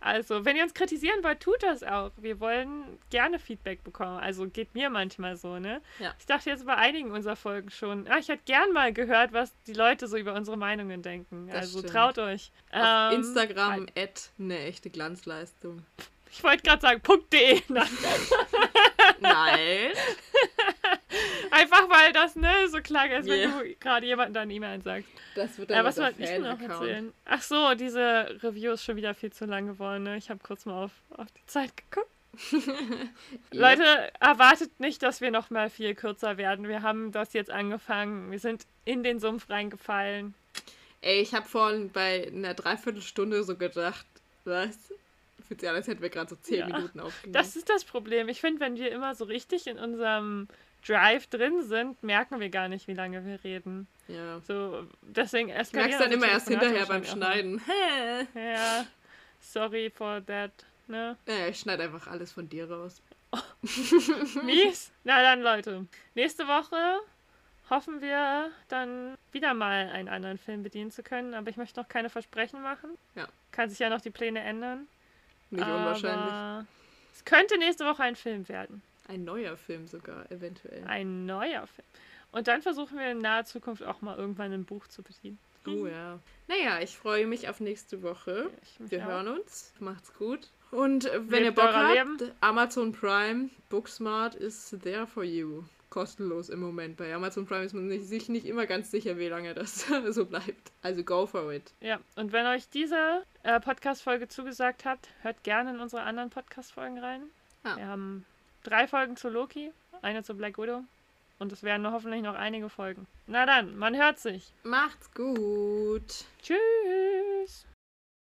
Also, wenn ihr uns kritisieren wollt, tut das auch. Wir wollen gerne Feedback bekommen. Also geht mir manchmal so, ne? Ja. Ich dachte jetzt bei einigen unserer Folgen schon, ah, ich hätte gern mal gehört, was die Leute so über unsere Meinungen denken. Das also stimmt. traut euch. Auf Ähm, Instagram at eine echte Glanzleistung. Ich wollte gerade sagen, .de. Nein. Einfach weil das, ne, so klang, als wenn Yeah. du gerade jemanden deine E-Mail sagst. Das wird Ja, dann was unser wollte ich denn noch erzählen? Ach so, diese Review ist schon wieder viel zu lang geworden. Ne? Ich habe kurz mal auf, auf die Zeit geguckt. Ja. Leute, erwartet nicht, dass wir noch mal viel kürzer werden. Wir haben das jetzt angefangen. Wir sind in den Sumpf reingefallen. Ey, ich habe vorhin bei einer Dreiviertelstunde so gedacht, was? Fühlt sich an, als hätten wir gerade so zehn Ja. Minuten aufgenommen. Das ist das Problem. Ich finde, wenn wir immer so richtig in unserem Drive drin sind, merken wir gar nicht, wie lange wir reden. ja. So, deswegen Ich eskalieren merk's dann immer erst hinterher beim Schneiden. Hä? Ja, sorry for that. Ne? Ja, ich schneide einfach alles von dir raus. Mies? Na dann, Leute. Nächste Woche hoffen wir dann wieder mal einen anderen Film bedienen zu können, aber ich möchte noch keine Versprechen machen. Ja. Kann sich ja noch die Pläne ändern. Nicht unwahrscheinlich. Aber es könnte nächste Woche ein Film werden. Ein neuer Film sogar, eventuell. Ein neuer Film. Und dann versuchen wir in naher Zukunft auch mal irgendwann ein Buch zu bedienen. Oh ja. Naja, ich freue mich auf nächste Woche. Wir auch. hören uns. Macht's gut. Und wenn Lebt ihr Bock habt, Leben. Amazon Prime, Booksmart is there for you. Kostenlos im Moment. Bei Amazon Prime ist man sich nicht immer ganz sicher, wie lange das so bleibt. Also go for it. Ja, und wenn euch diese äh, Podcast-Folge zugesagt hat, hört gerne in unsere anderen Podcast-Folgen rein. Ja. Wir haben drei Folgen zu Loki, eine zu Black Widow und es werden hoffentlich noch einige Folgen. Na dann, man hört sich. Macht's gut. Tschüss.